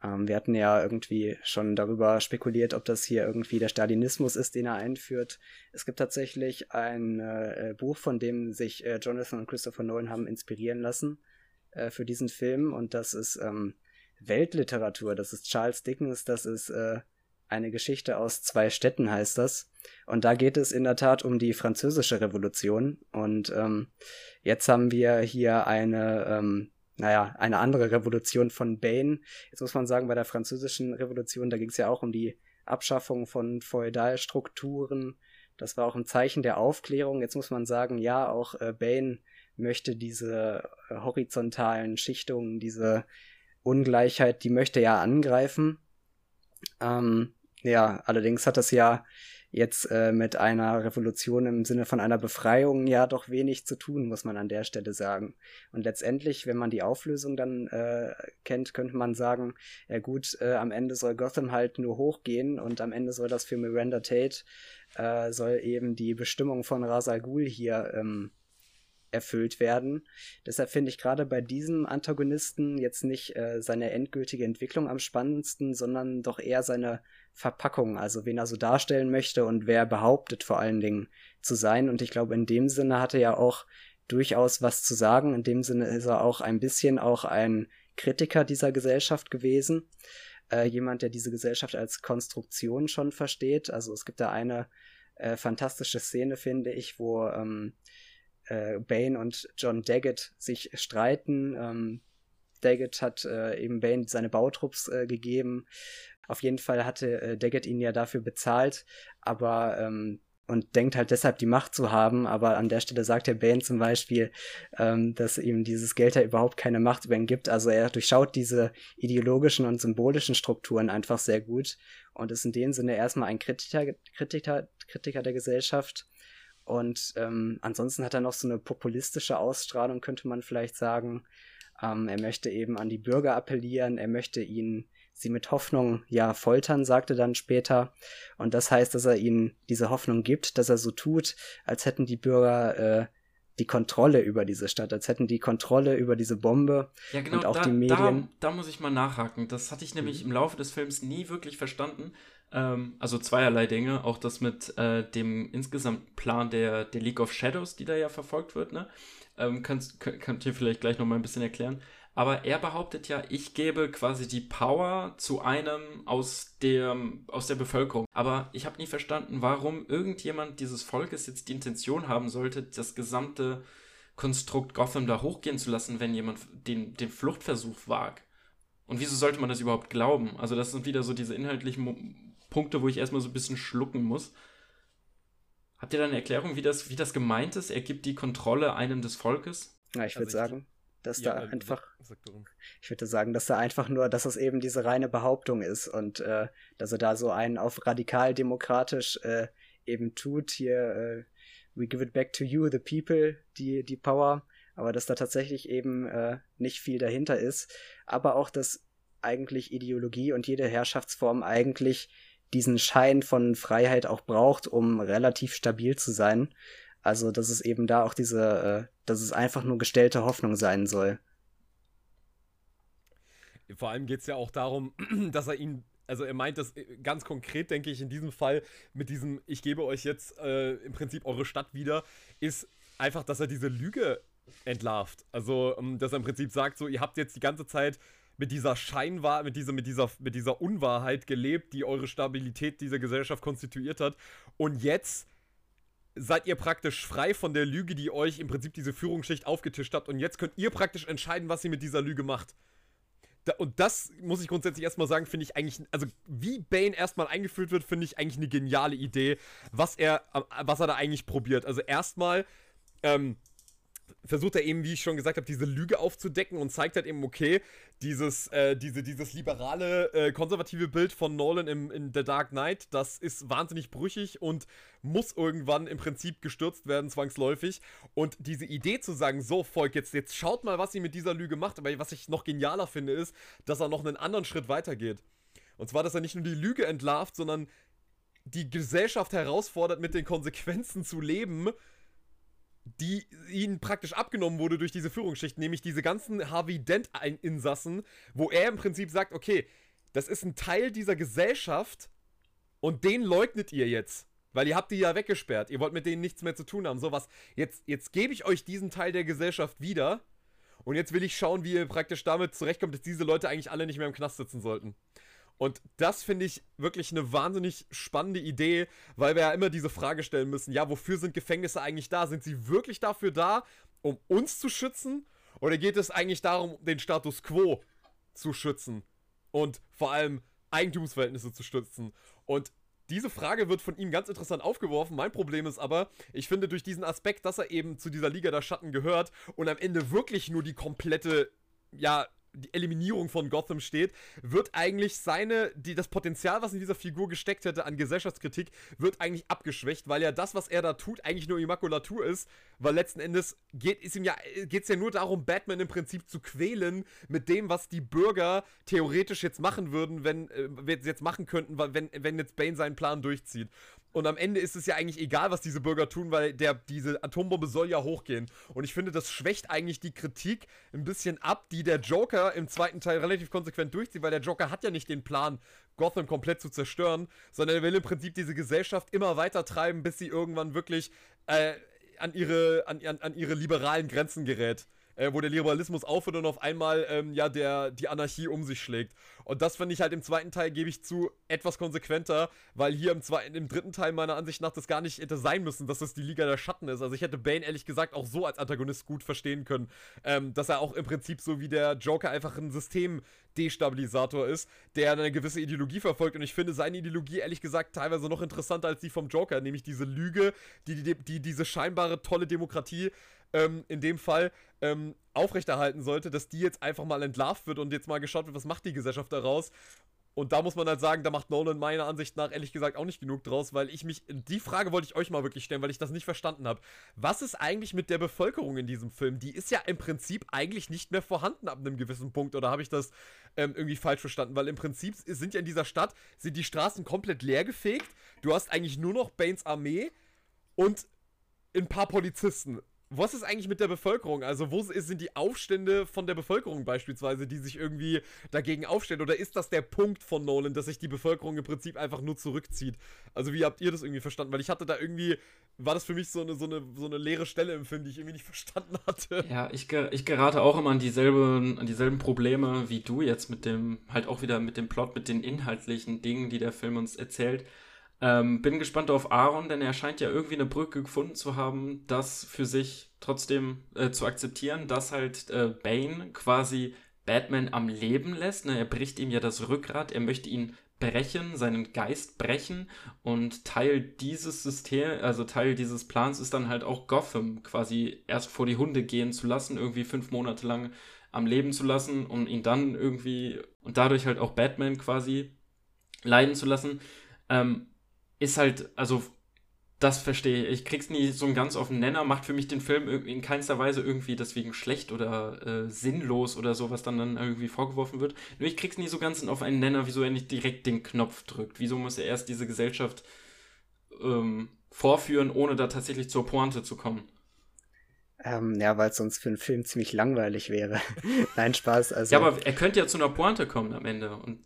Ähm, wir hatten ja irgendwie schon darüber spekuliert, ob das hier irgendwie der Stalinismus ist, den er einführt. Es gibt tatsächlich ein äh, Buch, von dem sich äh, Jonathan und Christopher Nolan haben inspirieren lassen äh, für diesen Film und das ist ähm, Weltliteratur. Das ist Charles Dickens, das ist äh, eine Geschichte aus zwei Städten, heißt das. Und da geht es in der Tat um die französische Revolution. Und ähm, jetzt haben wir hier eine, ähm, naja, eine andere Revolution von Bane. Jetzt muss man sagen, bei der französischen Revolution, da ging es ja auch um die Abschaffung von Feudalstrukturen. Das war auch ein Zeichen der Aufklärung. Jetzt muss man sagen, ja, auch äh, Bane möchte diese äh, horizontalen Schichtungen, diese Ungleichheit, die möchte er angreifen. Ähm, ja, allerdings hat das ja jetzt äh, mit einer Revolution im Sinne von einer Befreiung ja doch wenig zu tun, muss man an der Stelle sagen. Und letztendlich, wenn man die Auflösung dann äh, kennt, könnte man sagen, ja gut, äh, am Ende soll Gotham halt nur hochgehen und am Ende soll das für Miranda Tate, äh, soll eben die Bestimmung von Rasal Ghul hier ähm, erfüllt werden. Deshalb finde ich gerade bei diesem Antagonisten jetzt nicht äh, seine endgültige Entwicklung am spannendsten, sondern doch eher seine Verpackung, also wen er so darstellen möchte und wer behauptet vor allen Dingen zu sein. Und ich glaube, in dem Sinne hat er ja auch durchaus was zu sagen. In dem Sinne ist er auch ein bisschen auch ein Kritiker dieser Gesellschaft gewesen. Äh, jemand, der diese Gesellschaft als Konstruktion schon versteht. Also es gibt da eine äh, fantastische Szene, finde ich, wo ähm, äh, Bane und John Daggett sich streiten. Ähm, Daggett hat äh, eben Bane seine Bautrupps äh, gegeben. Auf jeden Fall hatte äh, Daggett ihn ja dafür bezahlt, aber ähm, und denkt halt deshalb die Macht zu haben, aber an der Stelle sagt der Bane zum Beispiel, ähm, dass ihm dieses Geld da überhaupt keine Macht über ihn gibt. Also er durchschaut diese ideologischen und symbolischen Strukturen einfach sehr gut und ist in dem Sinne erstmal ein Kritiker, Kritiker, Kritiker der Gesellschaft. Und ähm, ansonsten hat er noch so eine populistische Ausstrahlung, könnte man vielleicht sagen. Ähm, er möchte eben an die Bürger appellieren, er möchte ihnen sie mit Hoffnung ja foltern, sagte dann später. Und das heißt, dass er ihnen diese Hoffnung gibt, dass er so tut, als hätten die Bürger äh, die Kontrolle über diese Stadt, als hätten die Kontrolle über diese Bombe ja, genau, und auch da, die Medien. Da, da, muss ich mal nachhaken. Das hatte ich nämlich mhm. im Laufe des Films nie wirklich verstanden. Ähm, also zweierlei Dinge. Auch das mit äh, dem insgesamt Plan der, der League of Shadows, die da ja verfolgt wird. Ne? Ähm, kannst, könnt ihr vielleicht gleich noch mal ein bisschen erklären. Aber er behauptet ja, ich gebe quasi die Power zu einem aus der, aus der Bevölkerung. Aber ich habe nie verstanden, warum irgendjemand dieses Volkes jetzt die Intention haben sollte, das gesamte Konstrukt Gotham da hochgehen zu lassen, wenn jemand den, den Fluchtversuch wagt. Und wieso sollte man das überhaupt glauben? Also das sind wieder so diese inhaltlichen Punkte, wo ich erstmal so ein bisschen schlucken muss. Habt ihr da eine Erklärung, wie das, wie das gemeint ist? Er gibt die Kontrolle einem des Volkes? Ja, ich würde also sagen, dass ja, da einfach, ich würde sagen, dass da einfach nur, dass es eben diese reine Behauptung ist und äh, dass er da so einen auf radikal demokratisch äh, eben tut, hier, äh, we give it back to you, the people, die, die Power, aber dass da tatsächlich eben äh, nicht viel dahinter ist, aber auch, dass eigentlich Ideologie und jede Herrschaftsform eigentlich diesen Schein von Freiheit auch braucht, um relativ stabil zu sein. Also, dass es eben da auch diese, äh, dass es einfach nur gestellte Hoffnung sein soll. Vor allem geht es ja auch darum, dass er ihn, also er meint das äh, ganz konkret, denke ich, in diesem Fall mit diesem, ich gebe euch jetzt äh, im Prinzip eure Stadt wieder, ist einfach, dass er diese Lüge entlarvt. Also, ähm, dass er im Prinzip sagt, so, ihr habt jetzt die ganze Zeit mit dieser Scheinwahr, mit dieser, mit dieser, mit dieser Unwahrheit gelebt, die eure Stabilität dieser Gesellschaft konstituiert hat. Und jetzt seid ihr praktisch frei von der Lüge, die euch im Prinzip diese Führungsschicht aufgetischt hat. Und jetzt könnt ihr praktisch entscheiden, was ihr mit dieser Lüge macht. Da, und das muss ich grundsätzlich erstmal sagen, finde ich eigentlich, also wie Bane erstmal eingeführt wird, finde ich eigentlich eine geniale Idee, was er, was er da eigentlich probiert. Also erstmal, ähm, versucht er eben, wie ich schon gesagt habe, diese Lüge aufzudecken und zeigt halt eben, okay, dieses, äh, diese, dieses liberale, äh, konservative Bild von Nolan im, in The Dark Knight, das ist wahnsinnig brüchig und muss irgendwann im Prinzip gestürzt werden, zwangsläufig. Und diese Idee zu sagen, so, Volk, jetzt, jetzt schaut mal, was ihr mit dieser Lüge macht, aber was ich noch genialer finde, ist, dass er noch einen anderen Schritt weitergeht. Und zwar, dass er nicht nur die Lüge entlarvt, sondern die Gesellschaft herausfordert, mit den Konsequenzen zu leben, die ihnen praktisch abgenommen wurde durch diese Führungsschicht, nämlich diese ganzen Harvey Dent-Insassen, wo er im Prinzip sagt, okay, das ist ein Teil dieser Gesellschaft und den leugnet ihr jetzt. Weil ihr habt die ja weggesperrt. Ihr wollt mit denen nichts mehr zu tun haben. Sowas. Jetzt, jetzt gebe ich euch diesen Teil der Gesellschaft wieder. Und jetzt will ich schauen, wie ihr praktisch damit zurechtkommt, dass diese Leute eigentlich alle nicht mehr im Knast sitzen sollten. Und das finde ich wirklich eine wahnsinnig spannende Idee, weil wir ja immer diese Frage stellen müssen, ja, wofür sind Gefängnisse eigentlich da? Sind sie wirklich dafür da, um uns zu schützen? Oder geht es eigentlich darum, den Status quo zu schützen? Und vor allem Eigentumsverhältnisse zu stützen? Und diese Frage wird von ihm ganz interessant aufgeworfen. Mein Problem ist aber, ich finde durch diesen Aspekt, dass er eben zu dieser Liga der Schatten gehört und am Ende wirklich nur die komplette, ja, die Eliminierung von Gotham steht, wird eigentlich seine, die, das Potenzial, was in dieser Figur gesteckt hätte an Gesellschaftskritik, wird eigentlich abgeschwächt, weil ja das, was er da tut, eigentlich nur Immakulatur ist, weil letzten Endes geht es ihm ja, geht's ja nur darum, Batman im Prinzip zu quälen mit dem, was die Bürger theoretisch jetzt machen würden, wenn, äh, jetzt machen könnten, wenn, wenn jetzt Bane seinen Plan durchzieht. Und am Ende ist es ja eigentlich egal, was diese Bürger tun, weil der, diese Atombombe soll ja hochgehen. Und ich finde, das schwächt eigentlich die Kritik ein bisschen ab, die der Joker im zweiten Teil relativ konsequent durchzieht, weil der Joker hat ja nicht den Plan, Gotham komplett zu zerstören, sondern er will im Prinzip diese Gesellschaft immer weiter treiben, bis sie irgendwann wirklich äh, an, ihre, an, an, an ihre liberalen Grenzen gerät äh, wo der Liberalismus aufhört und auf einmal ähm, ja der, die Anarchie um sich schlägt. Und das finde ich halt im zweiten Teil, gebe ich zu, etwas konsequenter, weil hier im, zweiten, im dritten Teil meiner Ansicht nach das gar nicht hätte sein müssen, dass es die Liga der Schatten ist. Also ich hätte Bane ehrlich gesagt auch so als Antagonist gut verstehen können, ähm, dass er auch im Prinzip so wie der Joker einfach ein Systemdestabilisator ist, der eine gewisse Ideologie verfolgt. Und ich finde seine Ideologie ehrlich gesagt teilweise noch interessanter als die vom Joker, nämlich diese Lüge, die, die, die diese scheinbare tolle Demokratie ähm, in dem Fall ähm, aufrechterhalten sollte, dass die jetzt einfach mal entlarvt wird und jetzt mal geschaut wird, was macht die Gesellschaft daraus. Und da muss man halt sagen, da macht Nolan meiner Ansicht nach ehrlich gesagt auch nicht genug draus, weil ich mich, die Frage wollte ich euch mal wirklich stellen, weil ich das nicht verstanden habe. Was ist eigentlich mit der Bevölkerung in diesem Film? Die ist ja im Prinzip eigentlich nicht mehr vorhanden ab einem gewissen Punkt, oder habe ich das ähm, irgendwie falsch verstanden? Weil im Prinzip sind ja in dieser Stadt, sind die Straßen komplett leer gefegt, du hast eigentlich nur noch Banes Armee und ein paar Polizisten was ist eigentlich mit der Bevölkerung? Also, wo sind die Aufstände von der Bevölkerung beispielsweise, die sich irgendwie dagegen aufstellen? Oder ist das der Punkt von Nolan, dass sich die Bevölkerung im Prinzip einfach nur zurückzieht? Also, wie habt ihr das irgendwie verstanden? Weil ich hatte da irgendwie, war das für mich so eine, so eine, so eine leere Stelle im Film, die ich irgendwie nicht verstanden hatte. Ja, ich, ich gerate auch immer an dieselben, an dieselben Probleme wie du jetzt mit dem, halt auch wieder mit dem Plot, mit den inhaltlichen Dingen, die der Film uns erzählt. Ähm, bin gespannt auf Aaron, denn er scheint ja irgendwie eine Brücke gefunden zu haben, das für sich trotzdem äh, zu akzeptieren, dass halt äh, Bane quasi Batman am Leben lässt. Ne? Er bricht ihm ja das Rückgrat, er möchte ihn brechen, seinen Geist brechen und Teil dieses System, also Teil dieses Plans ist dann halt auch Gotham quasi erst vor die Hunde gehen zu lassen, irgendwie fünf Monate lang am Leben zu lassen, um ihn dann irgendwie und dadurch halt auch Batman quasi leiden zu lassen. Ähm, ist halt, also das verstehe ich. Ich krieg's nie so ganz auf den Nenner, macht für mich den Film in keinster Weise irgendwie deswegen schlecht oder äh, sinnlos oder so, was dann, dann irgendwie vorgeworfen wird. Nur ich krieg's nie so ganz auf einen Nenner, wieso er nicht direkt den Knopf drückt. Wieso muss er erst diese Gesellschaft ähm, vorführen, ohne da tatsächlich zur Pointe zu kommen? Ähm, ja, weil es sonst für einen Film ziemlich langweilig wäre. Nein, Spaß. Also, ja, aber er könnte ja zu einer Pointe kommen am Ende. Und.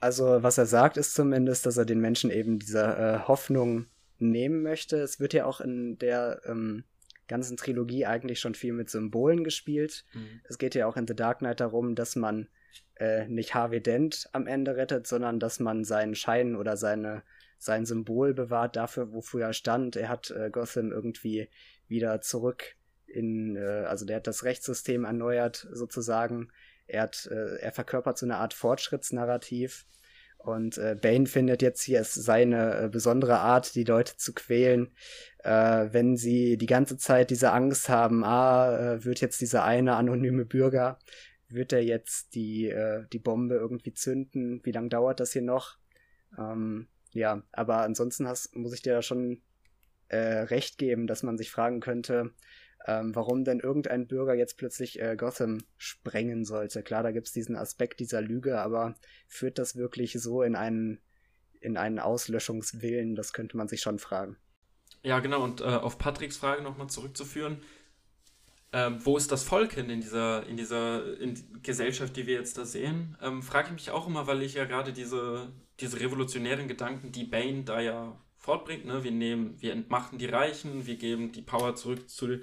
Also was er sagt, ist zumindest, dass er den Menschen eben diese äh, Hoffnung nehmen möchte. Es wird ja auch in der ähm, ganzen Trilogie eigentlich schon viel mit Symbolen gespielt. Mhm. Es geht ja auch in The Dark Knight darum, dass man äh, nicht Harvey Dent am Ende rettet, sondern dass man seinen Schein oder seine, sein Symbol bewahrt dafür, wofür er stand. Er hat äh, Gotham irgendwie wieder zurück in, äh, also der hat das Rechtssystem erneuert sozusagen er, hat, äh, er verkörpert so eine Art Fortschrittsnarrativ. Und äh, Bane findet jetzt hier es seine äh, besondere Art, die Leute zu quälen, äh, wenn sie die ganze Zeit diese Angst haben, ah, äh, wird jetzt dieser eine anonyme Bürger, wird er jetzt die, äh, die Bombe irgendwie zünden? Wie lange dauert das hier noch? Ähm, ja, aber ansonsten hast, muss ich dir da schon äh, recht geben, dass man sich fragen könnte, ähm, warum denn irgendein Bürger jetzt plötzlich äh, Gotham sprengen sollte. Klar, da gibt es diesen Aspekt dieser Lüge, aber führt das wirklich so in einen, in einen Auslöschungswillen? Das könnte man sich schon fragen. Ja, genau, und äh, auf Patricks Frage nochmal zurückzuführen. Ähm, wo ist das Volk hin in dieser, in dieser in Gesellschaft, die wir jetzt da sehen? Ähm, Frage ich mich auch immer, weil ich ja gerade diese, diese revolutionären Gedanken, die Bane da ja fortbringt, ne? wir nehmen, wir entmachten die Reichen, wir geben die Power zurück zu,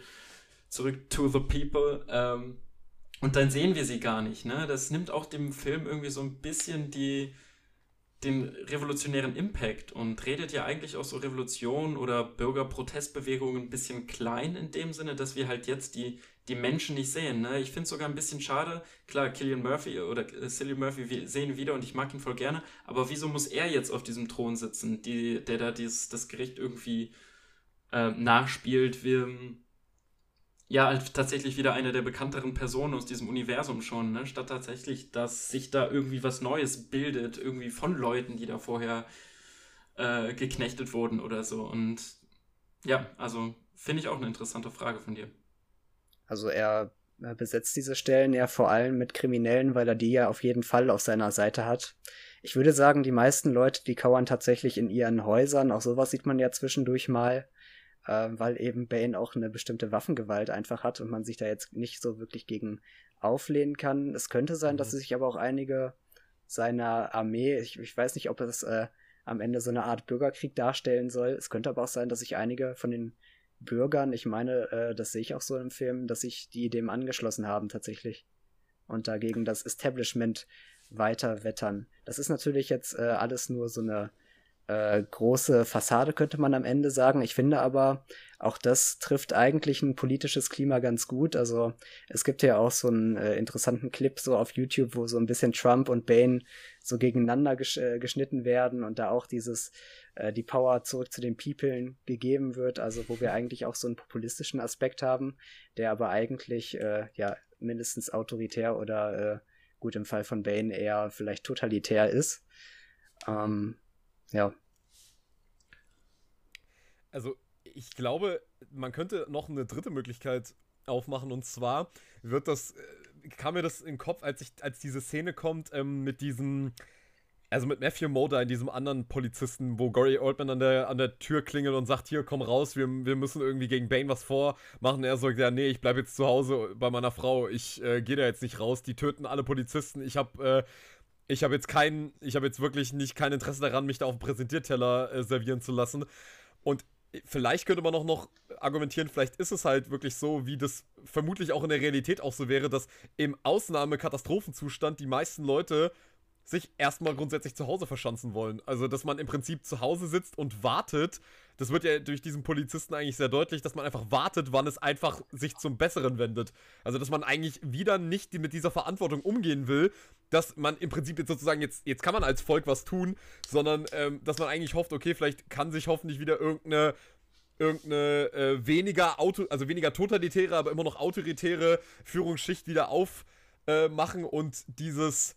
zurück to the people. Ähm, und dann sehen wir sie gar nicht. Ne? Das nimmt auch dem Film irgendwie so ein bisschen die, den revolutionären Impact und redet ja eigentlich auch so Revolution oder Bürgerprotestbewegungen ein bisschen klein in dem Sinne, dass wir halt jetzt die, die Menschen nicht sehen. Ne? Ich finde es sogar ein bisschen schade. Klar, Killian Murphy oder äh, Cillian Murphy wir sehen wieder und ich mag ihn voll gerne, aber wieso muss er jetzt auf diesem Thron sitzen, die, der da dieses, das Gericht irgendwie äh, nachspielt? Wir, ja, halt tatsächlich wieder eine der bekannteren Personen aus diesem Universum schon, ne? Statt tatsächlich, dass sich da irgendwie was Neues bildet, irgendwie von Leuten, die da vorher äh, geknechtet wurden oder so. Und ja, also finde ich auch eine interessante Frage von dir. Also er besetzt diese Stellen ja vor allem mit Kriminellen, weil er die ja auf jeden Fall auf seiner Seite hat. Ich würde sagen, die meisten Leute, die kauern tatsächlich in ihren Häusern, auch sowas sieht man ja zwischendurch mal äh, weil eben Bane auch eine bestimmte Waffengewalt einfach hat und man sich da jetzt nicht so wirklich gegen auflehnen kann. Es könnte sein, mhm. dass sich aber auch einige seiner Armee, ich, ich weiß nicht, ob es äh, am Ende so eine Art Bürgerkrieg darstellen soll. Es könnte aber auch sein, dass sich einige von den Bürgern, ich meine, äh, das sehe ich auch so im Film, dass sich die dem angeschlossen haben tatsächlich und dagegen das Establishment weiter wettern. Das ist natürlich jetzt äh, alles nur so eine äh, große Fassade, könnte man am Ende sagen. Ich finde aber, auch das trifft eigentlich ein politisches Klima ganz gut. Also es gibt ja auch so einen äh, interessanten Clip so auf YouTube, wo so ein bisschen Trump und Bane so gegeneinander gesch äh, geschnitten werden und da auch dieses äh, die Power zurück zu den Peoplen gegeben wird. Also wo wir eigentlich auch so einen populistischen Aspekt haben, der aber eigentlich äh, ja mindestens autoritär oder äh, gut im Fall von Bane eher vielleicht totalitär ist. Ähm, ja. Also, ich glaube, man könnte noch eine dritte Möglichkeit aufmachen und zwar wird das, äh, kam mir das in den Kopf, als ich, als diese Szene kommt ähm, mit diesem, also mit Matthew Moda in diesem anderen Polizisten, wo Gory Oldman an der, an der Tür klingelt und sagt, hier, komm raus, wir, wir müssen irgendwie gegen Bane was vormachen. Er sagt, ja, nee, ich bleib jetzt zu Hause bei meiner Frau, ich äh, gehe da jetzt nicht raus, die töten alle Polizisten, ich hab, äh, ich habe jetzt kein, ich habe jetzt wirklich nicht kein Interesse daran, mich da auf dem Präsentierteller äh, servieren zu lassen. Und vielleicht könnte man auch noch argumentieren, vielleicht ist es halt wirklich so, wie das vermutlich auch in der Realität auch so wäre, dass im Ausnahmekatastrophenzustand die meisten Leute sich erstmal grundsätzlich zu Hause verschanzen wollen. Also, dass man im Prinzip zu Hause sitzt und wartet. Das wird ja durch diesen Polizisten eigentlich sehr deutlich, dass man einfach wartet, wann es einfach sich zum Besseren wendet. Also, dass man eigentlich wieder nicht mit dieser Verantwortung umgehen will, dass man im Prinzip jetzt sozusagen, jetzt, jetzt kann man als Volk was tun, sondern ähm, dass man eigentlich hofft, okay, vielleicht kann sich hoffentlich wieder irgendeine irgendeine äh, weniger Auto, also weniger totalitäre, aber immer noch autoritäre Führungsschicht wieder aufmachen äh, und dieses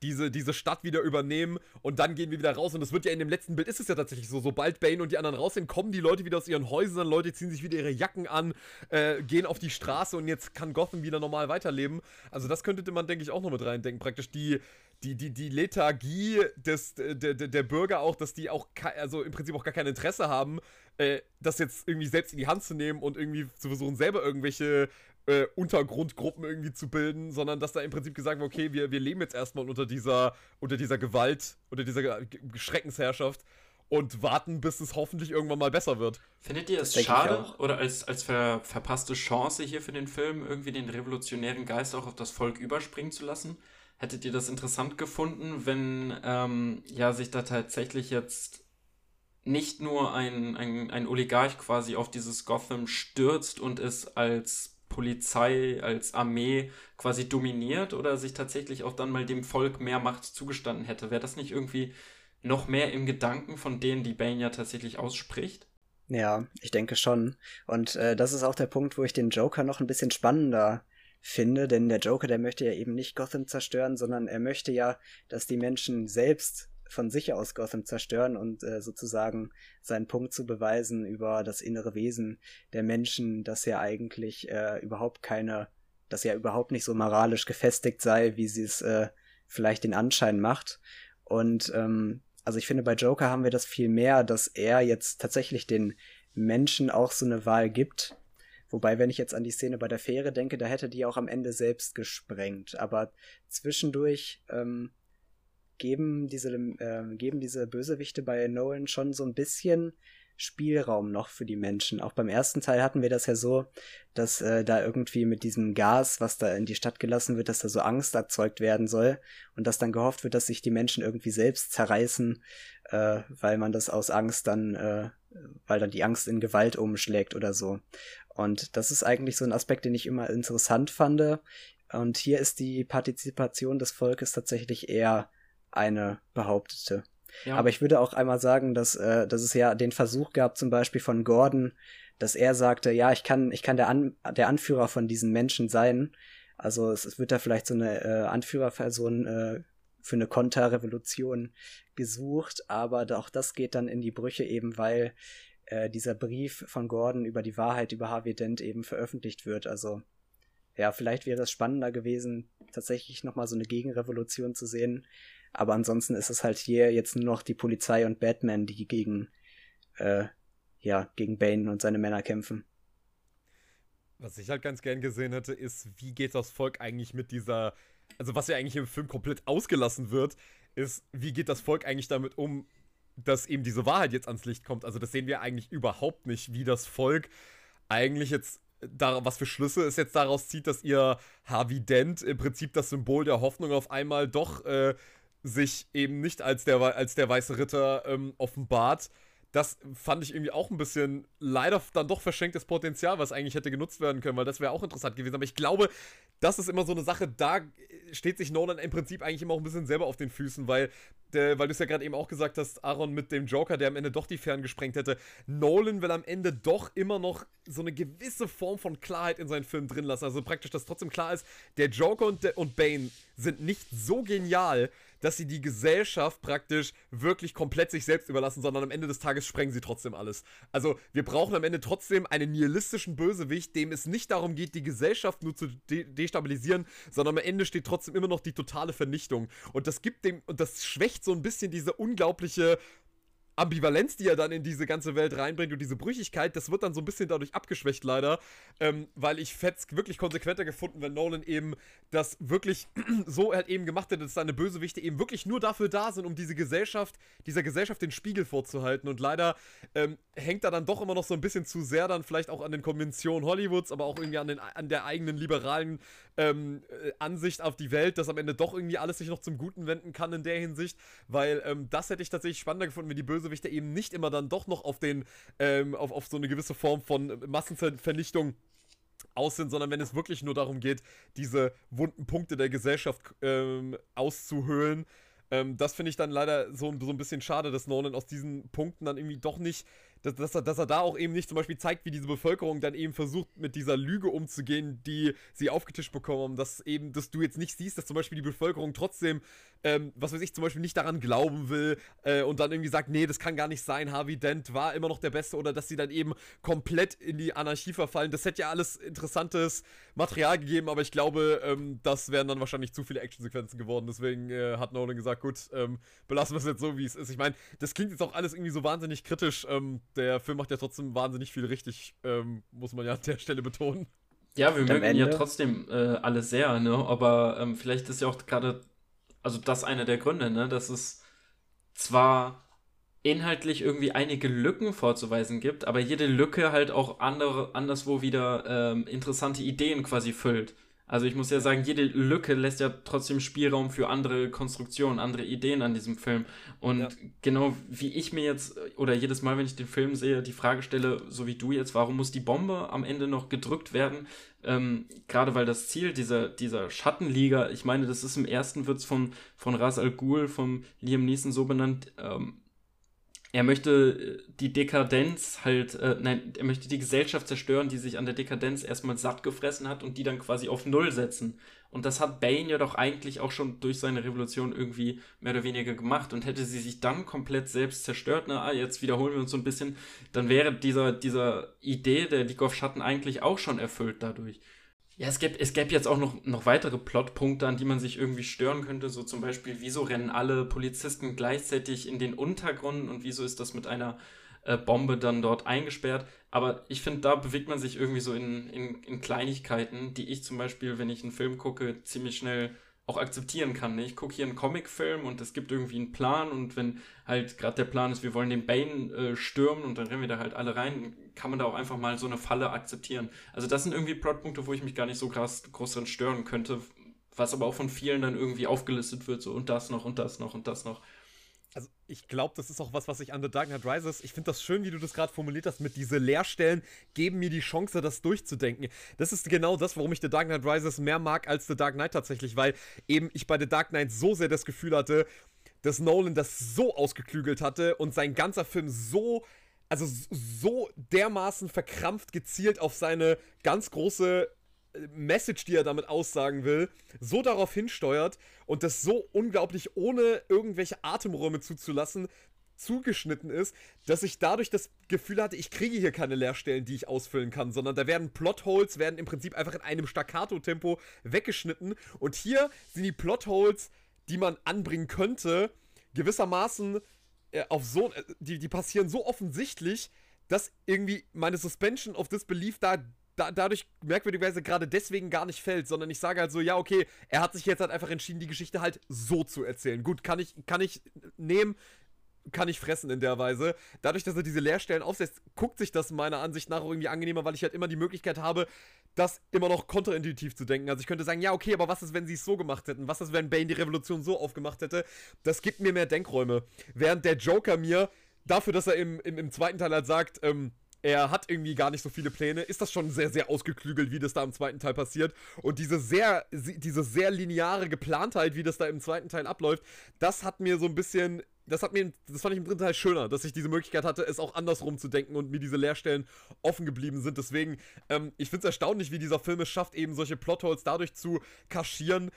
diese, diese Stadt wieder übernehmen und dann gehen wir wieder raus. Und das wird ja in dem letzten Bild ist es ja tatsächlich so. Sobald Bane und die anderen raus sind, kommen die Leute wieder aus ihren Häusern, Leute ziehen sich wieder ihre Jacken an, äh, gehen auf die Straße und jetzt kann Gotham wieder normal weiterleben. Also das könnte man, denke ich, auch noch mit reindenken. Praktisch die, die, die, die Lethargie des, der, der, der Bürger auch, dass die auch, also im Prinzip auch gar kein Interesse haben, äh, das jetzt irgendwie selbst in die Hand zu nehmen und irgendwie zu versuchen, selber irgendwelche äh, Untergrundgruppen irgendwie zu bilden, sondern dass da im Prinzip gesagt wird, okay, wir, wir leben jetzt erstmal unter dieser, unter dieser Gewalt, unter dieser Schreckensherrschaft und warten, bis es hoffentlich irgendwann mal besser wird. Findet ihr es schade oder als, als ver, verpasste Chance hier für den Film, irgendwie den revolutionären Geist auch auf das Volk überspringen zu lassen? Hättet ihr das interessant gefunden, wenn ähm, ja sich da tatsächlich jetzt nicht nur ein, ein, ein Oligarch quasi auf dieses Gotham stürzt und es als Polizei, als Armee quasi dominiert oder sich tatsächlich auch dann mal dem Volk mehr Macht zugestanden hätte. Wäre das nicht irgendwie noch mehr im Gedanken von denen, die Bane ja tatsächlich ausspricht? Ja, ich denke schon. Und äh, das ist auch der Punkt, wo ich den Joker noch ein bisschen spannender finde, denn der Joker, der möchte ja eben nicht Gotham zerstören, sondern er möchte ja, dass die Menschen selbst von sich aus Gotham zerstören und äh, sozusagen seinen Punkt zu beweisen über das innere Wesen der Menschen, dass ja eigentlich äh, überhaupt keine, dass ja überhaupt nicht so moralisch gefestigt sei, wie sie es äh, vielleicht den Anschein macht. Und ähm, also ich finde, bei Joker haben wir das viel mehr, dass er jetzt tatsächlich den Menschen auch so eine Wahl gibt. Wobei, wenn ich jetzt an die Szene bei der Fähre denke, da hätte die auch am Ende selbst gesprengt. Aber zwischendurch ähm, geben diese, äh, geben diese Bösewichte bei Nolan schon so ein bisschen Spielraum noch für die Menschen. Auch beim ersten Teil hatten wir das ja so, dass äh, da irgendwie mit diesem Gas, was da in die Stadt gelassen wird, dass da so Angst erzeugt werden soll und dass dann gehofft wird, dass sich die Menschen irgendwie selbst zerreißen, äh, weil man das aus Angst dann, äh, weil dann die Angst in Gewalt umschlägt oder so. Und das ist eigentlich so ein Aspekt, den ich immer interessant fand. Und hier ist die Partizipation des Volkes tatsächlich eher eine behauptete. Ja. Aber ich würde auch einmal sagen, dass, äh, dass es ja den Versuch gab, zum Beispiel von Gordon, dass er sagte, ja, ich kann, ich kann der, An der Anführer von diesen Menschen sein. Also es, es wird da vielleicht so eine äh, Anführerperson äh, für eine Konterrevolution gesucht, aber auch das geht dann in die Brüche eben, weil äh, dieser Brief von Gordon über die Wahrheit über Harvey Dent eben veröffentlicht wird. Also ja, vielleicht wäre es spannender gewesen, tatsächlich nochmal so eine Gegenrevolution zu sehen. Aber ansonsten ist es halt hier jetzt nur noch die Polizei und Batman, die gegen, äh, ja, gegen Bane und seine Männer kämpfen. Was ich halt ganz gern gesehen hätte, ist, wie geht das Volk eigentlich mit dieser, also was ja eigentlich im Film komplett ausgelassen wird, ist, wie geht das Volk eigentlich damit um, dass eben diese Wahrheit jetzt ans Licht kommt. Also das sehen wir eigentlich überhaupt nicht, wie das Volk eigentlich jetzt da, was für Schlüsse es jetzt daraus zieht, dass ihr Harvey Dent im Prinzip das Symbol der Hoffnung auf einmal doch äh, sich eben nicht als der, als der weiße Ritter ähm, offenbart. Das fand ich irgendwie auch ein bisschen leider dann doch verschenktes Potenzial, was eigentlich hätte genutzt werden können, weil das wäre auch interessant gewesen. Aber ich glaube, das ist immer so eine Sache, da steht sich Nolan im Prinzip eigentlich immer auch ein bisschen selber auf den Füßen, weil, der, weil du es ja gerade eben auch gesagt hast, Aaron mit dem Joker, der am Ende doch die Fern gesprengt hätte. Nolan will am Ende doch immer noch so eine gewisse Form von Klarheit in seinen Film drin lassen. Also praktisch, dass trotzdem klar ist, der Joker und, der, und Bane sind nicht so genial, dass sie die Gesellschaft praktisch wirklich komplett sich selbst überlassen, sondern am Ende des Tages sprengen sie trotzdem alles. Also wir brauchen am Ende trotzdem einen nihilistischen Bösewicht, dem es nicht darum geht, die Gesellschaft nur zu de destabilisieren, sondern am Ende steht trotzdem immer noch die totale Vernichtung. Und das gibt dem, und das schwächt so ein bisschen diese unglaubliche Ambivalenz, die er dann in diese ganze Welt reinbringt und diese Brüchigkeit, das wird dann so ein bisschen dadurch abgeschwächt, leider. Ähm, weil ich es wirklich konsequenter gefunden, wenn Nolan eben das wirklich so halt eben gemacht hätte, dass seine Bösewichte eben wirklich nur dafür da sind, um diese Gesellschaft, dieser Gesellschaft den Spiegel vorzuhalten. Und leider ähm, hängt er dann doch immer noch so ein bisschen zu sehr dann vielleicht auch an den Konventionen Hollywoods, aber auch irgendwie an, den, an der eigenen liberalen ähm, äh, Ansicht auf die Welt, dass am Ende doch irgendwie alles sich noch zum Guten wenden kann in der Hinsicht, weil ähm, das hätte ich tatsächlich spannender gefunden, wenn die Bösewichte eben nicht immer dann doch noch auf den, ähm, auf, auf so eine gewisse Form von Massenvernichtung aus sind, sondern wenn es wirklich nur darum geht, diese wunden Punkte der Gesellschaft ähm, auszuhöhlen. Ähm, das finde ich dann leider so, so ein bisschen schade, dass Nolan aus diesen Punkten dann irgendwie doch nicht dass, dass, er, dass er da auch eben nicht zum Beispiel zeigt, wie diese Bevölkerung dann eben versucht, mit dieser Lüge umzugehen, die sie aufgetischt bekommen, dass eben, dass du jetzt nicht siehst, dass zum Beispiel die Bevölkerung trotzdem, ähm, was weiß ich, zum Beispiel nicht daran glauben will äh, und dann irgendwie sagt, nee, das kann gar nicht sein, Harvey Dent war immer noch der Beste oder dass sie dann eben komplett in die Anarchie verfallen. Das hätte ja alles interessantes Material gegeben, aber ich glaube, ähm, das wären dann wahrscheinlich zu viele Actionsequenzen geworden. Deswegen äh, hat Nolan gesagt, gut, ähm, belassen wir es jetzt so, wie es ist. Ich meine, das klingt jetzt auch alles irgendwie so wahnsinnig kritisch. Ähm, der Film macht ja trotzdem wahnsinnig viel richtig, ähm, muss man ja an der Stelle betonen. Ja, wir mögen ja trotzdem äh, alle sehr, ne? Aber ähm, vielleicht ist ja auch gerade, also das einer der Gründe, ne? Dass es zwar inhaltlich irgendwie einige Lücken vorzuweisen gibt, aber jede Lücke halt auch andere, anderswo wieder ähm, interessante Ideen quasi füllt. Also ich muss ja sagen, jede Lücke lässt ja trotzdem Spielraum für andere Konstruktionen, andere Ideen an diesem Film. Und ja. genau wie ich mir jetzt, oder jedes Mal, wenn ich den Film sehe, die Frage stelle, so wie du jetzt, warum muss die Bombe am Ende noch gedrückt werden? Ähm, Gerade weil das Ziel dieser, dieser Schattenliga, ich meine, das ist im ersten Witz von, von Ras Al Ghul, von Liam Neeson so benannt, ähm, er möchte äh, die Dekadenz halt, äh, nein, er möchte die Gesellschaft zerstören, die sich an der Dekadenz erstmal satt gefressen hat und die dann quasi auf Null setzen. Und das hat Bane ja doch eigentlich auch schon durch seine Revolution irgendwie mehr oder weniger gemacht. Und hätte sie sich dann komplett selbst zerstört, na, ah, jetzt wiederholen wir uns so ein bisschen, dann wäre dieser, dieser Idee der League of Schatten eigentlich auch schon erfüllt dadurch. Ja, es gäbe, es gäbe jetzt auch noch, noch weitere Plotpunkte, an die man sich irgendwie stören könnte. So zum Beispiel, wieso rennen alle Polizisten gleichzeitig in den Untergrund und wieso ist das mit einer äh, Bombe dann dort eingesperrt? Aber ich finde, da bewegt man sich irgendwie so in, in, in Kleinigkeiten, die ich zum Beispiel, wenn ich einen Film gucke, ziemlich schnell auch akzeptieren kann. Ne? Ich gucke hier einen Comicfilm und es gibt irgendwie einen Plan und wenn halt gerade der Plan ist, wir wollen den Bane äh, stürmen und dann rennen wir da halt alle rein, kann man da auch einfach mal so eine Falle akzeptieren. Also das sind irgendwie Plotpunkte, wo ich mich gar nicht so krass groß dran stören könnte, was aber auch von vielen dann irgendwie aufgelistet wird, so und das noch und das noch und das noch also ich glaube, das ist auch was, was ich an The Dark Knight Rises, ich finde das schön, wie du das gerade formuliert hast, mit diese Leerstellen geben mir die Chance, das durchzudenken. Das ist genau das, warum ich The Dark Knight Rises mehr mag als The Dark Knight tatsächlich, weil eben ich bei The Dark Knight so sehr das Gefühl hatte, dass Nolan das so ausgeklügelt hatte und sein ganzer Film so also so dermaßen verkrampft gezielt auf seine ganz große Message, die er damit aussagen will, so darauf hinsteuert und das so unglaublich ohne irgendwelche Atemräume zuzulassen zugeschnitten ist, dass ich dadurch das Gefühl hatte, ich kriege hier keine Leerstellen, die ich ausfüllen kann, sondern da werden Plotholes, werden im Prinzip einfach in einem Staccato-Tempo weggeschnitten. Und hier sind die Plotholes, die man anbringen könnte, gewissermaßen äh, auf so, äh, die, die passieren so offensichtlich, dass irgendwie meine Suspension of Disbelief da, da dadurch merkwürdigerweise gerade deswegen gar nicht fällt, sondern ich sage halt so, ja, okay, er hat sich jetzt halt einfach entschieden, die Geschichte halt so zu erzählen. Gut, kann ich, kann ich nehmen, kann ich fressen in der Weise. Dadurch, dass er diese Leerstellen aufsetzt, guckt sich das meiner Ansicht nach irgendwie angenehmer, weil ich halt immer die Möglichkeit habe, das immer noch kontraintuitiv zu denken. Also ich könnte sagen, ja, okay, aber was ist, wenn sie es so gemacht hätten? Was ist, wenn Bane die Revolution so aufgemacht hätte? Das gibt mir mehr Denkräume. Während der Joker mir dafür, dass er im, im, im zweiten Teil halt sagt, ähm, er hat irgendwie gar nicht so viele Pläne, ist das schon sehr, sehr ausgeklügelt, wie das da im zweiten Teil passiert. Und diese sehr, diese sehr lineare Geplantheit, wie das da im zweiten Teil abläuft, das hat mir so ein bisschen das hat mir, das fand ich im dritten Teil schöner, dass ich diese Möglichkeit hatte, es auch andersrum zu denken und mir diese Leerstellen offen geblieben sind. Deswegen, ähm, ich finde es erstaunlich, wie dieser Film es schafft, eben solche Plotholes dadurch zu kaschieren,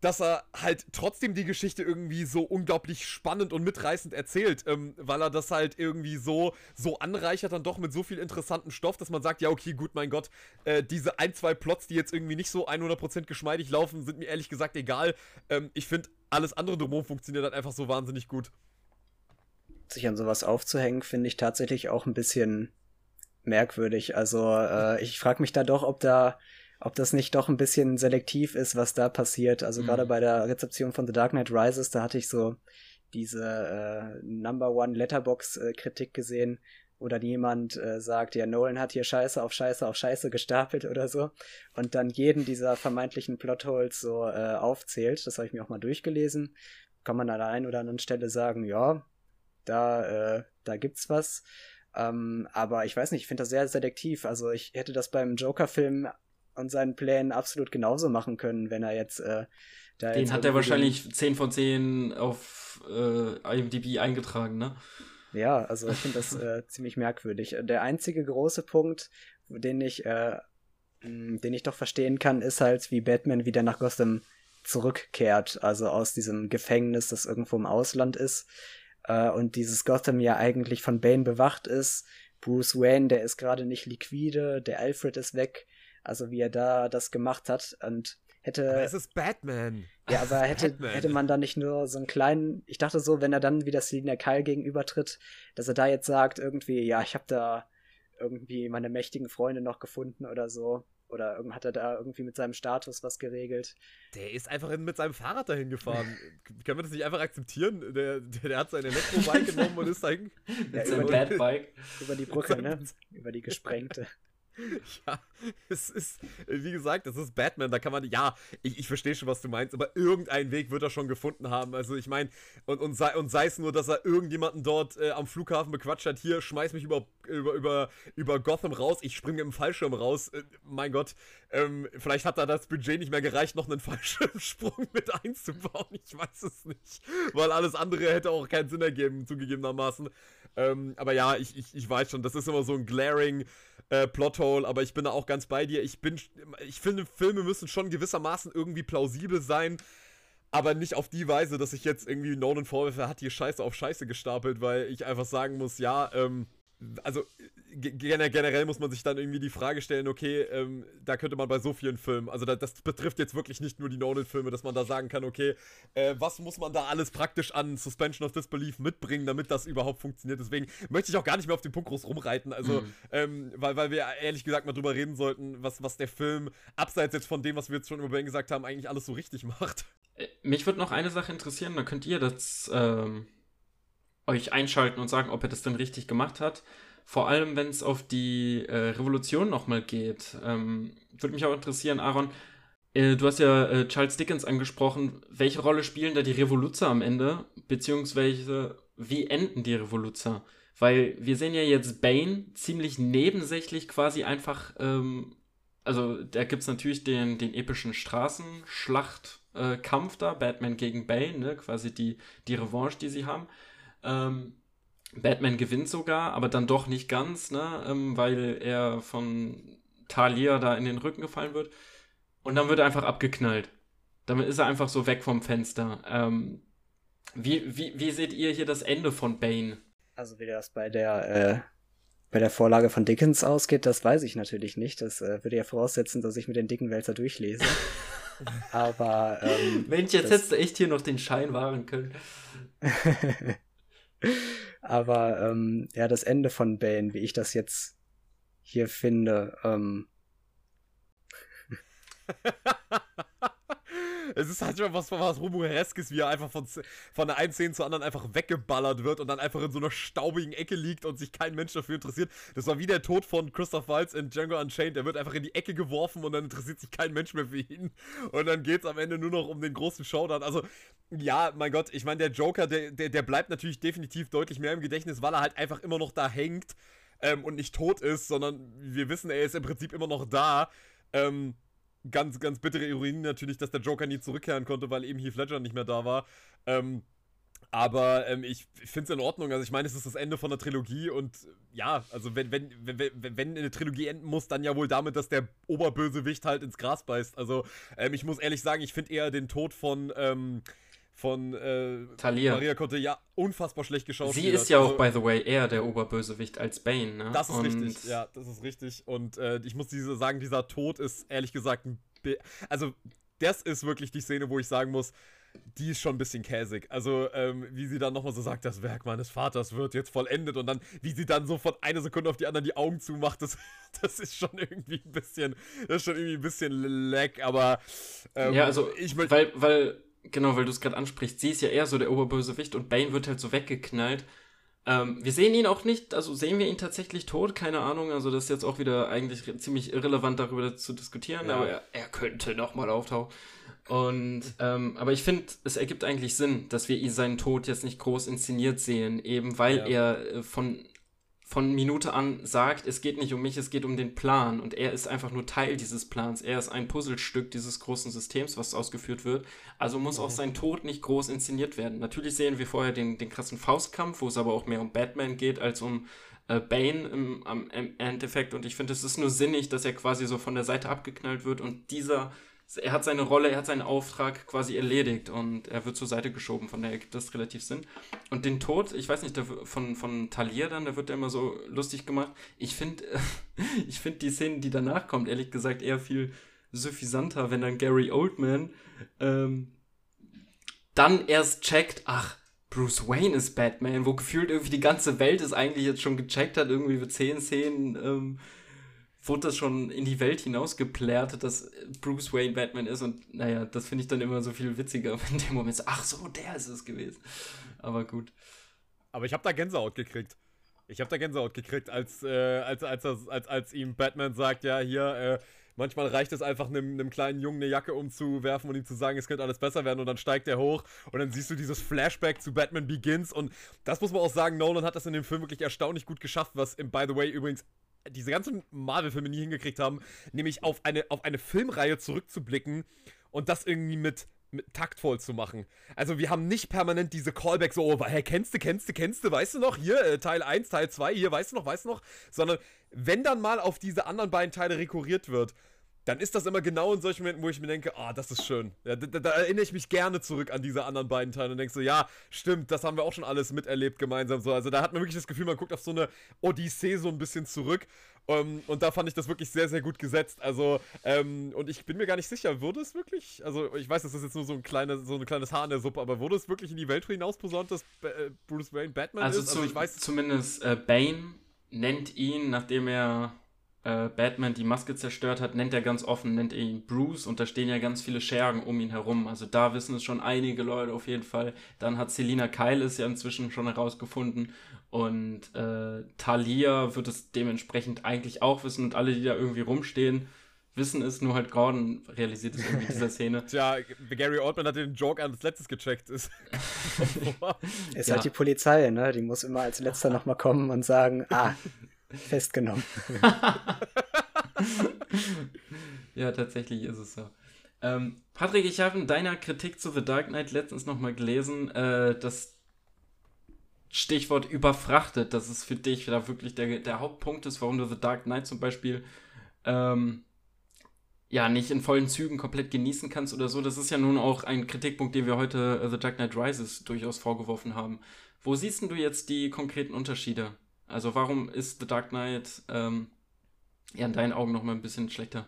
dass er halt trotzdem die Geschichte irgendwie so unglaublich spannend und mitreißend erzählt, ähm, weil er das halt irgendwie so, so anreichert dann doch mit so viel interessanten Stoff, dass man sagt, ja, okay, gut, mein Gott, äh, diese ein, zwei Plots, die jetzt irgendwie nicht so 100% geschmeidig laufen, sind mir ehrlich gesagt egal. Ähm, ich finde, alles andere drumherum funktioniert halt einfach so wahnsinnig gut. Sich an sowas aufzuhängen, finde ich tatsächlich auch ein bisschen merkwürdig. Also, äh, ich frage mich da doch, ob da ob das nicht doch ein bisschen selektiv ist, was da passiert. Also mhm. gerade bei der Rezeption von The Dark Knight Rises, da hatte ich so diese äh, Number One Letterbox-Kritik gesehen, wo dann jemand äh, sagt, ja, Nolan hat hier Scheiße auf Scheiße auf Scheiße gestapelt oder so und dann jeden dieser vermeintlichen Plotholes so äh, aufzählt. Das habe ich mir auch mal durchgelesen. Kann man an der einen oder anderen Stelle sagen, ja, da, äh, da gibt's was. Ähm, aber ich weiß nicht, ich finde das sehr selektiv. Also ich hätte das beim Joker-Film und seinen Plänen absolut genauso machen können, wenn er jetzt äh, da Den jetzt hat er wahrscheinlich 10 von 10 auf äh, IMDb eingetragen, ne? Ja, also ich finde das äh, ziemlich merkwürdig. Der einzige große Punkt, den ich, äh, den ich doch verstehen kann, ist halt, wie Batman wieder nach Gotham zurückkehrt, also aus diesem Gefängnis, das irgendwo im Ausland ist. Äh, und dieses Gotham ja eigentlich von Bane bewacht ist. Bruce Wayne, der ist gerade nicht liquide, der Alfred ist weg. Also wie er da das gemacht hat und hätte. Aber es ist Batman. Ja, aber hätte, Batman. hätte man da nicht nur so einen kleinen. Ich dachte so, wenn er dann wieder Selina Kyle gegenübertritt, dass er da jetzt sagt, irgendwie, ja, ich habe da irgendwie meine mächtigen Freunde noch gefunden oder so. Oder hat er da irgendwie mit seinem Status was geregelt? Der ist einfach mit seinem Fahrrad dahin gefahren. Können wir das nicht einfach akzeptieren? Der, der, der hat sein Elektrobike genommen und ist dahin. Ja, über, die, über die Brücke, ne? Über die gesprengte. Ja, es ist, wie gesagt, es ist Batman, da kann man, ja, ich, ich verstehe schon, was du meinst, aber irgendeinen Weg wird er schon gefunden haben. Also ich meine, und, und, sei, und sei es nur, dass er irgendjemanden dort äh, am Flughafen bequatscht hat, hier, schmeiß mich über, über, über, über Gotham raus, ich springe im Fallschirm raus. Äh, mein Gott, ähm, vielleicht hat da das Budget nicht mehr gereicht, noch einen Fallschirmsprung mit einzubauen, ich weiß es nicht. Weil alles andere hätte auch keinen Sinn ergeben, zugegebenermaßen. Ähm, aber ja, ich, ich, ich weiß schon, das ist immer so ein glaring äh, Plothole, aber ich bin da auch ganz bei dir. Ich bin, ich finde, Filme müssen schon gewissermaßen irgendwie plausibel sein, aber nicht auf die Weise, dass ich jetzt irgendwie Nolan vorwerfe, er hat hier Scheiße auf Scheiße gestapelt, weil ich einfach sagen muss, ja, ähm, also generell muss man sich dann irgendwie die Frage stellen, okay, ähm, da könnte man bei so vielen Filmen, also da, das betrifft jetzt wirklich nicht nur die Nolan-Filme, dass man da sagen kann, okay, äh, was muss man da alles praktisch an Suspension of Disbelief mitbringen, damit das überhaupt funktioniert. Deswegen möchte ich auch gar nicht mehr auf den Punkt groß rumreiten, also, mhm. ähm, weil, weil wir ehrlich gesagt mal drüber reden sollten, was, was der Film, abseits jetzt von dem, was wir jetzt schon über Ben gesagt haben, eigentlich alles so richtig macht. Äh, mich würde noch eine Sache interessieren, da könnt ihr das ähm, euch einschalten und sagen, ob er das denn richtig gemacht hat. Vor allem, wenn es auf die äh, Revolution nochmal geht. Ähm, Würde mich auch interessieren, Aaron. Äh, du hast ja äh, Charles Dickens angesprochen. Welche Rolle spielen da die Revoluzer am Ende? Beziehungsweise, wie enden die Revoluzer? Weil wir sehen ja jetzt Bane ziemlich nebensächlich quasi einfach. Ähm, also, da gibt es natürlich den, den epischen Straßenschlacht Kampf da, Batman gegen Bane, ne? quasi die, die Revanche, die sie haben. Ähm, Batman gewinnt sogar, aber dann doch nicht ganz, ne? Ähm, weil er von Talia da in den Rücken gefallen wird. Und dann wird er einfach abgeknallt. Damit ist er einfach so weg vom Fenster. Ähm, wie, wie, wie seht ihr hier das Ende von Bane? Also wie das bei der, äh, bei der Vorlage von Dickens ausgeht, das weiß ich natürlich nicht. Das äh, würde ja voraussetzen, dass ich mir den dicken Wälzer durchlese. Aber ähm, Mensch, jetzt hättest du echt hier noch den Schein wahren können. Aber ähm, ja, das Ende von Bane, wie ich das jetzt hier finde, ähm, es ist halt schon was, was Rumoreskes, wie er einfach von, von der einen Szene zur anderen einfach weggeballert wird und dann einfach in so einer staubigen Ecke liegt und sich kein Mensch dafür interessiert. Das war wie der Tod von Christoph Waltz in Django Unchained. Er wird einfach in die Ecke geworfen und dann interessiert sich kein Mensch mehr für ihn. Und dann geht es am Ende nur noch um den großen Showdown. Also, ja, mein Gott, ich meine, der Joker, der, der, der bleibt natürlich definitiv deutlich mehr im Gedächtnis, weil er halt einfach immer noch da hängt ähm, und nicht tot ist, sondern wir wissen, er ist im Prinzip immer noch da. Ähm, ganz, ganz bittere Ironie natürlich, dass der Joker nie zurückkehren konnte, weil eben Heath Ledger nicht mehr da war. Ähm, aber ähm, ich finde es in Ordnung. Also ich meine, es ist das Ende von der Trilogie und ja, also wenn, wenn, wenn, wenn eine Trilogie enden muss, dann ja wohl damit, dass der Oberbösewicht halt ins Gras beißt. Also ähm, ich muss ehrlich sagen, ich finde eher den Tod von ähm, von äh, Talia. Maria Conte ja unfassbar schlecht geschaut. Sie ist ja auch, also by the way, eher der Oberbösewicht als Bane, ne? Das ist und richtig, ja, das ist richtig. Und äh, ich muss diese sagen, dieser Tod ist ehrlich gesagt ein also das ist wirklich die Szene, wo ich sagen muss, die ist schon ein bisschen käsig. Also, ähm, wie sie dann nochmal so sagt, das Werk meines Vaters wird jetzt vollendet und dann, wie sie dann so von einer Sekunde auf die andere die Augen zumacht, das, das ist schon irgendwie ein bisschen, das ist schon irgendwie ein bisschen leck, aber ähm, Ja, also, ich weil, weil Genau, weil du es gerade ansprichst. Sie ist ja eher so der Oberbösewicht und Bane wird halt so weggeknallt. Ähm, wir sehen ihn auch nicht, also sehen wir ihn tatsächlich tot, keine Ahnung. Also das ist jetzt auch wieder eigentlich ziemlich irrelevant darüber zu diskutieren, ja. aber er, er könnte nochmal auftauchen. Und ähm, aber ich finde, es ergibt eigentlich Sinn, dass wir ihn seinen Tod jetzt nicht groß inszeniert sehen, eben weil ja. er äh, von von Minute an sagt, es geht nicht um mich, es geht um den Plan. Und er ist einfach nur Teil dieses Plans. Er ist ein Puzzlestück dieses großen Systems, was ausgeführt wird. Also muss auch sein Tod nicht groß inszeniert werden. Natürlich sehen wir vorher den, den krassen Faustkampf, wo es aber auch mehr um Batman geht als um äh, Bane im, im Endeffekt. Und ich finde, es ist nur sinnig, dass er quasi so von der Seite abgeknallt wird und dieser er hat seine Rolle, er hat seinen Auftrag quasi erledigt und er wird zur Seite geschoben, von daher gibt das relativ Sinn. Und den Tod, ich weiß nicht, der, von, von Talir dann, da wird er immer so lustig gemacht. Ich finde ich find die Szene, die danach kommt, ehrlich gesagt eher viel suffisanter, wenn dann Gary Oldman ähm, dann erst checkt, ach, Bruce Wayne ist Batman, wo gefühlt irgendwie die ganze Welt es eigentlich jetzt schon gecheckt hat, irgendwie für zehn Szenen ähm, wurde das schon in die Welt hinausgeplärt, dass Bruce Wayne Batman ist und naja, das finde ich dann immer so viel witziger, wenn dem Moment so, ach so, der ist es gewesen. Aber gut. Aber ich habe da Gänsehaut gekriegt. Ich habe da Gänsehaut gekriegt, als, äh, als, als, als, als, als ihm Batman sagt, ja, hier, äh, manchmal reicht es einfach, einem, einem kleinen Jungen eine Jacke umzuwerfen und ihm zu sagen, es könnte alles besser werden und dann steigt er hoch und dann siehst du dieses Flashback zu Batman Begins und das muss man auch sagen, Nolan hat das in dem Film wirklich erstaunlich gut geschafft, was im, by the way, übrigens diese ganzen Marvel-Filme nie hingekriegt haben, nämlich auf eine, auf eine Filmreihe zurückzublicken und das irgendwie mit, mit taktvoll zu machen. Also wir haben nicht permanent diese Callbacks so, oh, hey, kennst du, kennst du, kennst du, weißt du noch, hier, äh, Teil 1, Teil 2, hier, weißt du noch, weißt du noch, sondern wenn dann mal auf diese anderen beiden Teile rekurriert wird, dann ist das immer genau in solchen Momenten, wo ich mir denke, ah, oh, das ist schön. Ja, da, da, erinnere ich mich gerne zurück an diese anderen beiden Teile und denke so, ja, stimmt, das haben wir auch schon alles miterlebt gemeinsam. So, also da hat man wirklich das Gefühl, man guckt auf so eine Odyssee so ein bisschen zurück. Um, ähm, und da fand ich das wirklich sehr, sehr gut gesetzt. Also, ähm, und ich bin mir gar nicht sicher, wurde es wirklich, also ich weiß, das ist jetzt nur so ein, kleine, so ein kleines Haar in der Suppe, aber wurde es wirklich in die Welt hinaus posaunt, dass äh, Bruce Wayne Batman also ist? also ich weiß zumindest äh, Bane nennt ihn, nachdem er äh, Batman die Maske zerstört hat, nennt er ganz offen, nennt er ihn Bruce und da stehen ja ganz viele Schergen um ihn herum. Also da wissen es schon einige Leute auf jeden Fall. Dann hat Selina Kyle es ja inzwischen schon herausgefunden und äh, Talia wird es dementsprechend eigentlich auch wissen und alle, die da irgendwie rumstehen, wissen es, nur halt Gordon realisiert es irgendwie in dieser Szene. Tja, Gary Oldman hat den Joke als letztes gecheckt. Ist, ist ja. halt die Polizei, ne? Die muss immer als letzter nochmal kommen und sagen, ah, Festgenommen. ja, tatsächlich ist es so. Ähm, Patrick, ich habe in deiner Kritik zu The Dark Knight letztens nochmal gelesen, äh, dass Stichwort überfrachtet, dass es für dich da wirklich der, der Hauptpunkt ist, warum du The Dark Knight zum Beispiel ähm, ja nicht in vollen Zügen komplett genießen kannst oder so. Das ist ja nun auch ein Kritikpunkt, den wir heute äh, The Dark Knight Rises durchaus vorgeworfen haben. Wo siehst du jetzt die konkreten Unterschiede? Also warum ist The Dark Knight ähm, ja in deinen Augen nochmal ein bisschen schlechter?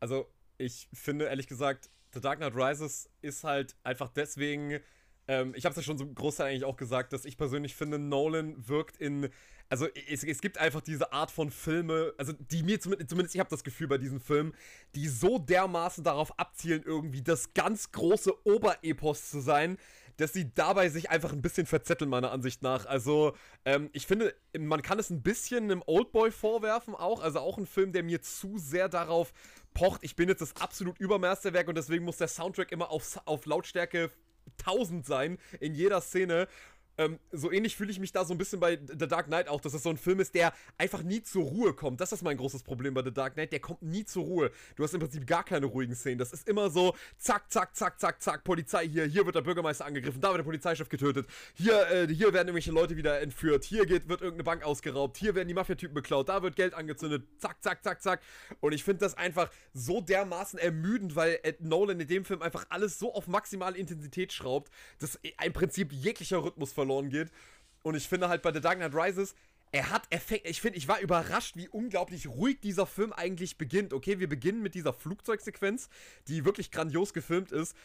Also ich finde ehrlich gesagt, The Dark Knight Rises ist halt einfach deswegen ähm, ich habe es ja schon so großteil eigentlich auch gesagt, dass ich persönlich finde, Nolan wirkt in. Also es, es gibt einfach diese Art von Filme, also die mir zumindest, zumindest ich habe das Gefühl bei diesen Filmen, die so dermaßen darauf abzielen, irgendwie das ganz große Oberepos zu sein, dass sie dabei sich einfach ein bisschen verzetteln, meiner Ansicht nach. Also, ähm, ich finde, man kann es ein bisschen einem Oldboy vorwerfen auch. Also auch ein Film, der mir zu sehr darauf pocht, ich bin jetzt das absolut Übermeisterwerk und deswegen muss der Soundtrack immer auf, auf Lautstärke 1000 sein in jeder Szene. Ähm, so ähnlich fühle ich mich da so ein bisschen bei The Dark Knight auch, dass das so ein Film ist, der einfach nie zur Ruhe kommt. Das ist mein großes Problem bei The Dark Knight. Der kommt nie zur Ruhe. Du hast im Prinzip gar keine ruhigen Szenen. Das ist immer so, zack, zack, zack, zack, zack, Polizei hier, hier wird der Bürgermeister angegriffen, da wird der Polizeichef getötet, hier, äh, hier werden irgendwelche Leute wieder entführt, hier geht, wird irgendeine Bank ausgeraubt, hier werden die Mafiatypen beklaut, da wird Geld angezündet, zack, zack, zack, zack. Und ich finde das einfach so dermaßen ermüdend, weil Ed Nolan in dem Film einfach alles so auf maximale Intensität schraubt, dass im Prinzip jeglicher Rhythmus verloren verloren geht. Und ich finde halt bei The Dark Knight Rises, er hat Effekt. Ich finde, ich war überrascht, wie unglaublich ruhig dieser Film eigentlich beginnt. Okay, wir beginnen mit dieser Flugzeugsequenz, die wirklich grandios gefilmt ist.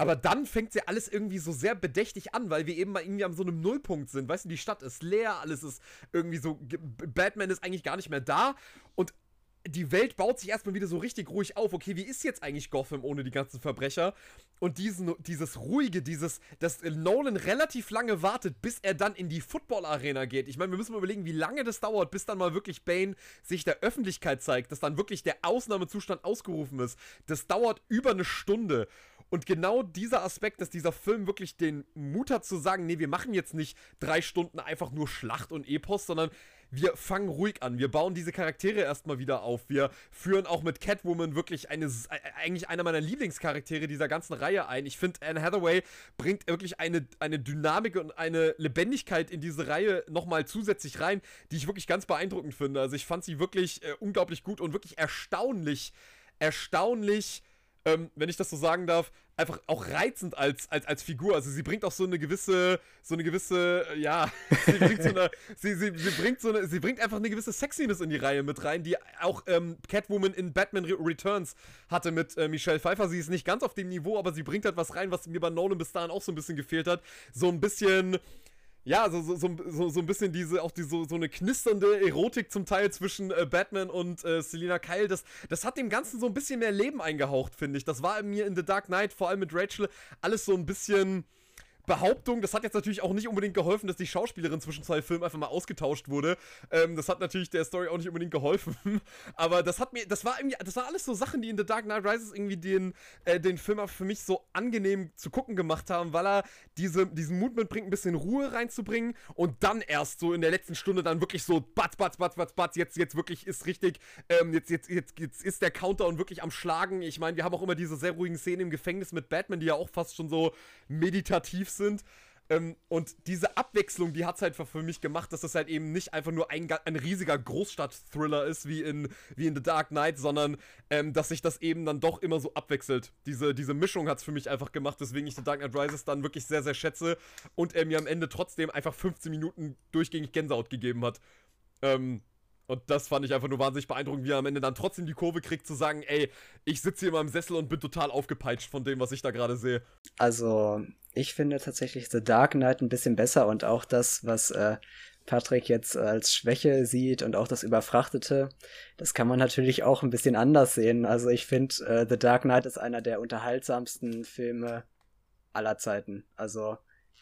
Aber dann fängt ja alles irgendwie so sehr bedächtig an, weil wir eben mal irgendwie an so einem Nullpunkt sind. Weißt du, die Stadt ist leer, alles ist irgendwie so. Batman ist eigentlich gar nicht mehr da. Und die Welt baut sich erstmal wieder so richtig ruhig auf. Okay, wie ist jetzt eigentlich Gotham ohne die ganzen Verbrecher? Und diesen, dieses ruhige, dieses, dass Nolan relativ lange wartet, bis er dann in die Football-Arena geht. Ich meine, wir müssen mal überlegen, wie lange das dauert, bis dann mal wirklich Bane sich der Öffentlichkeit zeigt, dass dann wirklich der Ausnahmezustand ausgerufen ist. Das dauert über eine Stunde. Und genau dieser Aspekt, dass dieser Film wirklich den Mut hat zu sagen, nee, wir machen jetzt nicht drei Stunden einfach nur Schlacht und Epos, sondern wir fangen ruhig an. Wir bauen diese Charaktere erstmal wieder auf. Wir führen auch mit Catwoman wirklich eine, eigentlich einer meiner Lieblingscharaktere dieser ganzen Reihe ein. Ich finde, Anne Hathaway bringt wirklich eine, eine Dynamik und eine Lebendigkeit in diese Reihe nochmal zusätzlich rein, die ich wirklich ganz beeindruckend finde. Also ich fand sie wirklich äh, unglaublich gut und wirklich erstaunlich, erstaunlich ähm, wenn ich das so sagen darf, einfach auch reizend als, als, als Figur. Also sie bringt auch so eine gewisse, so eine gewisse, äh, ja, sie bringt so eine, sie, sie, sie bringt so eine, sie bringt einfach eine gewisse Sexiness in die Reihe mit rein, die auch ähm, Catwoman in Batman Returns hatte mit äh, Michelle Pfeiffer. Sie ist nicht ganz auf dem Niveau, aber sie bringt halt was rein, was mir bei Nolan bis dahin auch so ein bisschen gefehlt hat. So ein bisschen, ja, so, so, so, so ein bisschen diese, auch diese, so, so eine knisternde Erotik zum Teil zwischen äh, Batman und äh, Selina Kyle. Das, das hat dem Ganzen so ein bisschen mehr Leben eingehaucht, finde ich. Das war mir in The Dark Knight, vor allem mit Rachel, alles so ein bisschen Behauptung, das hat jetzt natürlich auch nicht unbedingt geholfen, dass die Schauspielerin zwischen zwei Filmen einfach mal ausgetauscht wurde. Ähm, das hat natürlich der Story auch nicht unbedingt geholfen. Aber das hat mir, das war irgendwie, das war alles so Sachen, die in The Dark Knight Rises irgendwie den, äh, den Film für mich so angenehm zu gucken gemacht haben, weil er diese, diesen Mut mitbringt, ein bisschen Ruhe reinzubringen und dann erst so in der letzten Stunde dann wirklich so batz, batz, batz, batz, batz, jetzt, jetzt wirklich ist richtig, ähm, jetzt, jetzt, jetzt, jetzt ist der Countdown wirklich am Schlagen. Ich meine, wir haben auch immer diese sehr ruhigen Szenen im Gefängnis mit Batman, die ja auch fast schon so meditativ sind sind. Ähm, und diese Abwechslung, die hat es halt für mich gemacht, dass das halt eben nicht einfach nur ein, ein riesiger Großstadt-Thriller ist, wie in, wie in The Dark Knight, sondern ähm, dass sich das eben dann doch immer so abwechselt. Diese, diese Mischung hat es für mich einfach gemacht, weswegen ich The Dark Knight Rises dann wirklich sehr, sehr schätze und er mir am Ende trotzdem einfach 15 Minuten durchgängig Gänsehaut gegeben hat. Ähm, und das fand ich einfach nur wahnsinnig beeindruckend, wie er am Ende dann trotzdem die Kurve kriegt, zu sagen, ey, ich sitze hier in meinem Sessel und bin total aufgepeitscht von dem, was ich da gerade sehe. Also, ich finde tatsächlich The Dark Knight ein bisschen besser und auch das, was äh, Patrick jetzt als Schwäche sieht und auch das Überfrachtete, das kann man natürlich auch ein bisschen anders sehen. Also ich finde, äh, The Dark Knight ist einer der unterhaltsamsten Filme aller Zeiten. Also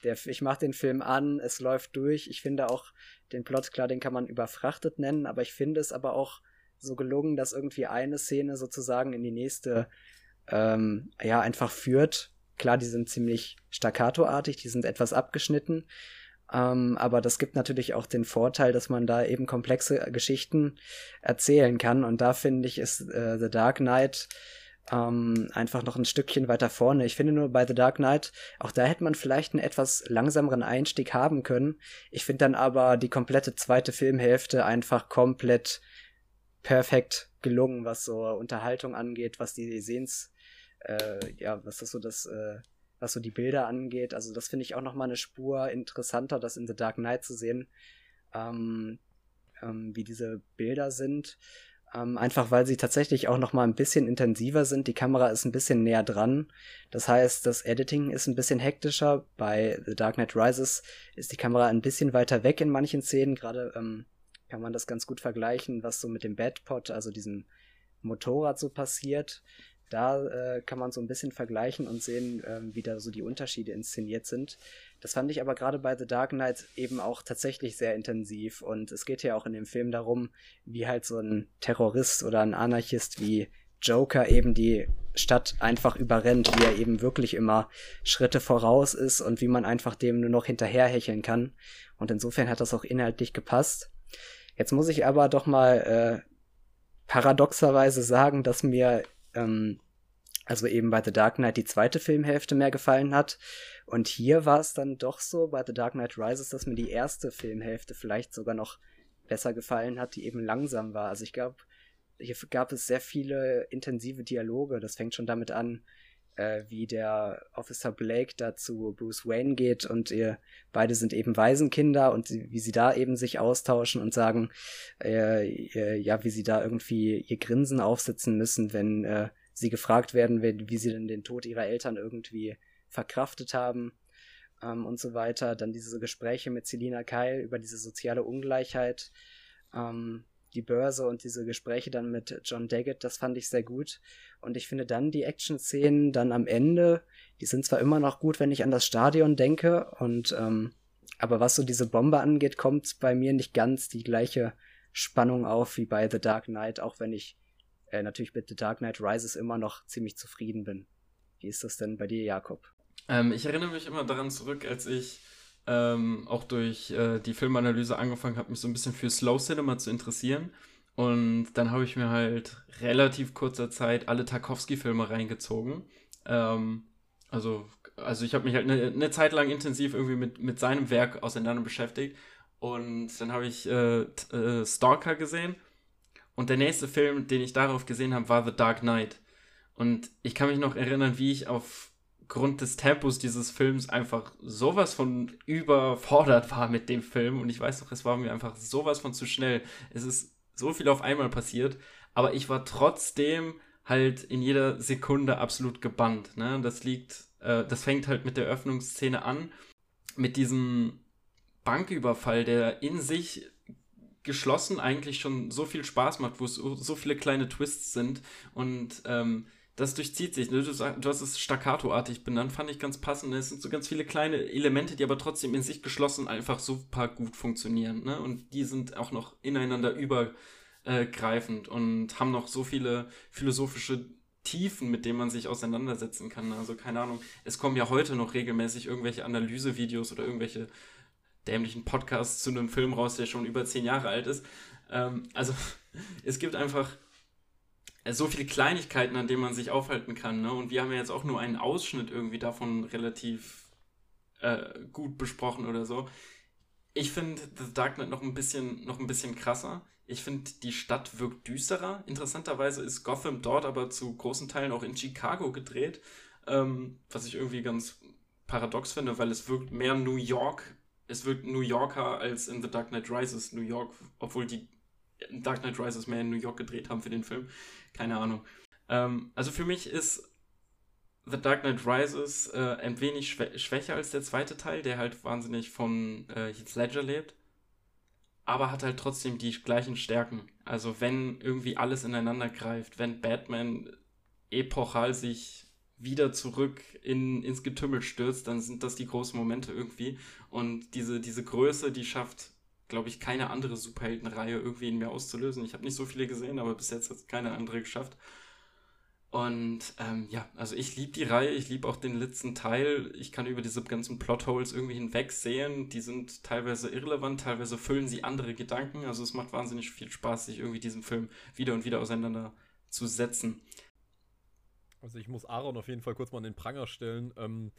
der, ich mache den Film an, es läuft durch. Ich finde auch den Plot, klar, den kann man überfrachtet nennen, aber ich finde es aber auch so gelungen, dass irgendwie eine Szene sozusagen in die nächste ähm, ja einfach führt. Klar, die sind ziemlich staccatoartig, die sind etwas abgeschnitten, ähm, aber das gibt natürlich auch den Vorteil, dass man da eben komplexe Geschichten erzählen kann. Und da finde ich, ist äh, The Dark Knight ähm, einfach noch ein Stückchen weiter vorne. Ich finde nur bei The Dark Knight, auch da hätte man vielleicht einen etwas langsameren Einstieg haben können. Ich finde dann aber die komplette zweite Filmhälfte einfach komplett perfekt gelungen, was so Unterhaltung angeht, was die Sehens, äh, ja, was das so das, äh, was so die Bilder angeht. Also das finde ich auch noch mal eine Spur interessanter, das in The Dark Knight zu sehen, ähm, ähm, wie diese Bilder sind. Ähm, einfach weil sie tatsächlich auch noch mal ein bisschen intensiver sind. Die Kamera ist ein bisschen näher dran. Das heißt, das Editing ist ein bisschen hektischer. Bei The Dark Knight Rises ist die Kamera ein bisschen weiter weg in manchen Szenen. Gerade ähm, kann man das ganz gut vergleichen, was so mit dem Badpot, also diesem Motorrad so passiert. Da äh, kann man so ein bisschen vergleichen und sehen, äh, wie da so die Unterschiede inszeniert sind. Das fand ich aber gerade bei The Dark Knight eben auch tatsächlich sehr intensiv. Und es geht ja auch in dem Film darum, wie halt so ein Terrorist oder ein Anarchist wie Joker eben die Stadt einfach überrennt, wie er eben wirklich immer Schritte voraus ist und wie man einfach dem nur noch hinterherhecheln kann. Und insofern hat das auch inhaltlich gepasst. Jetzt muss ich aber doch mal äh, paradoxerweise sagen, dass mir ähm, also eben bei The Dark Knight die zweite Filmhälfte mehr gefallen hat. Und hier war es dann doch so bei The Dark Knight Rises, dass mir die erste Filmhälfte vielleicht sogar noch besser gefallen hat, die eben langsam war. Also ich glaube, hier gab es sehr viele intensive Dialoge. Das fängt schon damit an, äh, wie der Officer Blake da zu Bruce Wayne geht und ihr beide sind eben Waisenkinder und wie sie da eben sich austauschen und sagen, äh, äh, ja, wie sie da irgendwie ihr Grinsen aufsetzen müssen, wenn äh, sie gefragt werden, wie, wie sie denn den Tod ihrer Eltern irgendwie verkraftet haben ähm, und so weiter. Dann diese Gespräche mit Selina Keil über diese soziale Ungleichheit, ähm, die Börse und diese Gespräche dann mit John Daggett, das fand ich sehr gut. Und ich finde dann die Action-Szenen dann am Ende, die sind zwar immer noch gut, wenn ich an das Stadion denke, und ähm, aber was so diese Bombe angeht, kommt bei mir nicht ganz die gleiche Spannung auf wie bei The Dark Knight, auch wenn ich äh, natürlich mit The Dark Knight Rises immer noch ziemlich zufrieden bin. Wie ist das denn bei dir, Jakob? Ähm, ich erinnere mich immer daran zurück, als ich ähm, auch durch äh, die Filmanalyse angefangen habe, mich so ein bisschen für Slow Cinema zu interessieren. Und dann habe ich mir halt relativ kurzer Zeit alle Tarkovsky-Filme reingezogen. Ähm, also, also ich habe mich halt eine, eine Zeit lang intensiv irgendwie mit, mit seinem Werk auseinander beschäftigt. Und dann habe ich äh, äh, Stalker gesehen und der nächste Film, den ich darauf gesehen habe, war The Dark Knight. Und ich kann mich noch erinnern, wie ich aufgrund des Tempos dieses Films einfach sowas von überfordert war mit dem Film. Und ich weiß noch, es war mir einfach sowas von zu schnell. Es ist so viel auf einmal passiert. Aber ich war trotzdem halt in jeder Sekunde absolut gebannt. Ne? Das liegt, äh, das fängt halt mit der Öffnungsszene an. Mit diesem Banküberfall, der in sich geschlossen eigentlich schon so viel Spaß macht, wo es so viele kleine Twists sind und ähm, das durchzieht sich. Ne? Du, du, hast es staccatoartig benannt, fand ich ganz passend. Es sind so ganz viele kleine Elemente, die aber trotzdem in sich geschlossen einfach super gut funktionieren. Ne? Und die sind auch noch ineinander übergreifend und haben noch so viele philosophische Tiefen, mit denen man sich auseinandersetzen kann. Also keine Ahnung, es kommen ja heute noch regelmäßig irgendwelche Analysevideos oder irgendwelche dämlichen Podcast zu einem Film raus, der schon über zehn Jahre alt ist. Ähm, also es gibt einfach so viele Kleinigkeiten, an denen man sich aufhalten kann. Ne? Und wir haben ja jetzt auch nur einen Ausschnitt irgendwie davon relativ äh, gut besprochen oder so. Ich finde The Dark Knight noch ein bisschen, noch ein bisschen krasser. Ich finde, die Stadt wirkt düsterer. Interessanterweise ist Gotham dort aber zu großen Teilen auch in Chicago gedreht, ähm, was ich irgendwie ganz paradox finde, weil es wirkt mehr New York es wirkt New Yorker als in The Dark Knight Rises New York, obwohl die Dark Knight Rises mehr in New York gedreht haben für den Film. Keine Ahnung. Ähm, also für mich ist The Dark Knight Rises äh, ein wenig schwä schwächer als der zweite Teil, der halt wahnsinnig von äh, Heath Ledger lebt. Aber hat halt trotzdem die gleichen Stärken. Also wenn irgendwie alles ineinander greift, wenn Batman epochal sich wieder zurück in, ins Getümmel stürzt, dann sind das die großen Momente irgendwie. Und diese, diese Größe, die schafft, glaube ich, keine andere Superheldenreihe irgendwie in mir auszulösen. Ich habe nicht so viele gesehen, aber bis jetzt hat es keine andere geschafft. Und ähm, ja, also ich liebe die Reihe, ich liebe auch den letzten Teil. Ich kann über diese ganzen Plotholes irgendwie hinwegsehen. Die sind teilweise irrelevant, teilweise füllen sie andere Gedanken. Also es macht wahnsinnig viel Spaß, sich irgendwie diesem Film wieder und wieder auseinanderzusetzen. Also ich muss Aaron auf jeden Fall kurz mal an den Pranger stellen. Ähm,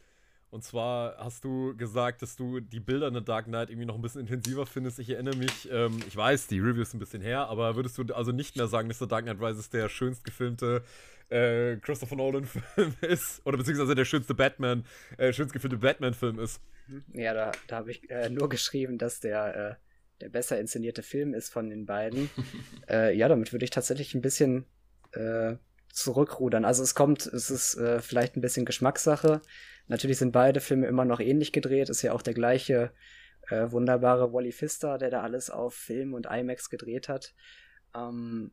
und zwar hast du gesagt, dass du die Bilder in The Dark Knight irgendwie noch ein bisschen intensiver findest. Ich erinnere mich, ähm, ich weiß, die Review ist ein bisschen her, aber würdest du also nicht mehr sagen, dass The Dark Knight Rises der schönst gefilmte äh, Christopher Nolan-Film ist? Oder beziehungsweise der schönste Batman, äh, schönst gefilmte Batman-Film ist? Ja, da, da habe ich äh, nur geschrieben, dass der, äh, der besser inszenierte Film ist von den beiden. Äh, ja, damit würde ich tatsächlich ein bisschen äh, zurückrudern. Also es kommt, es ist äh, vielleicht ein bisschen Geschmackssache. Natürlich sind beide Filme immer noch ähnlich gedreht. Ist ja auch der gleiche äh, wunderbare Wally Pfister, der da alles auf Film und IMAX gedreht hat. Ähm,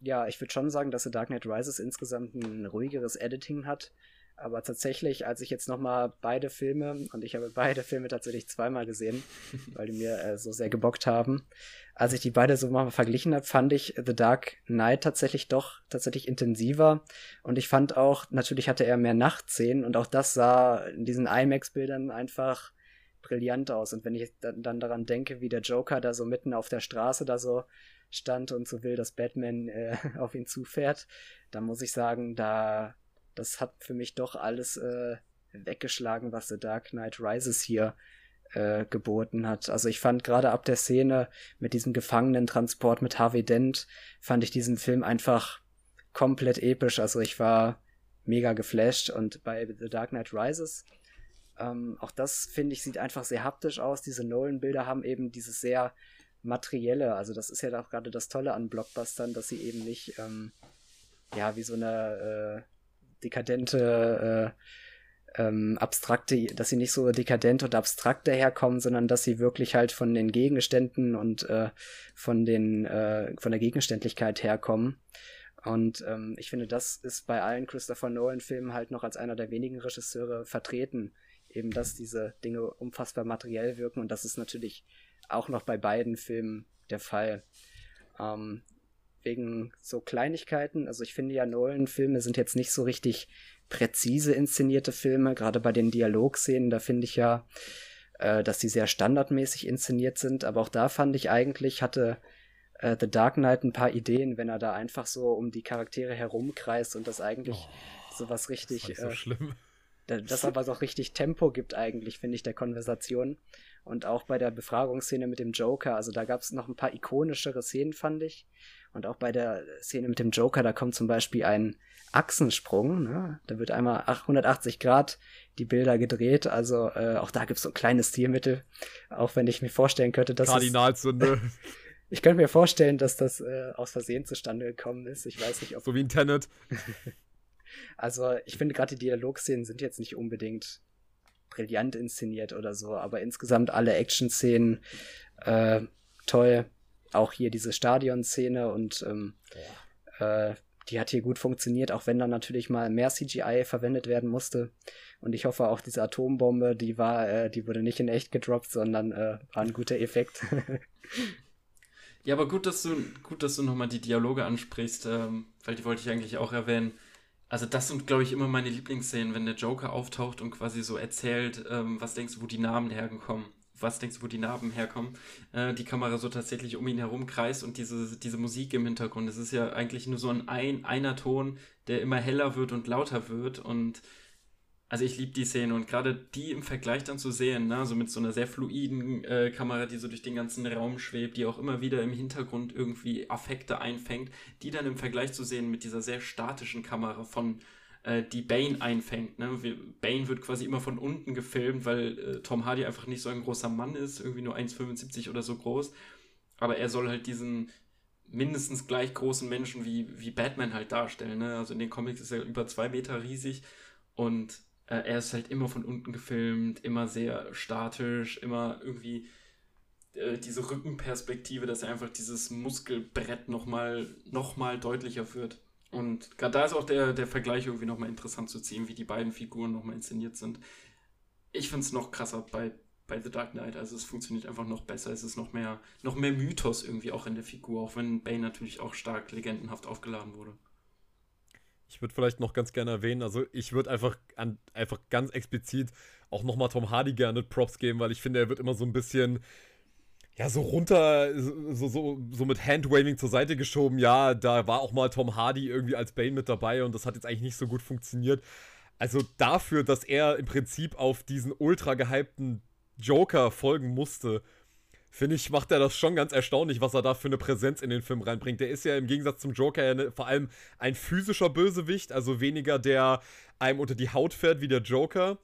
ja, ich würde schon sagen, dass The Dark Knight Rises insgesamt ein ruhigeres Editing hat. Aber tatsächlich, als ich jetzt nochmal beide Filme, und ich habe beide Filme tatsächlich zweimal gesehen, weil die mir äh, so sehr gebockt haben, als ich die beide so mal verglichen habe, fand ich The Dark Knight tatsächlich doch tatsächlich intensiver. Und ich fand auch, natürlich hatte er mehr Nachtszenen und auch das sah in diesen IMAX-Bildern einfach brillant aus. Und wenn ich dann daran denke, wie der Joker da so mitten auf der Straße da so stand und so will, dass Batman äh, auf ihn zufährt, dann muss ich sagen, da das hat für mich doch alles äh, weggeschlagen, was The Dark Knight Rises hier äh, geboten hat. Also ich fand gerade ab der Szene mit diesem Gefangenentransport mit Harvey Dent, fand ich diesen Film einfach komplett episch. Also ich war mega geflasht und bei The Dark Knight Rises, ähm, auch das finde ich, sieht einfach sehr haptisch aus. Diese Nolan-Bilder haben eben dieses sehr materielle, also das ist ja auch gerade das Tolle an Blockbustern, dass sie eben nicht, ähm, ja, wie so eine äh, dekadente, äh, ähm, abstrakte, dass sie nicht so dekadent und abstrakt daherkommen, sondern dass sie wirklich halt von den Gegenständen und äh, von den äh, von der Gegenständlichkeit herkommen. Und ähm, ich finde, das ist bei allen Christopher Nolan-Filmen halt noch als einer der wenigen Regisseure vertreten, eben dass diese Dinge unfassbar materiell wirken und das ist natürlich auch noch bei beiden Filmen der Fall. Ähm, wegen so Kleinigkeiten. Also ich finde ja, Nolan-Filme sind jetzt nicht so richtig präzise inszenierte Filme, gerade bei den Dialogszenen, da finde ich ja, äh, dass die sehr standardmäßig inszeniert sind, aber auch da fand ich eigentlich, hatte äh, The Dark Knight ein paar Ideen, wenn er da einfach so um die Charaktere herumkreist und das eigentlich oh, sowas richtig. Das, so äh, schlimm. das aber so richtig Tempo gibt eigentlich, finde ich, der Konversation. Und auch bei der Befragungsszene mit dem Joker, also da gab es noch ein paar ikonischere Szenen, fand ich. Und auch bei der Szene mit dem Joker, da kommt zum Beispiel ein Achsensprung. Ne? Da wird einmal 180 Grad die Bilder gedreht. Also äh, auch da gibt es so ein kleines Stilmittel. Auch wenn ich mir vorstellen könnte, dass. Kardinalsünde. ich könnte mir vorstellen, dass das äh, aus Versehen zustande gekommen ist. Ich weiß nicht, ob. So wie ein Tenet. also ich finde gerade die Dialogszenen sind jetzt nicht unbedingt brillant inszeniert oder so, aber insgesamt alle Action-Szenen äh, toll auch hier diese Stadion-Szene und ähm, äh, die hat hier gut funktioniert, auch wenn dann natürlich mal mehr CGI verwendet werden musste. Und ich hoffe auch diese Atombombe, die war, äh, die wurde nicht in echt gedroppt, sondern äh, war ein guter Effekt. ja, aber gut, dass du, gut, dass du nochmal die Dialoge ansprichst, ähm, weil die wollte ich eigentlich auch erwähnen. Also das sind, glaube ich, immer meine Lieblingsszenen, wenn der Joker auftaucht und quasi so erzählt, ähm, was denkst du, wo die Namen hergekommen was denkst du, wo die Narben herkommen, äh, die Kamera so tatsächlich um ihn herum kreist und diese, diese Musik im Hintergrund. Es ist ja eigentlich nur so ein, ein einer Ton, der immer heller wird und lauter wird und also ich liebe die Szene und gerade die im Vergleich dann zu sehen, ne, so mit so einer sehr fluiden äh, Kamera, die so durch den ganzen Raum schwebt, die auch immer wieder im Hintergrund irgendwie Affekte einfängt, die dann im Vergleich zu sehen mit dieser sehr statischen Kamera von äh, die Bane einfängt. Ne? Bane wird quasi immer von unten gefilmt, weil äh, Tom Hardy einfach nicht so ein großer Mann ist, irgendwie nur 1,75 oder so groß. Aber er soll halt diesen mindestens gleich großen Menschen wie, wie Batman halt darstellen. Ne? Also in den Comics ist er über zwei Meter riesig und äh, er ist halt immer von unten gefilmt, immer sehr statisch, immer irgendwie äh, diese Rückenperspektive, dass er einfach dieses Muskelbrett nochmal noch mal deutlicher wird. Und gerade da ist auch der, der Vergleich irgendwie nochmal interessant zu ziehen, wie die beiden Figuren nochmal inszeniert sind. Ich finde es noch krasser bei, bei The Dark Knight. Also es funktioniert einfach noch besser. Es ist noch mehr, noch mehr Mythos irgendwie auch in der Figur, auch wenn Bane natürlich auch stark legendenhaft aufgeladen wurde. Ich würde vielleicht noch ganz gerne erwähnen, also ich würde einfach, einfach ganz explizit auch nochmal Tom Hardy gerne Props geben, weil ich finde, er wird immer so ein bisschen ja, so runter, so, so, so mit Handwaving zur Seite geschoben. Ja, da war auch mal Tom Hardy irgendwie als Bane mit dabei und das hat jetzt eigentlich nicht so gut funktioniert. Also dafür, dass er im Prinzip auf diesen ultra gehypten Joker folgen musste, finde ich, macht er das schon ganz erstaunlich, was er da für eine Präsenz in den Film reinbringt. Der ist ja im Gegensatz zum Joker ja ne, vor allem ein physischer Bösewicht, also weniger der einem unter die Haut fährt wie der Joker.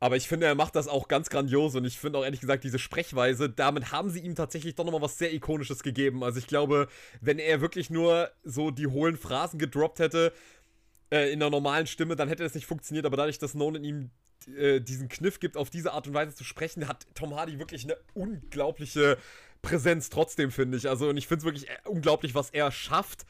Aber ich finde, er macht das auch ganz grandios und ich finde auch ehrlich gesagt diese Sprechweise, damit haben sie ihm tatsächlich doch nochmal was sehr Ikonisches gegeben. Also ich glaube, wenn er wirklich nur so die hohlen Phrasen gedroppt hätte äh, in der normalen Stimme, dann hätte das nicht funktioniert. Aber dadurch, dass Nolan ihm äh, diesen Kniff gibt, auf diese Art und Weise zu sprechen, hat Tom Hardy wirklich eine unglaubliche Präsenz trotzdem, finde ich. Also und ich finde es wirklich äh, unglaublich, was er schafft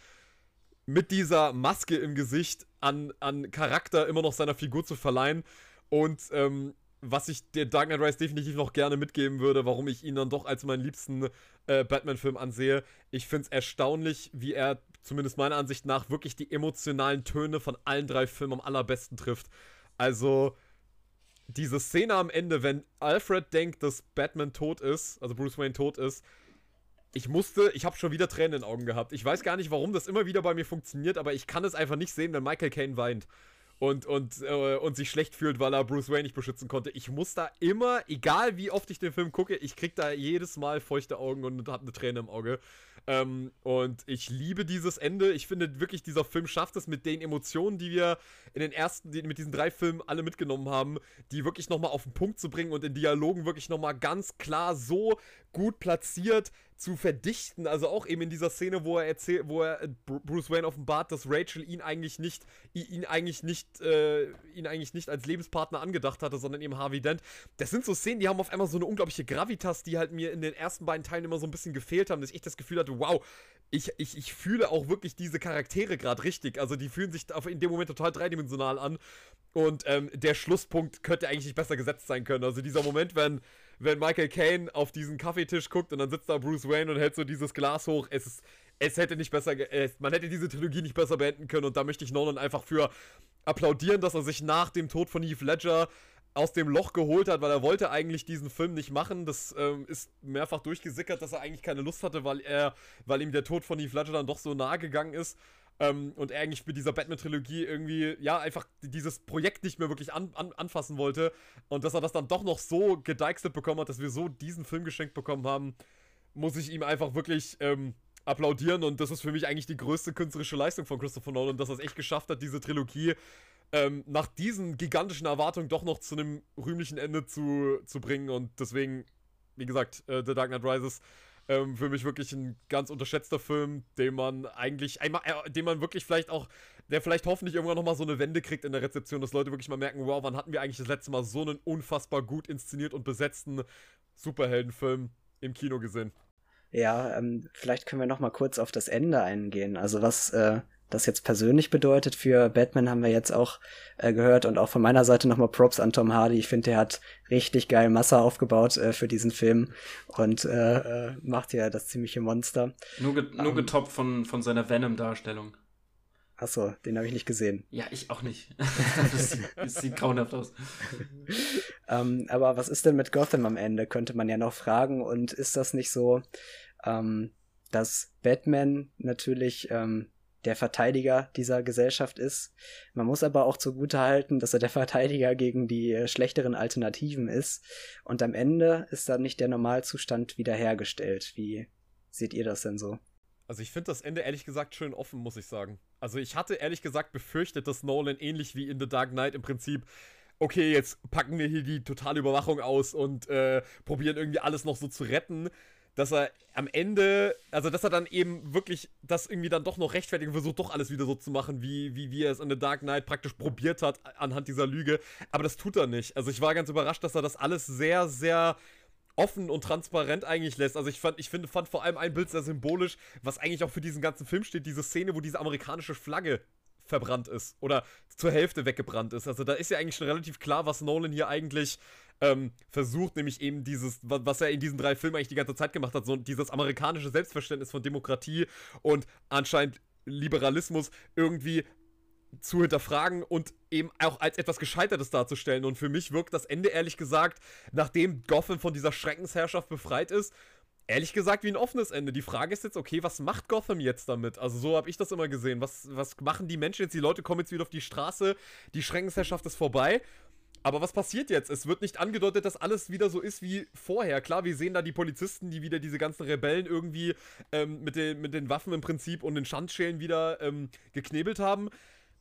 mit dieser Maske im Gesicht an, an Charakter immer noch seiner Figur zu verleihen. Und ähm, was ich der Dark Knight Rise definitiv noch gerne mitgeben würde, warum ich ihn dann doch als meinen liebsten äh, Batman-Film ansehe. Ich finde es erstaunlich, wie er, zumindest meiner Ansicht nach, wirklich die emotionalen Töne von allen drei Filmen am allerbesten trifft. Also, diese Szene am Ende, wenn Alfred denkt, dass Batman tot ist, also Bruce Wayne tot ist, ich musste, ich habe schon wieder Tränen in den Augen gehabt. Ich weiß gar nicht, warum das immer wieder bei mir funktioniert, aber ich kann es einfach nicht sehen, wenn Michael Caine weint und, und, äh, und sich schlecht fühlt, weil er Bruce Wayne nicht beschützen konnte. Ich muss da immer, egal wie oft ich den Film gucke, ich krieg da jedes Mal feuchte Augen und hab eine Träne im Auge. Ähm, und ich liebe dieses Ende. Ich finde wirklich, dieser Film schafft es mit den Emotionen, die wir in den ersten, die, mit diesen drei Filmen alle mitgenommen haben, die wirklich nochmal auf den Punkt zu bringen und in Dialogen wirklich nochmal ganz klar so gut platziert, zu verdichten. Also auch eben in dieser Szene, wo er erzählt, wo er äh, Bruce Wayne offenbart, dass Rachel ihn eigentlich nicht, ihn eigentlich nicht, äh, ihn eigentlich nicht als Lebenspartner angedacht hatte, sondern eben Harvey Dent. Das sind so Szenen, die haben auf einmal so eine unglaubliche Gravitas, die halt mir in den ersten beiden Teilen immer so ein bisschen gefehlt haben, dass ich das Gefühl hatte, wow, ich, ich, ich fühle auch wirklich diese Charaktere gerade richtig. Also die fühlen sich in dem Moment total dreidimensional an. Und ähm, der Schlusspunkt könnte eigentlich nicht besser gesetzt sein können. Also dieser Moment, wenn wenn Michael Caine auf diesen Kaffeetisch guckt und dann sitzt da Bruce Wayne und hält so dieses Glas hoch. Es ist, es hätte nicht besser, es, man hätte diese Trilogie nicht besser beenden können und da möchte ich Nolan einfach für applaudieren, dass er sich nach dem Tod von Heath Ledger aus dem Loch geholt hat, weil er wollte eigentlich diesen Film nicht machen. Das ähm, ist mehrfach durchgesickert, dass er eigentlich keine Lust hatte, weil er, weil ihm der Tod von Heath Ledger dann doch so nahe gegangen ist. Ähm, und eigentlich mit dieser Batman-Trilogie irgendwie, ja, einfach dieses Projekt nicht mehr wirklich an, an, anfassen wollte. Und dass er das dann doch noch so gedeichselt bekommen hat, dass wir so diesen Film geschenkt bekommen haben, muss ich ihm einfach wirklich ähm, applaudieren. Und das ist für mich eigentlich die größte künstlerische Leistung von Christopher Nolan, dass er es echt geschafft hat, diese Trilogie ähm, nach diesen gigantischen Erwartungen doch noch zu einem rühmlichen Ende zu, zu bringen. Und deswegen, wie gesagt, äh, The Dark Knight Rises ähm, für mich wirklich ein ganz unterschätzter Film, den man eigentlich einmal, äh, den man wirklich vielleicht auch, der vielleicht hoffentlich irgendwann nochmal so eine Wende kriegt in der Rezeption, dass Leute wirklich mal merken, wow, wann hatten wir eigentlich das letzte Mal so einen unfassbar gut inszeniert und besetzten Superheldenfilm im Kino gesehen? Ja, ähm, vielleicht können wir noch mal kurz auf das Ende eingehen. Also was äh, das jetzt persönlich bedeutet für Batman, haben wir jetzt auch äh, gehört. Und auch von meiner Seite nochmal Props an Tom Hardy. Ich finde, der hat richtig geil Masse aufgebaut äh, für diesen Film und äh, äh, macht ja das ziemliche Monster. Nur, ge nur um, ähm, getoppt von, von seiner Venom-Darstellung. Achso, den habe ich nicht gesehen. Ja, ich auch nicht. das, sieht, das sieht grauenhaft aus. ähm, aber was ist denn mit Gotham am Ende, könnte man ja noch fragen. Und ist das nicht so, ähm, dass Batman natürlich ähm, der Verteidiger dieser Gesellschaft ist. Man muss aber auch zugute halten, dass er der Verteidiger gegen die äh, schlechteren Alternativen ist. Und am Ende ist dann nicht der Normalzustand wiederhergestellt. Wie seht ihr das denn so? Also ich finde das Ende ehrlich gesagt schön offen, muss ich sagen. Also ich hatte ehrlich gesagt befürchtet, dass Nolan ähnlich wie in The Dark Knight im Prinzip okay, jetzt packen wir hier die totale Überwachung aus und äh, probieren irgendwie alles noch so zu retten dass er am Ende, also dass er dann eben wirklich das irgendwie dann doch noch rechtfertigen versucht, doch alles wieder so zu machen, wie, wie, wie er es in The Dark Knight praktisch probiert hat anhand dieser Lüge. Aber das tut er nicht. Also ich war ganz überrascht, dass er das alles sehr, sehr offen und transparent eigentlich lässt. Also ich fand, ich finde, fand vor allem ein Bild sehr symbolisch, was eigentlich auch für diesen ganzen Film steht, diese Szene, wo diese amerikanische Flagge verbrannt ist oder zur Hälfte weggebrannt ist. Also da ist ja eigentlich schon relativ klar, was Nolan hier eigentlich ähm, versucht, nämlich eben dieses, was er in diesen drei Filmen eigentlich die ganze Zeit gemacht hat, so dieses amerikanische Selbstverständnis von Demokratie und anscheinend Liberalismus irgendwie zu hinterfragen und eben auch als etwas Gescheitertes darzustellen. Und für mich wirkt das Ende ehrlich gesagt, nachdem Gotham von dieser Schreckensherrschaft befreit ist, ehrlich gesagt wie ein offenes Ende. Die Frage ist jetzt, okay, was macht Gotham jetzt damit? Also so habe ich das immer gesehen. Was, was machen die Menschen jetzt? Die Leute kommen jetzt wieder auf die Straße, die Schreckensherrschaft ist vorbei. Aber was passiert jetzt? Es wird nicht angedeutet, dass alles wieder so ist wie vorher. Klar, wir sehen da die Polizisten, die wieder diese ganzen Rebellen irgendwie ähm, mit, den, mit den Waffen im Prinzip und den Schandschälen wieder ähm, geknebelt haben.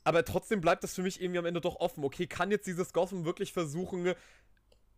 Aber trotzdem bleibt das für mich irgendwie am Ende doch offen. Okay, kann jetzt dieses Gotham wirklich versuchen,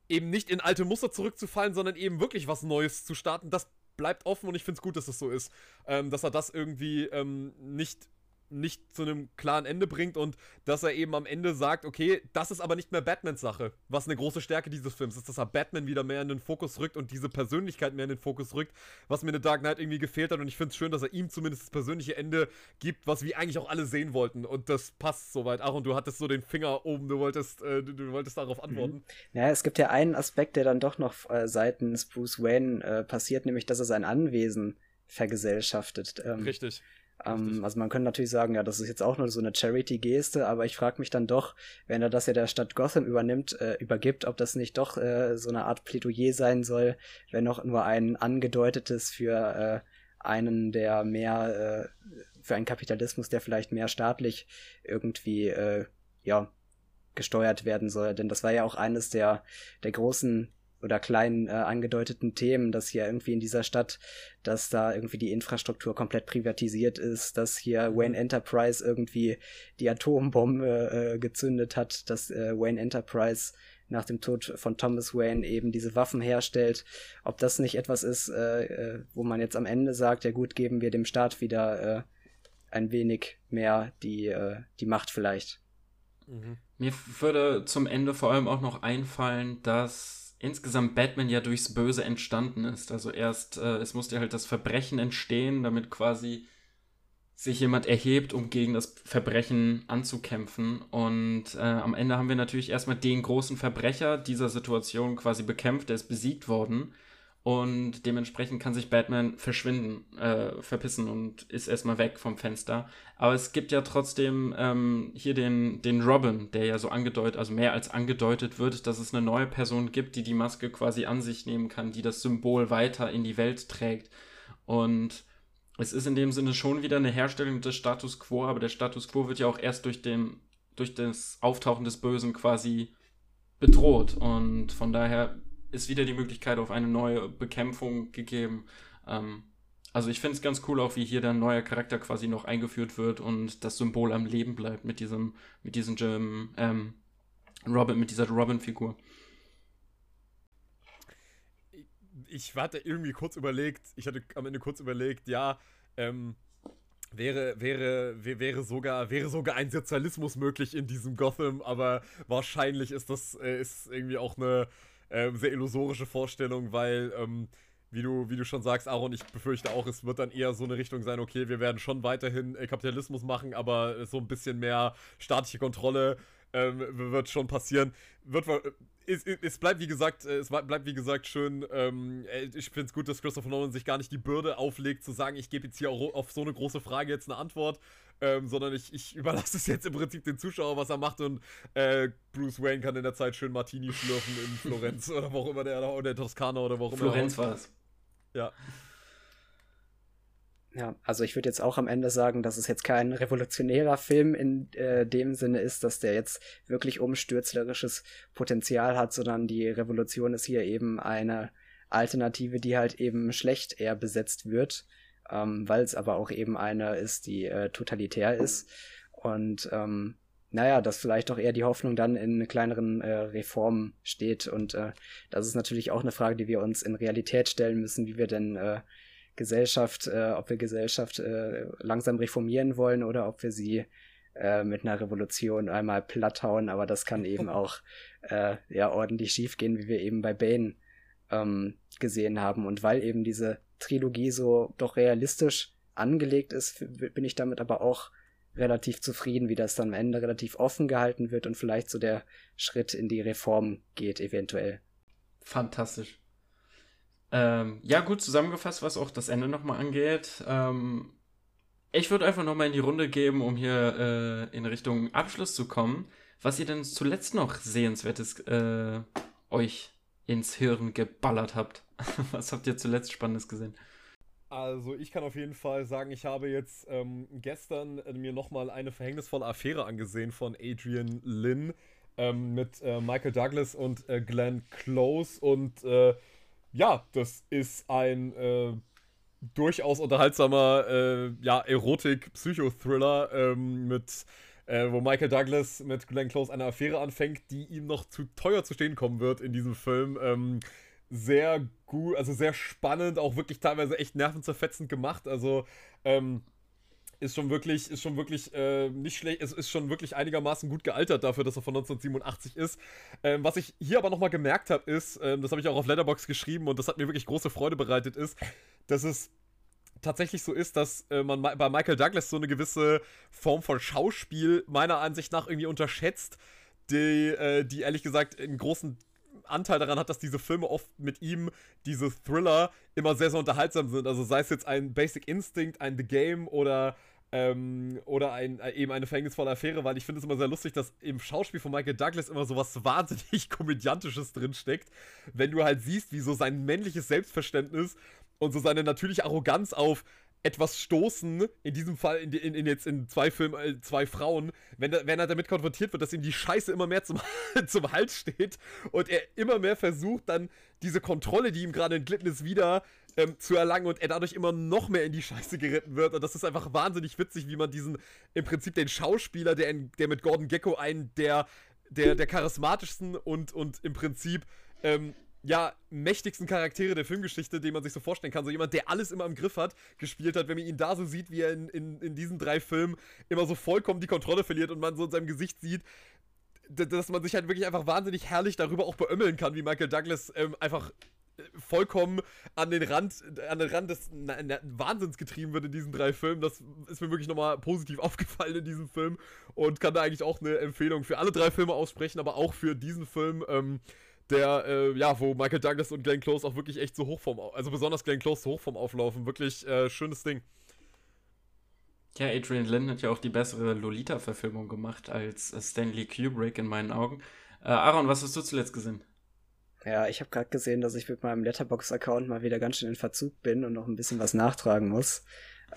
eben nicht in alte Muster zurückzufallen, sondern eben wirklich was Neues zu starten? Das bleibt offen und ich finde es gut, dass das so ist. Ähm, dass er das irgendwie ähm, nicht nicht zu einem klaren Ende bringt und dass er eben am Ende sagt, okay, das ist aber nicht mehr Batmans Sache. Was eine große Stärke dieses Films ist, dass er Batman wieder mehr in den Fokus rückt und diese Persönlichkeit mehr in den Fokus rückt, was mir in The Dark Knight irgendwie gefehlt hat und ich finde es schön, dass er ihm zumindest das persönliche Ende gibt, was wir eigentlich auch alle sehen wollten und das passt soweit. Ach, und du hattest so den Finger oben, du wolltest, äh, du, du, wolltest darauf antworten. Mhm. Ja, es gibt ja einen Aspekt, der dann doch noch äh, seitens Bruce Wayne äh, passiert, nämlich, dass er sein Anwesen vergesellschaftet. Ähm, Richtig. Ähm, also man könnte natürlich sagen, ja, das ist jetzt auch nur so eine Charity-Geste, aber ich frage mich dann doch, wenn er das ja der Stadt Gotham übernimmt, äh, übergibt, ob das nicht doch äh, so eine Art Plädoyer sein soll, wenn noch nur ein angedeutetes für äh, einen, der mehr, äh, für einen Kapitalismus, der vielleicht mehr staatlich irgendwie, äh, ja, gesteuert werden soll. Denn das war ja auch eines der, der großen oder kleinen äh, angedeuteten Themen, dass hier irgendwie in dieser Stadt, dass da irgendwie die Infrastruktur komplett privatisiert ist, dass hier mhm. Wayne Enterprise irgendwie die Atombombe äh, gezündet hat, dass äh, Wayne Enterprise nach dem Tod von Thomas Wayne eben diese Waffen herstellt. Ob das nicht etwas ist, äh, äh, wo man jetzt am Ende sagt, ja gut, geben wir dem Staat wieder äh, ein wenig mehr die, äh, die Macht vielleicht. Mhm. Mir würde zum Ende vor allem auch noch einfallen, dass insgesamt Batman ja durchs Böse entstanden ist. Also erst, äh, es musste halt das Verbrechen entstehen, damit quasi sich jemand erhebt, um gegen das Verbrechen anzukämpfen. Und äh, am Ende haben wir natürlich erstmal den großen Verbrecher dieser Situation quasi bekämpft, der ist besiegt worden. Und dementsprechend kann sich Batman verschwinden, äh, verpissen und ist erstmal weg vom Fenster. Aber es gibt ja trotzdem ähm, hier den, den Robin, der ja so angedeutet, also mehr als angedeutet wird, dass es eine neue Person gibt, die die Maske quasi an sich nehmen kann, die das Symbol weiter in die Welt trägt. Und es ist in dem Sinne schon wieder eine Herstellung des Status quo, aber der Status quo wird ja auch erst durch, den, durch das Auftauchen des Bösen quasi bedroht. Und von daher ist wieder die Möglichkeit auf eine neue Bekämpfung gegeben. Ähm, also ich finde es ganz cool auch, wie hier dann neuer Charakter quasi noch eingeführt wird und das Symbol am Leben bleibt mit diesem, mit diesem ähm, Robin, mit dieser Robin-Figur. Ich hatte irgendwie kurz überlegt, ich hatte am Ende kurz überlegt, ja, ähm, wäre, wäre, wäre, sogar, wäre sogar ein Sozialismus möglich in diesem Gotham, aber wahrscheinlich ist das äh, ist irgendwie auch eine, ähm, sehr illusorische Vorstellung, weil, ähm, wie, du, wie du schon sagst, Aaron, ich befürchte auch, es wird dann eher so eine Richtung sein, okay, wir werden schon weiterhin äh, Kapitalismus machen, aber so ein bisschen mehr staatliche Kontrolle ähm, wird schon passieren. Wird, äh, es, es, bleibt wie gesagt, äh, es bleibt wie gesagt schön. Ähm, ich finde es gut, dass Christopher Nolan sich gar nicht die Bürde auflegt, zu sagen, ich gebe jetzt hier auf so eine große Frage jetzt eine Antwort, ähm, sondern ich, ich überlasse es jetzt im Prinzip den Zuschauer, was er macht und äh, Bruce Wayne kann in der Zeit schön Martini schlürfen in Florenz oder wo auch immer der oder Toskana oder wo auch immer. Florenz war es. Ja. Ja, also ich würde jetzt auch am Ende sagen, dass es jetzt kein revolutionärer Film in äh, dem Sinne ist, dass der jetzt wirklich umstürzlerisches Potenzial hat, sondern die Revolution ist hier eben eine Alternative, die halt eben schlecht eher besetzt wird, ähm, weil es aber auch eben eine ist, die äh, totalitär ist. Und ähm, naja, dass vielleicht auch eher die Hoffnung dann in kleineren äh, Reformen steht. Und äh, das ist natürlich auch eine Frage, die wir uns in Realität stellen müssen, wie wir denn äh, Gesellschaft, äh, ob wir Gesellschaft äh, langsam reformieren wollen oder ob wir sie äh, mit einer Revolution einmal platthauen, aber das kann eben auch äh, ja ordentlich schiefgehen, wie wir eben bei Bane ähm, gesehen haben. Und weil eben diese Trilogie so doch realistisch angelegt ist, bin ich damit aber auch relativ zufrieden, wie das dann am Ende relativ offen gehalten wird und vielleicht so der Schritt in die Reform geht, eventuell. Fantastisch. Ähm, ja, gut zusammengefasst, was auch das Ende nochmal angeht. Ähm, ich würde einfach nochmal in die Runde geben, um hier äh, in Richtung Abschluss zu kommen, was ihr denn zuletzt noch Sehenswertes äh, euch ins Hirn geballert habt. Was habt ihr zuletzt Spannendes gesehen? Also ich kann auf jeden Fall sagen, ich habe jetzt ähm, gestern äh, mir nochmal eine verhängnisvolle Affäre angesehen von Adrian Lynn ähm, mit äh, Michael Douglas und äh, Glenn Close und äh, ja, das ist ein äh, durchaus unterhaltsamer ja, Erotik-Psychothriller ähm, mit wo Michael Douglas mit Glenn Close eine Affäre anfängt, die ihm noch zu teuer zu stehen kommen wird in diesem Film. Sehr gut, also sehr spannend, auch wirklich teilweise echt nervenzerfetzend gemacht. Also ähm, ist schon wirklich, ist schon wirklich äh, nicht schlecht, es ist schon wirklich einigermaßen gut gealtert dafür, dass er von 1987 ist. Ähm, was ich hier aber nochmal gemerkt habe, ist, ähm, das habe ich auch auf Letterbox geschrieben und das hat mir wirklich große Freude bereitet, ist, dass es tatsächlich so ist, dass äh, man bei Michael Douglas so eine gewisse Form von Schauspiel meiner Ansicht nach irgendwie unterschätzt, die, äh, die ehrlich gesagt einen großen Anteil daran hat, dass diese Filme oft mit ihm, diese Thriller, immer sehr, sehr unterhaltsam sind. Also sei es jetzt ein Basic Instinct, ein The Game oder ähm, oder ein, äh, eben eine verhängnisvolle Affäre, weil ich finde es immer sehr lustig, dass im Schauspiel von Michael Douglas immer so was wahnsinnig Komödiantisches drinsteckt, wenn du halt siehst, wie so sein männliches Selbstverständnis und so seine natürliche Arroganz auf, etwas stoßen, in diesem Fall in, in, in jetzt in zwei Filmen, äh, zwei Frauen, wenn, wenn er damit konfrontiert wird, dass ihm die Scheiße immer mehr zum, zum Hals steht und er immer mehr versucht, dann diese Kontrolle, die ihm gerade entglitten ist, wieder ähm, zu erlangen und er dadurch immer noch mehr in die Scheiße geritten wird. Und das ist einfach wahnsinnig witzig, wie man diesen, im Prinzip den Schauspieler, der, in, der mit Gordon Gecko einen der, der, der charismatischsten und, und im Prinzip ähm, ja, mächtigsten Charaktere der Filmgeschichte, den man sich so vorstellen kann. So jemand, der alles immer im Griff hat, gespielt hat, wenn man ihn da so sieht, wie er in, in, in diesen drei Filmen immer so vollkommen die Kontrolle verliert und man so in seinem Gesicht sieht, dass man sich halt wirklich einfach wahnsinnig herrlich darüber auch beömmeln kann, wie Michael Douglas ähm, einfach äh, vollkommen an den Rand, an den Rand des na, na, Wahnsinns getrieben wird in diesen drei Filmen. Das ist mir wirklich nochmal positiv aufgefallen in diesem Film und kann da eigentlich auch eine Empfehlung für alle drei Filme aussprechen, aber auch für diesen Film. Ähm, der, äh, ja, wo Michael Douglas und Glenn Close auch wirklich echt so hoch vom, also besonders Glenn Close so hoch vom Auflaufen. Wirklich äh, schönes Ding. Ja, Adrian Lynn hat ja auch die bessere Lolita-Verfilmung gemacht als äh, Stanley Kubrick in meinen Augen. Äh, Aaron, was hast du zuletzt gesehen? Ja, ich habe gerade gesehen, dass ich mit meinem Letterbox-Account mal wieder ganz schön in Verzug bin und noch ein bisschen was nachtragen muss.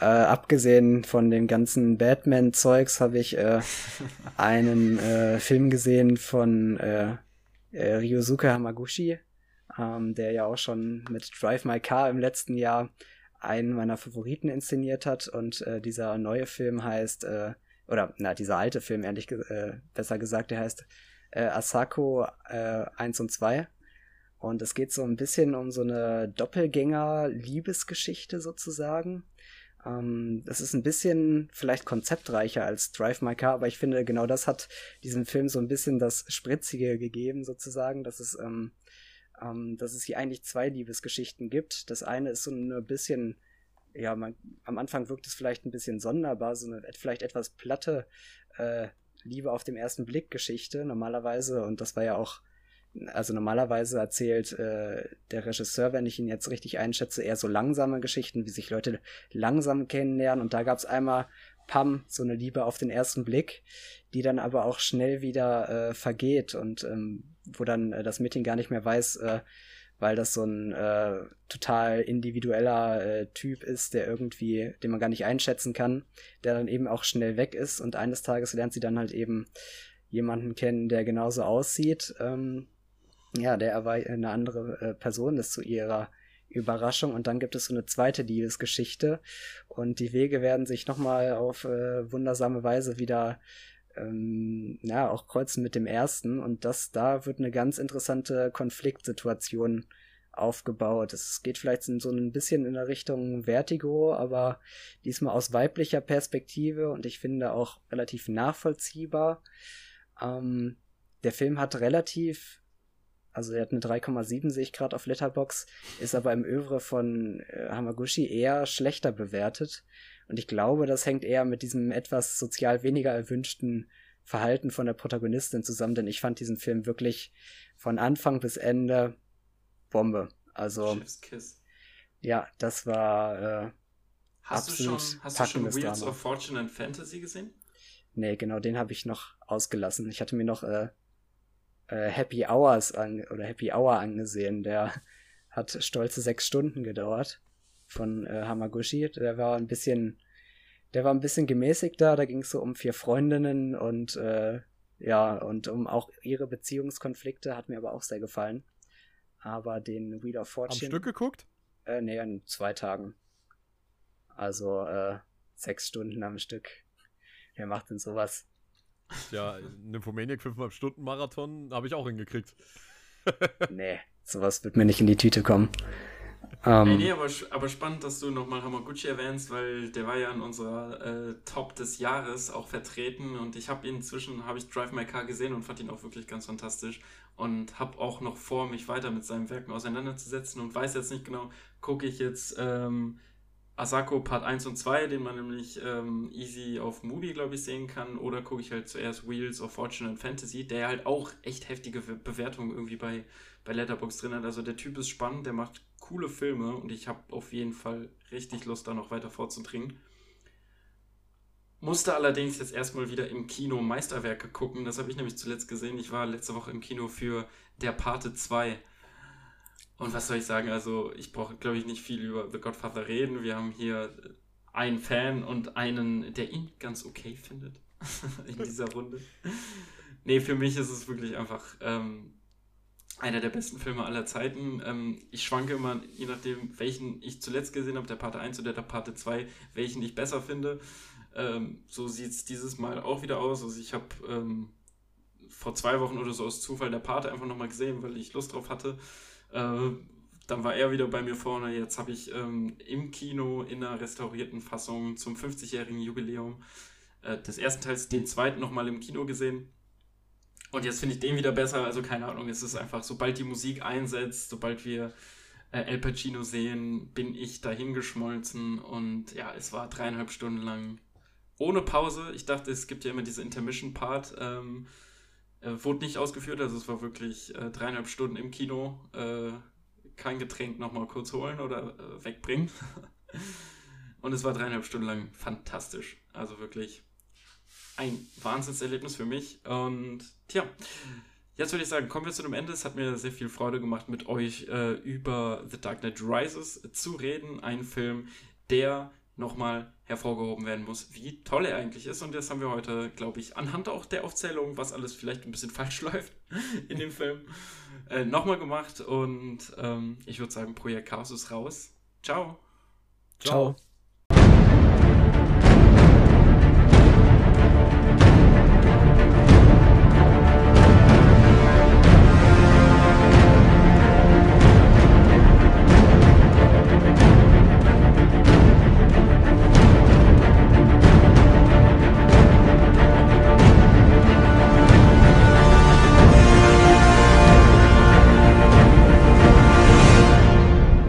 Äh, abgesehen von dem ganzen Batman-Zeugs habe ich äh, einen äh, Film gesehen von äh, Ryosuke Hamaguchi, ähm, der ja auch schon mit Drive My Car im letzten Jahr einen meiner Favoriten inszeniert hat. Und äh, dieser neue Film heißt, äh, oder na, dieser alte Film, ehrlich äh, besser gesagt, der heißt äh, Asako äh, 1 und 2. Und es geht so ein bisschen um so eine Doppelgänger-Liebesgeschichte sozusagen. Ähm, das ist ein bisschen vielleicht konzeptreicher als Drive My Car, aber ich finde, genau das hat diesem Film so ein bisschen das Spritzige gegeben, sozusagen, dass es, ähm, ähm, dass es hier eigentlich zwei Liebesgeschichten gibt. Das eine ist so ein bisschen, ja, man, am Anfang wirkt es vielleicht ein bisschen sonderbar, so eine vielleicht etwas platte äh, Liebe auf dem ersten Blick Geschichte normalerweise, und das war ja auch also normalerweise erzählt äh, der Regisseur, wenn ich ihn jetzt richtig einschätze, eher so langsame Geschichten, wie sich Leute langsam kennenlernen. Und da gab es einmal Pam, so eine Liebe auf den ersten Blick, die dann aber auch schnell wieder äh, vergeht und ähm, wo dann äh, das Mädchen gar nicht mehr weiß, äh, weil das so ein äh, total individueller äh, Typ ist, der irgendwie, den man gar nicht einschätzen kann, der dann eben auch schnell weg ist und eines Tages lernt sie dann halt eben jemanden kennen, der genauso aussieht. Ähm, ja, der aber eine andere äh, Person ist zu ihrer Überraschung. Und dann gibt es so eine zweite Liebesgeschichte. Und die Wege werden sich nochmal auf äh, wundersame Weise wieder ähm, ja, auch kreuzen mit dem ersten. Und das, da wird eine ganz interessante Konfliktsituation aufgebaut. Es geht vielleicht so ein bisschen in der Richtung Vertigo, aber diesmal aus weiblicher Perspektive und ich finde auch relativ nachvollziehbar. Ähm, der Film hat relativ also er hat eine 3,7 sehe ich gerade auf Letterbox, ist aber im Övre von äh, Hamaguchi eher schlechter bewertet. Und ich glaube, das hängt eher mit diesem etwas sozial weniger erwünschten Verhalten von der Protagonistin zusammen, denn ich fand diesen Film wirklich von Anfang bis Ende Bombe. Also ja, das war äh, hast absolut du schon, hast du schon Wheels Drama. of Fortune and Fantasy gesehen? Nee, genau, den habe ich noch ausgelassen. Ich hatte mir noch äh, äh, Happy Hours an oder Happy Hour angesehen. Der hat stolze sechs Stunden gedauert von äh, Hamaguchi. Der war ein bisschen, der war ein bisschen gemäßigter. Da ging es so um vier Freundinnen und äh, ja, und um auch ihre Beziehungskonflikte hat mir aber auch sehr gefallen. Aber den Wheel of Fortune. Am Stück geguckt? Äh, nee, in zwei Tagen. Also äh, sechs Stunden am Stück. Wer macht denn sowas? Ja, Nymphomaniac 5,5 Stunden Marathon habe ich auch hingekriegt. nee, sowas wird mir nicht in die Tüte kommen. Ähm, Ey, nee, aber, aber spannend, dass du nochmal Hamaguchi erwähnst, weil der war ja in unserer äh, Top des Jahres auch vertreten und ich habe ihn inzwischen, habe ich Drive My Car gesehen und fand ihn auch wirklich ganz fantastisch und habe auch noch vor, mich weiter mit seinen Werken auseinanderzusetzen und weiß jetzt nicht genau, gucke ich jetzt ähm, Asako Part 1 und 2, den man nämlich ähm, easy auf Movie, glaube ich, sehen kann, oder gucke ich halt zuerst Wheels of Fortune and Fantasy, der halt auch echt heftige Bewertungen irgendwie bei, bei Letterboxd drin hat. Also der Typ ist spannend, der macht coole Filme und ich habe auf jeden Fall richtig Lust, da noch weiter vorzudringen. Musste allerdings jetzt erstmal wieder im Kino Meisterwerke gucken. Das habe ich nämlich zuletzt gesehen. Ich war letzte Woche im Kino für Der Pate 2. Und was soll ich sagen? Also, ich brauche, glaube ich, nicht viel über The Godfather reden. Wir haben hier einen Fan und einen, der ihn ganz okay findet in dieser Runde. nee, für mich ist es wirklich einfach ähm, einer der besten Filme aller Zeiten. Ähm, ich schwanke immer, je nachdem, welchen ich zuletzt gesehen habe, der Parte 1 oder der Parte 2, welchen ich besser finde. Ähm, so sieht es dieses Mal auch wieder aus. Also ich habe ähm, vor zwei Wochen oder so aus Zufall der Pate einfach nochmal gesehen, weil ich Lust drauf hatte. Äh, dann war er wieder bei mir vorne. Jetzt habe ich ähm, im Kino in einer restaurierten Fassung zum 50-jährigen Jubiläum äh, des ersten Teils den zweiten nochmal im Kino gesehen und jetzt finde ich den wieder besser. Also keine Ahnung, es ist einfach, sobald die Musik einsetzt, sobald wir äh, El Pacino sehen, bin ich dahin geschmolzen. Und ja, es war dreieinhalb Stunden lang ohne Pause. Ich dachte, es gibt ja immer diese Intermission-Part. Ähm, äh, wurde nicht ausgeführt, also es war wirklich äh, dreieinhalb Stunden im Kino. Äh, kein Getränk nochmal kurz holen oder äh, wegbringen. Und es war dreieinhalb Stunden lang fantastisch. Also wirklich ein Wahnsinnserlebnis für mich. Und tja, jetzt würde ich sagen, kommen wir zu dem Ende. Es hat mir sehr viel Freude gemacht, mit euch äh, über The Dark Knight Rises zu reden. Ein Film, der nochmal hervorgehoben werden muss, wie toll er eigentlich ist. Und das haben wir heute, glaube ich, anhand auch der Aufzählung, was alles vielleicht ein bisschen falsch läuft in dem Film, äh, nochmal gemacht. Und ähm, ich würde sagen, Projekt Chaos ist raus. Ciao. Ciao. Ciao.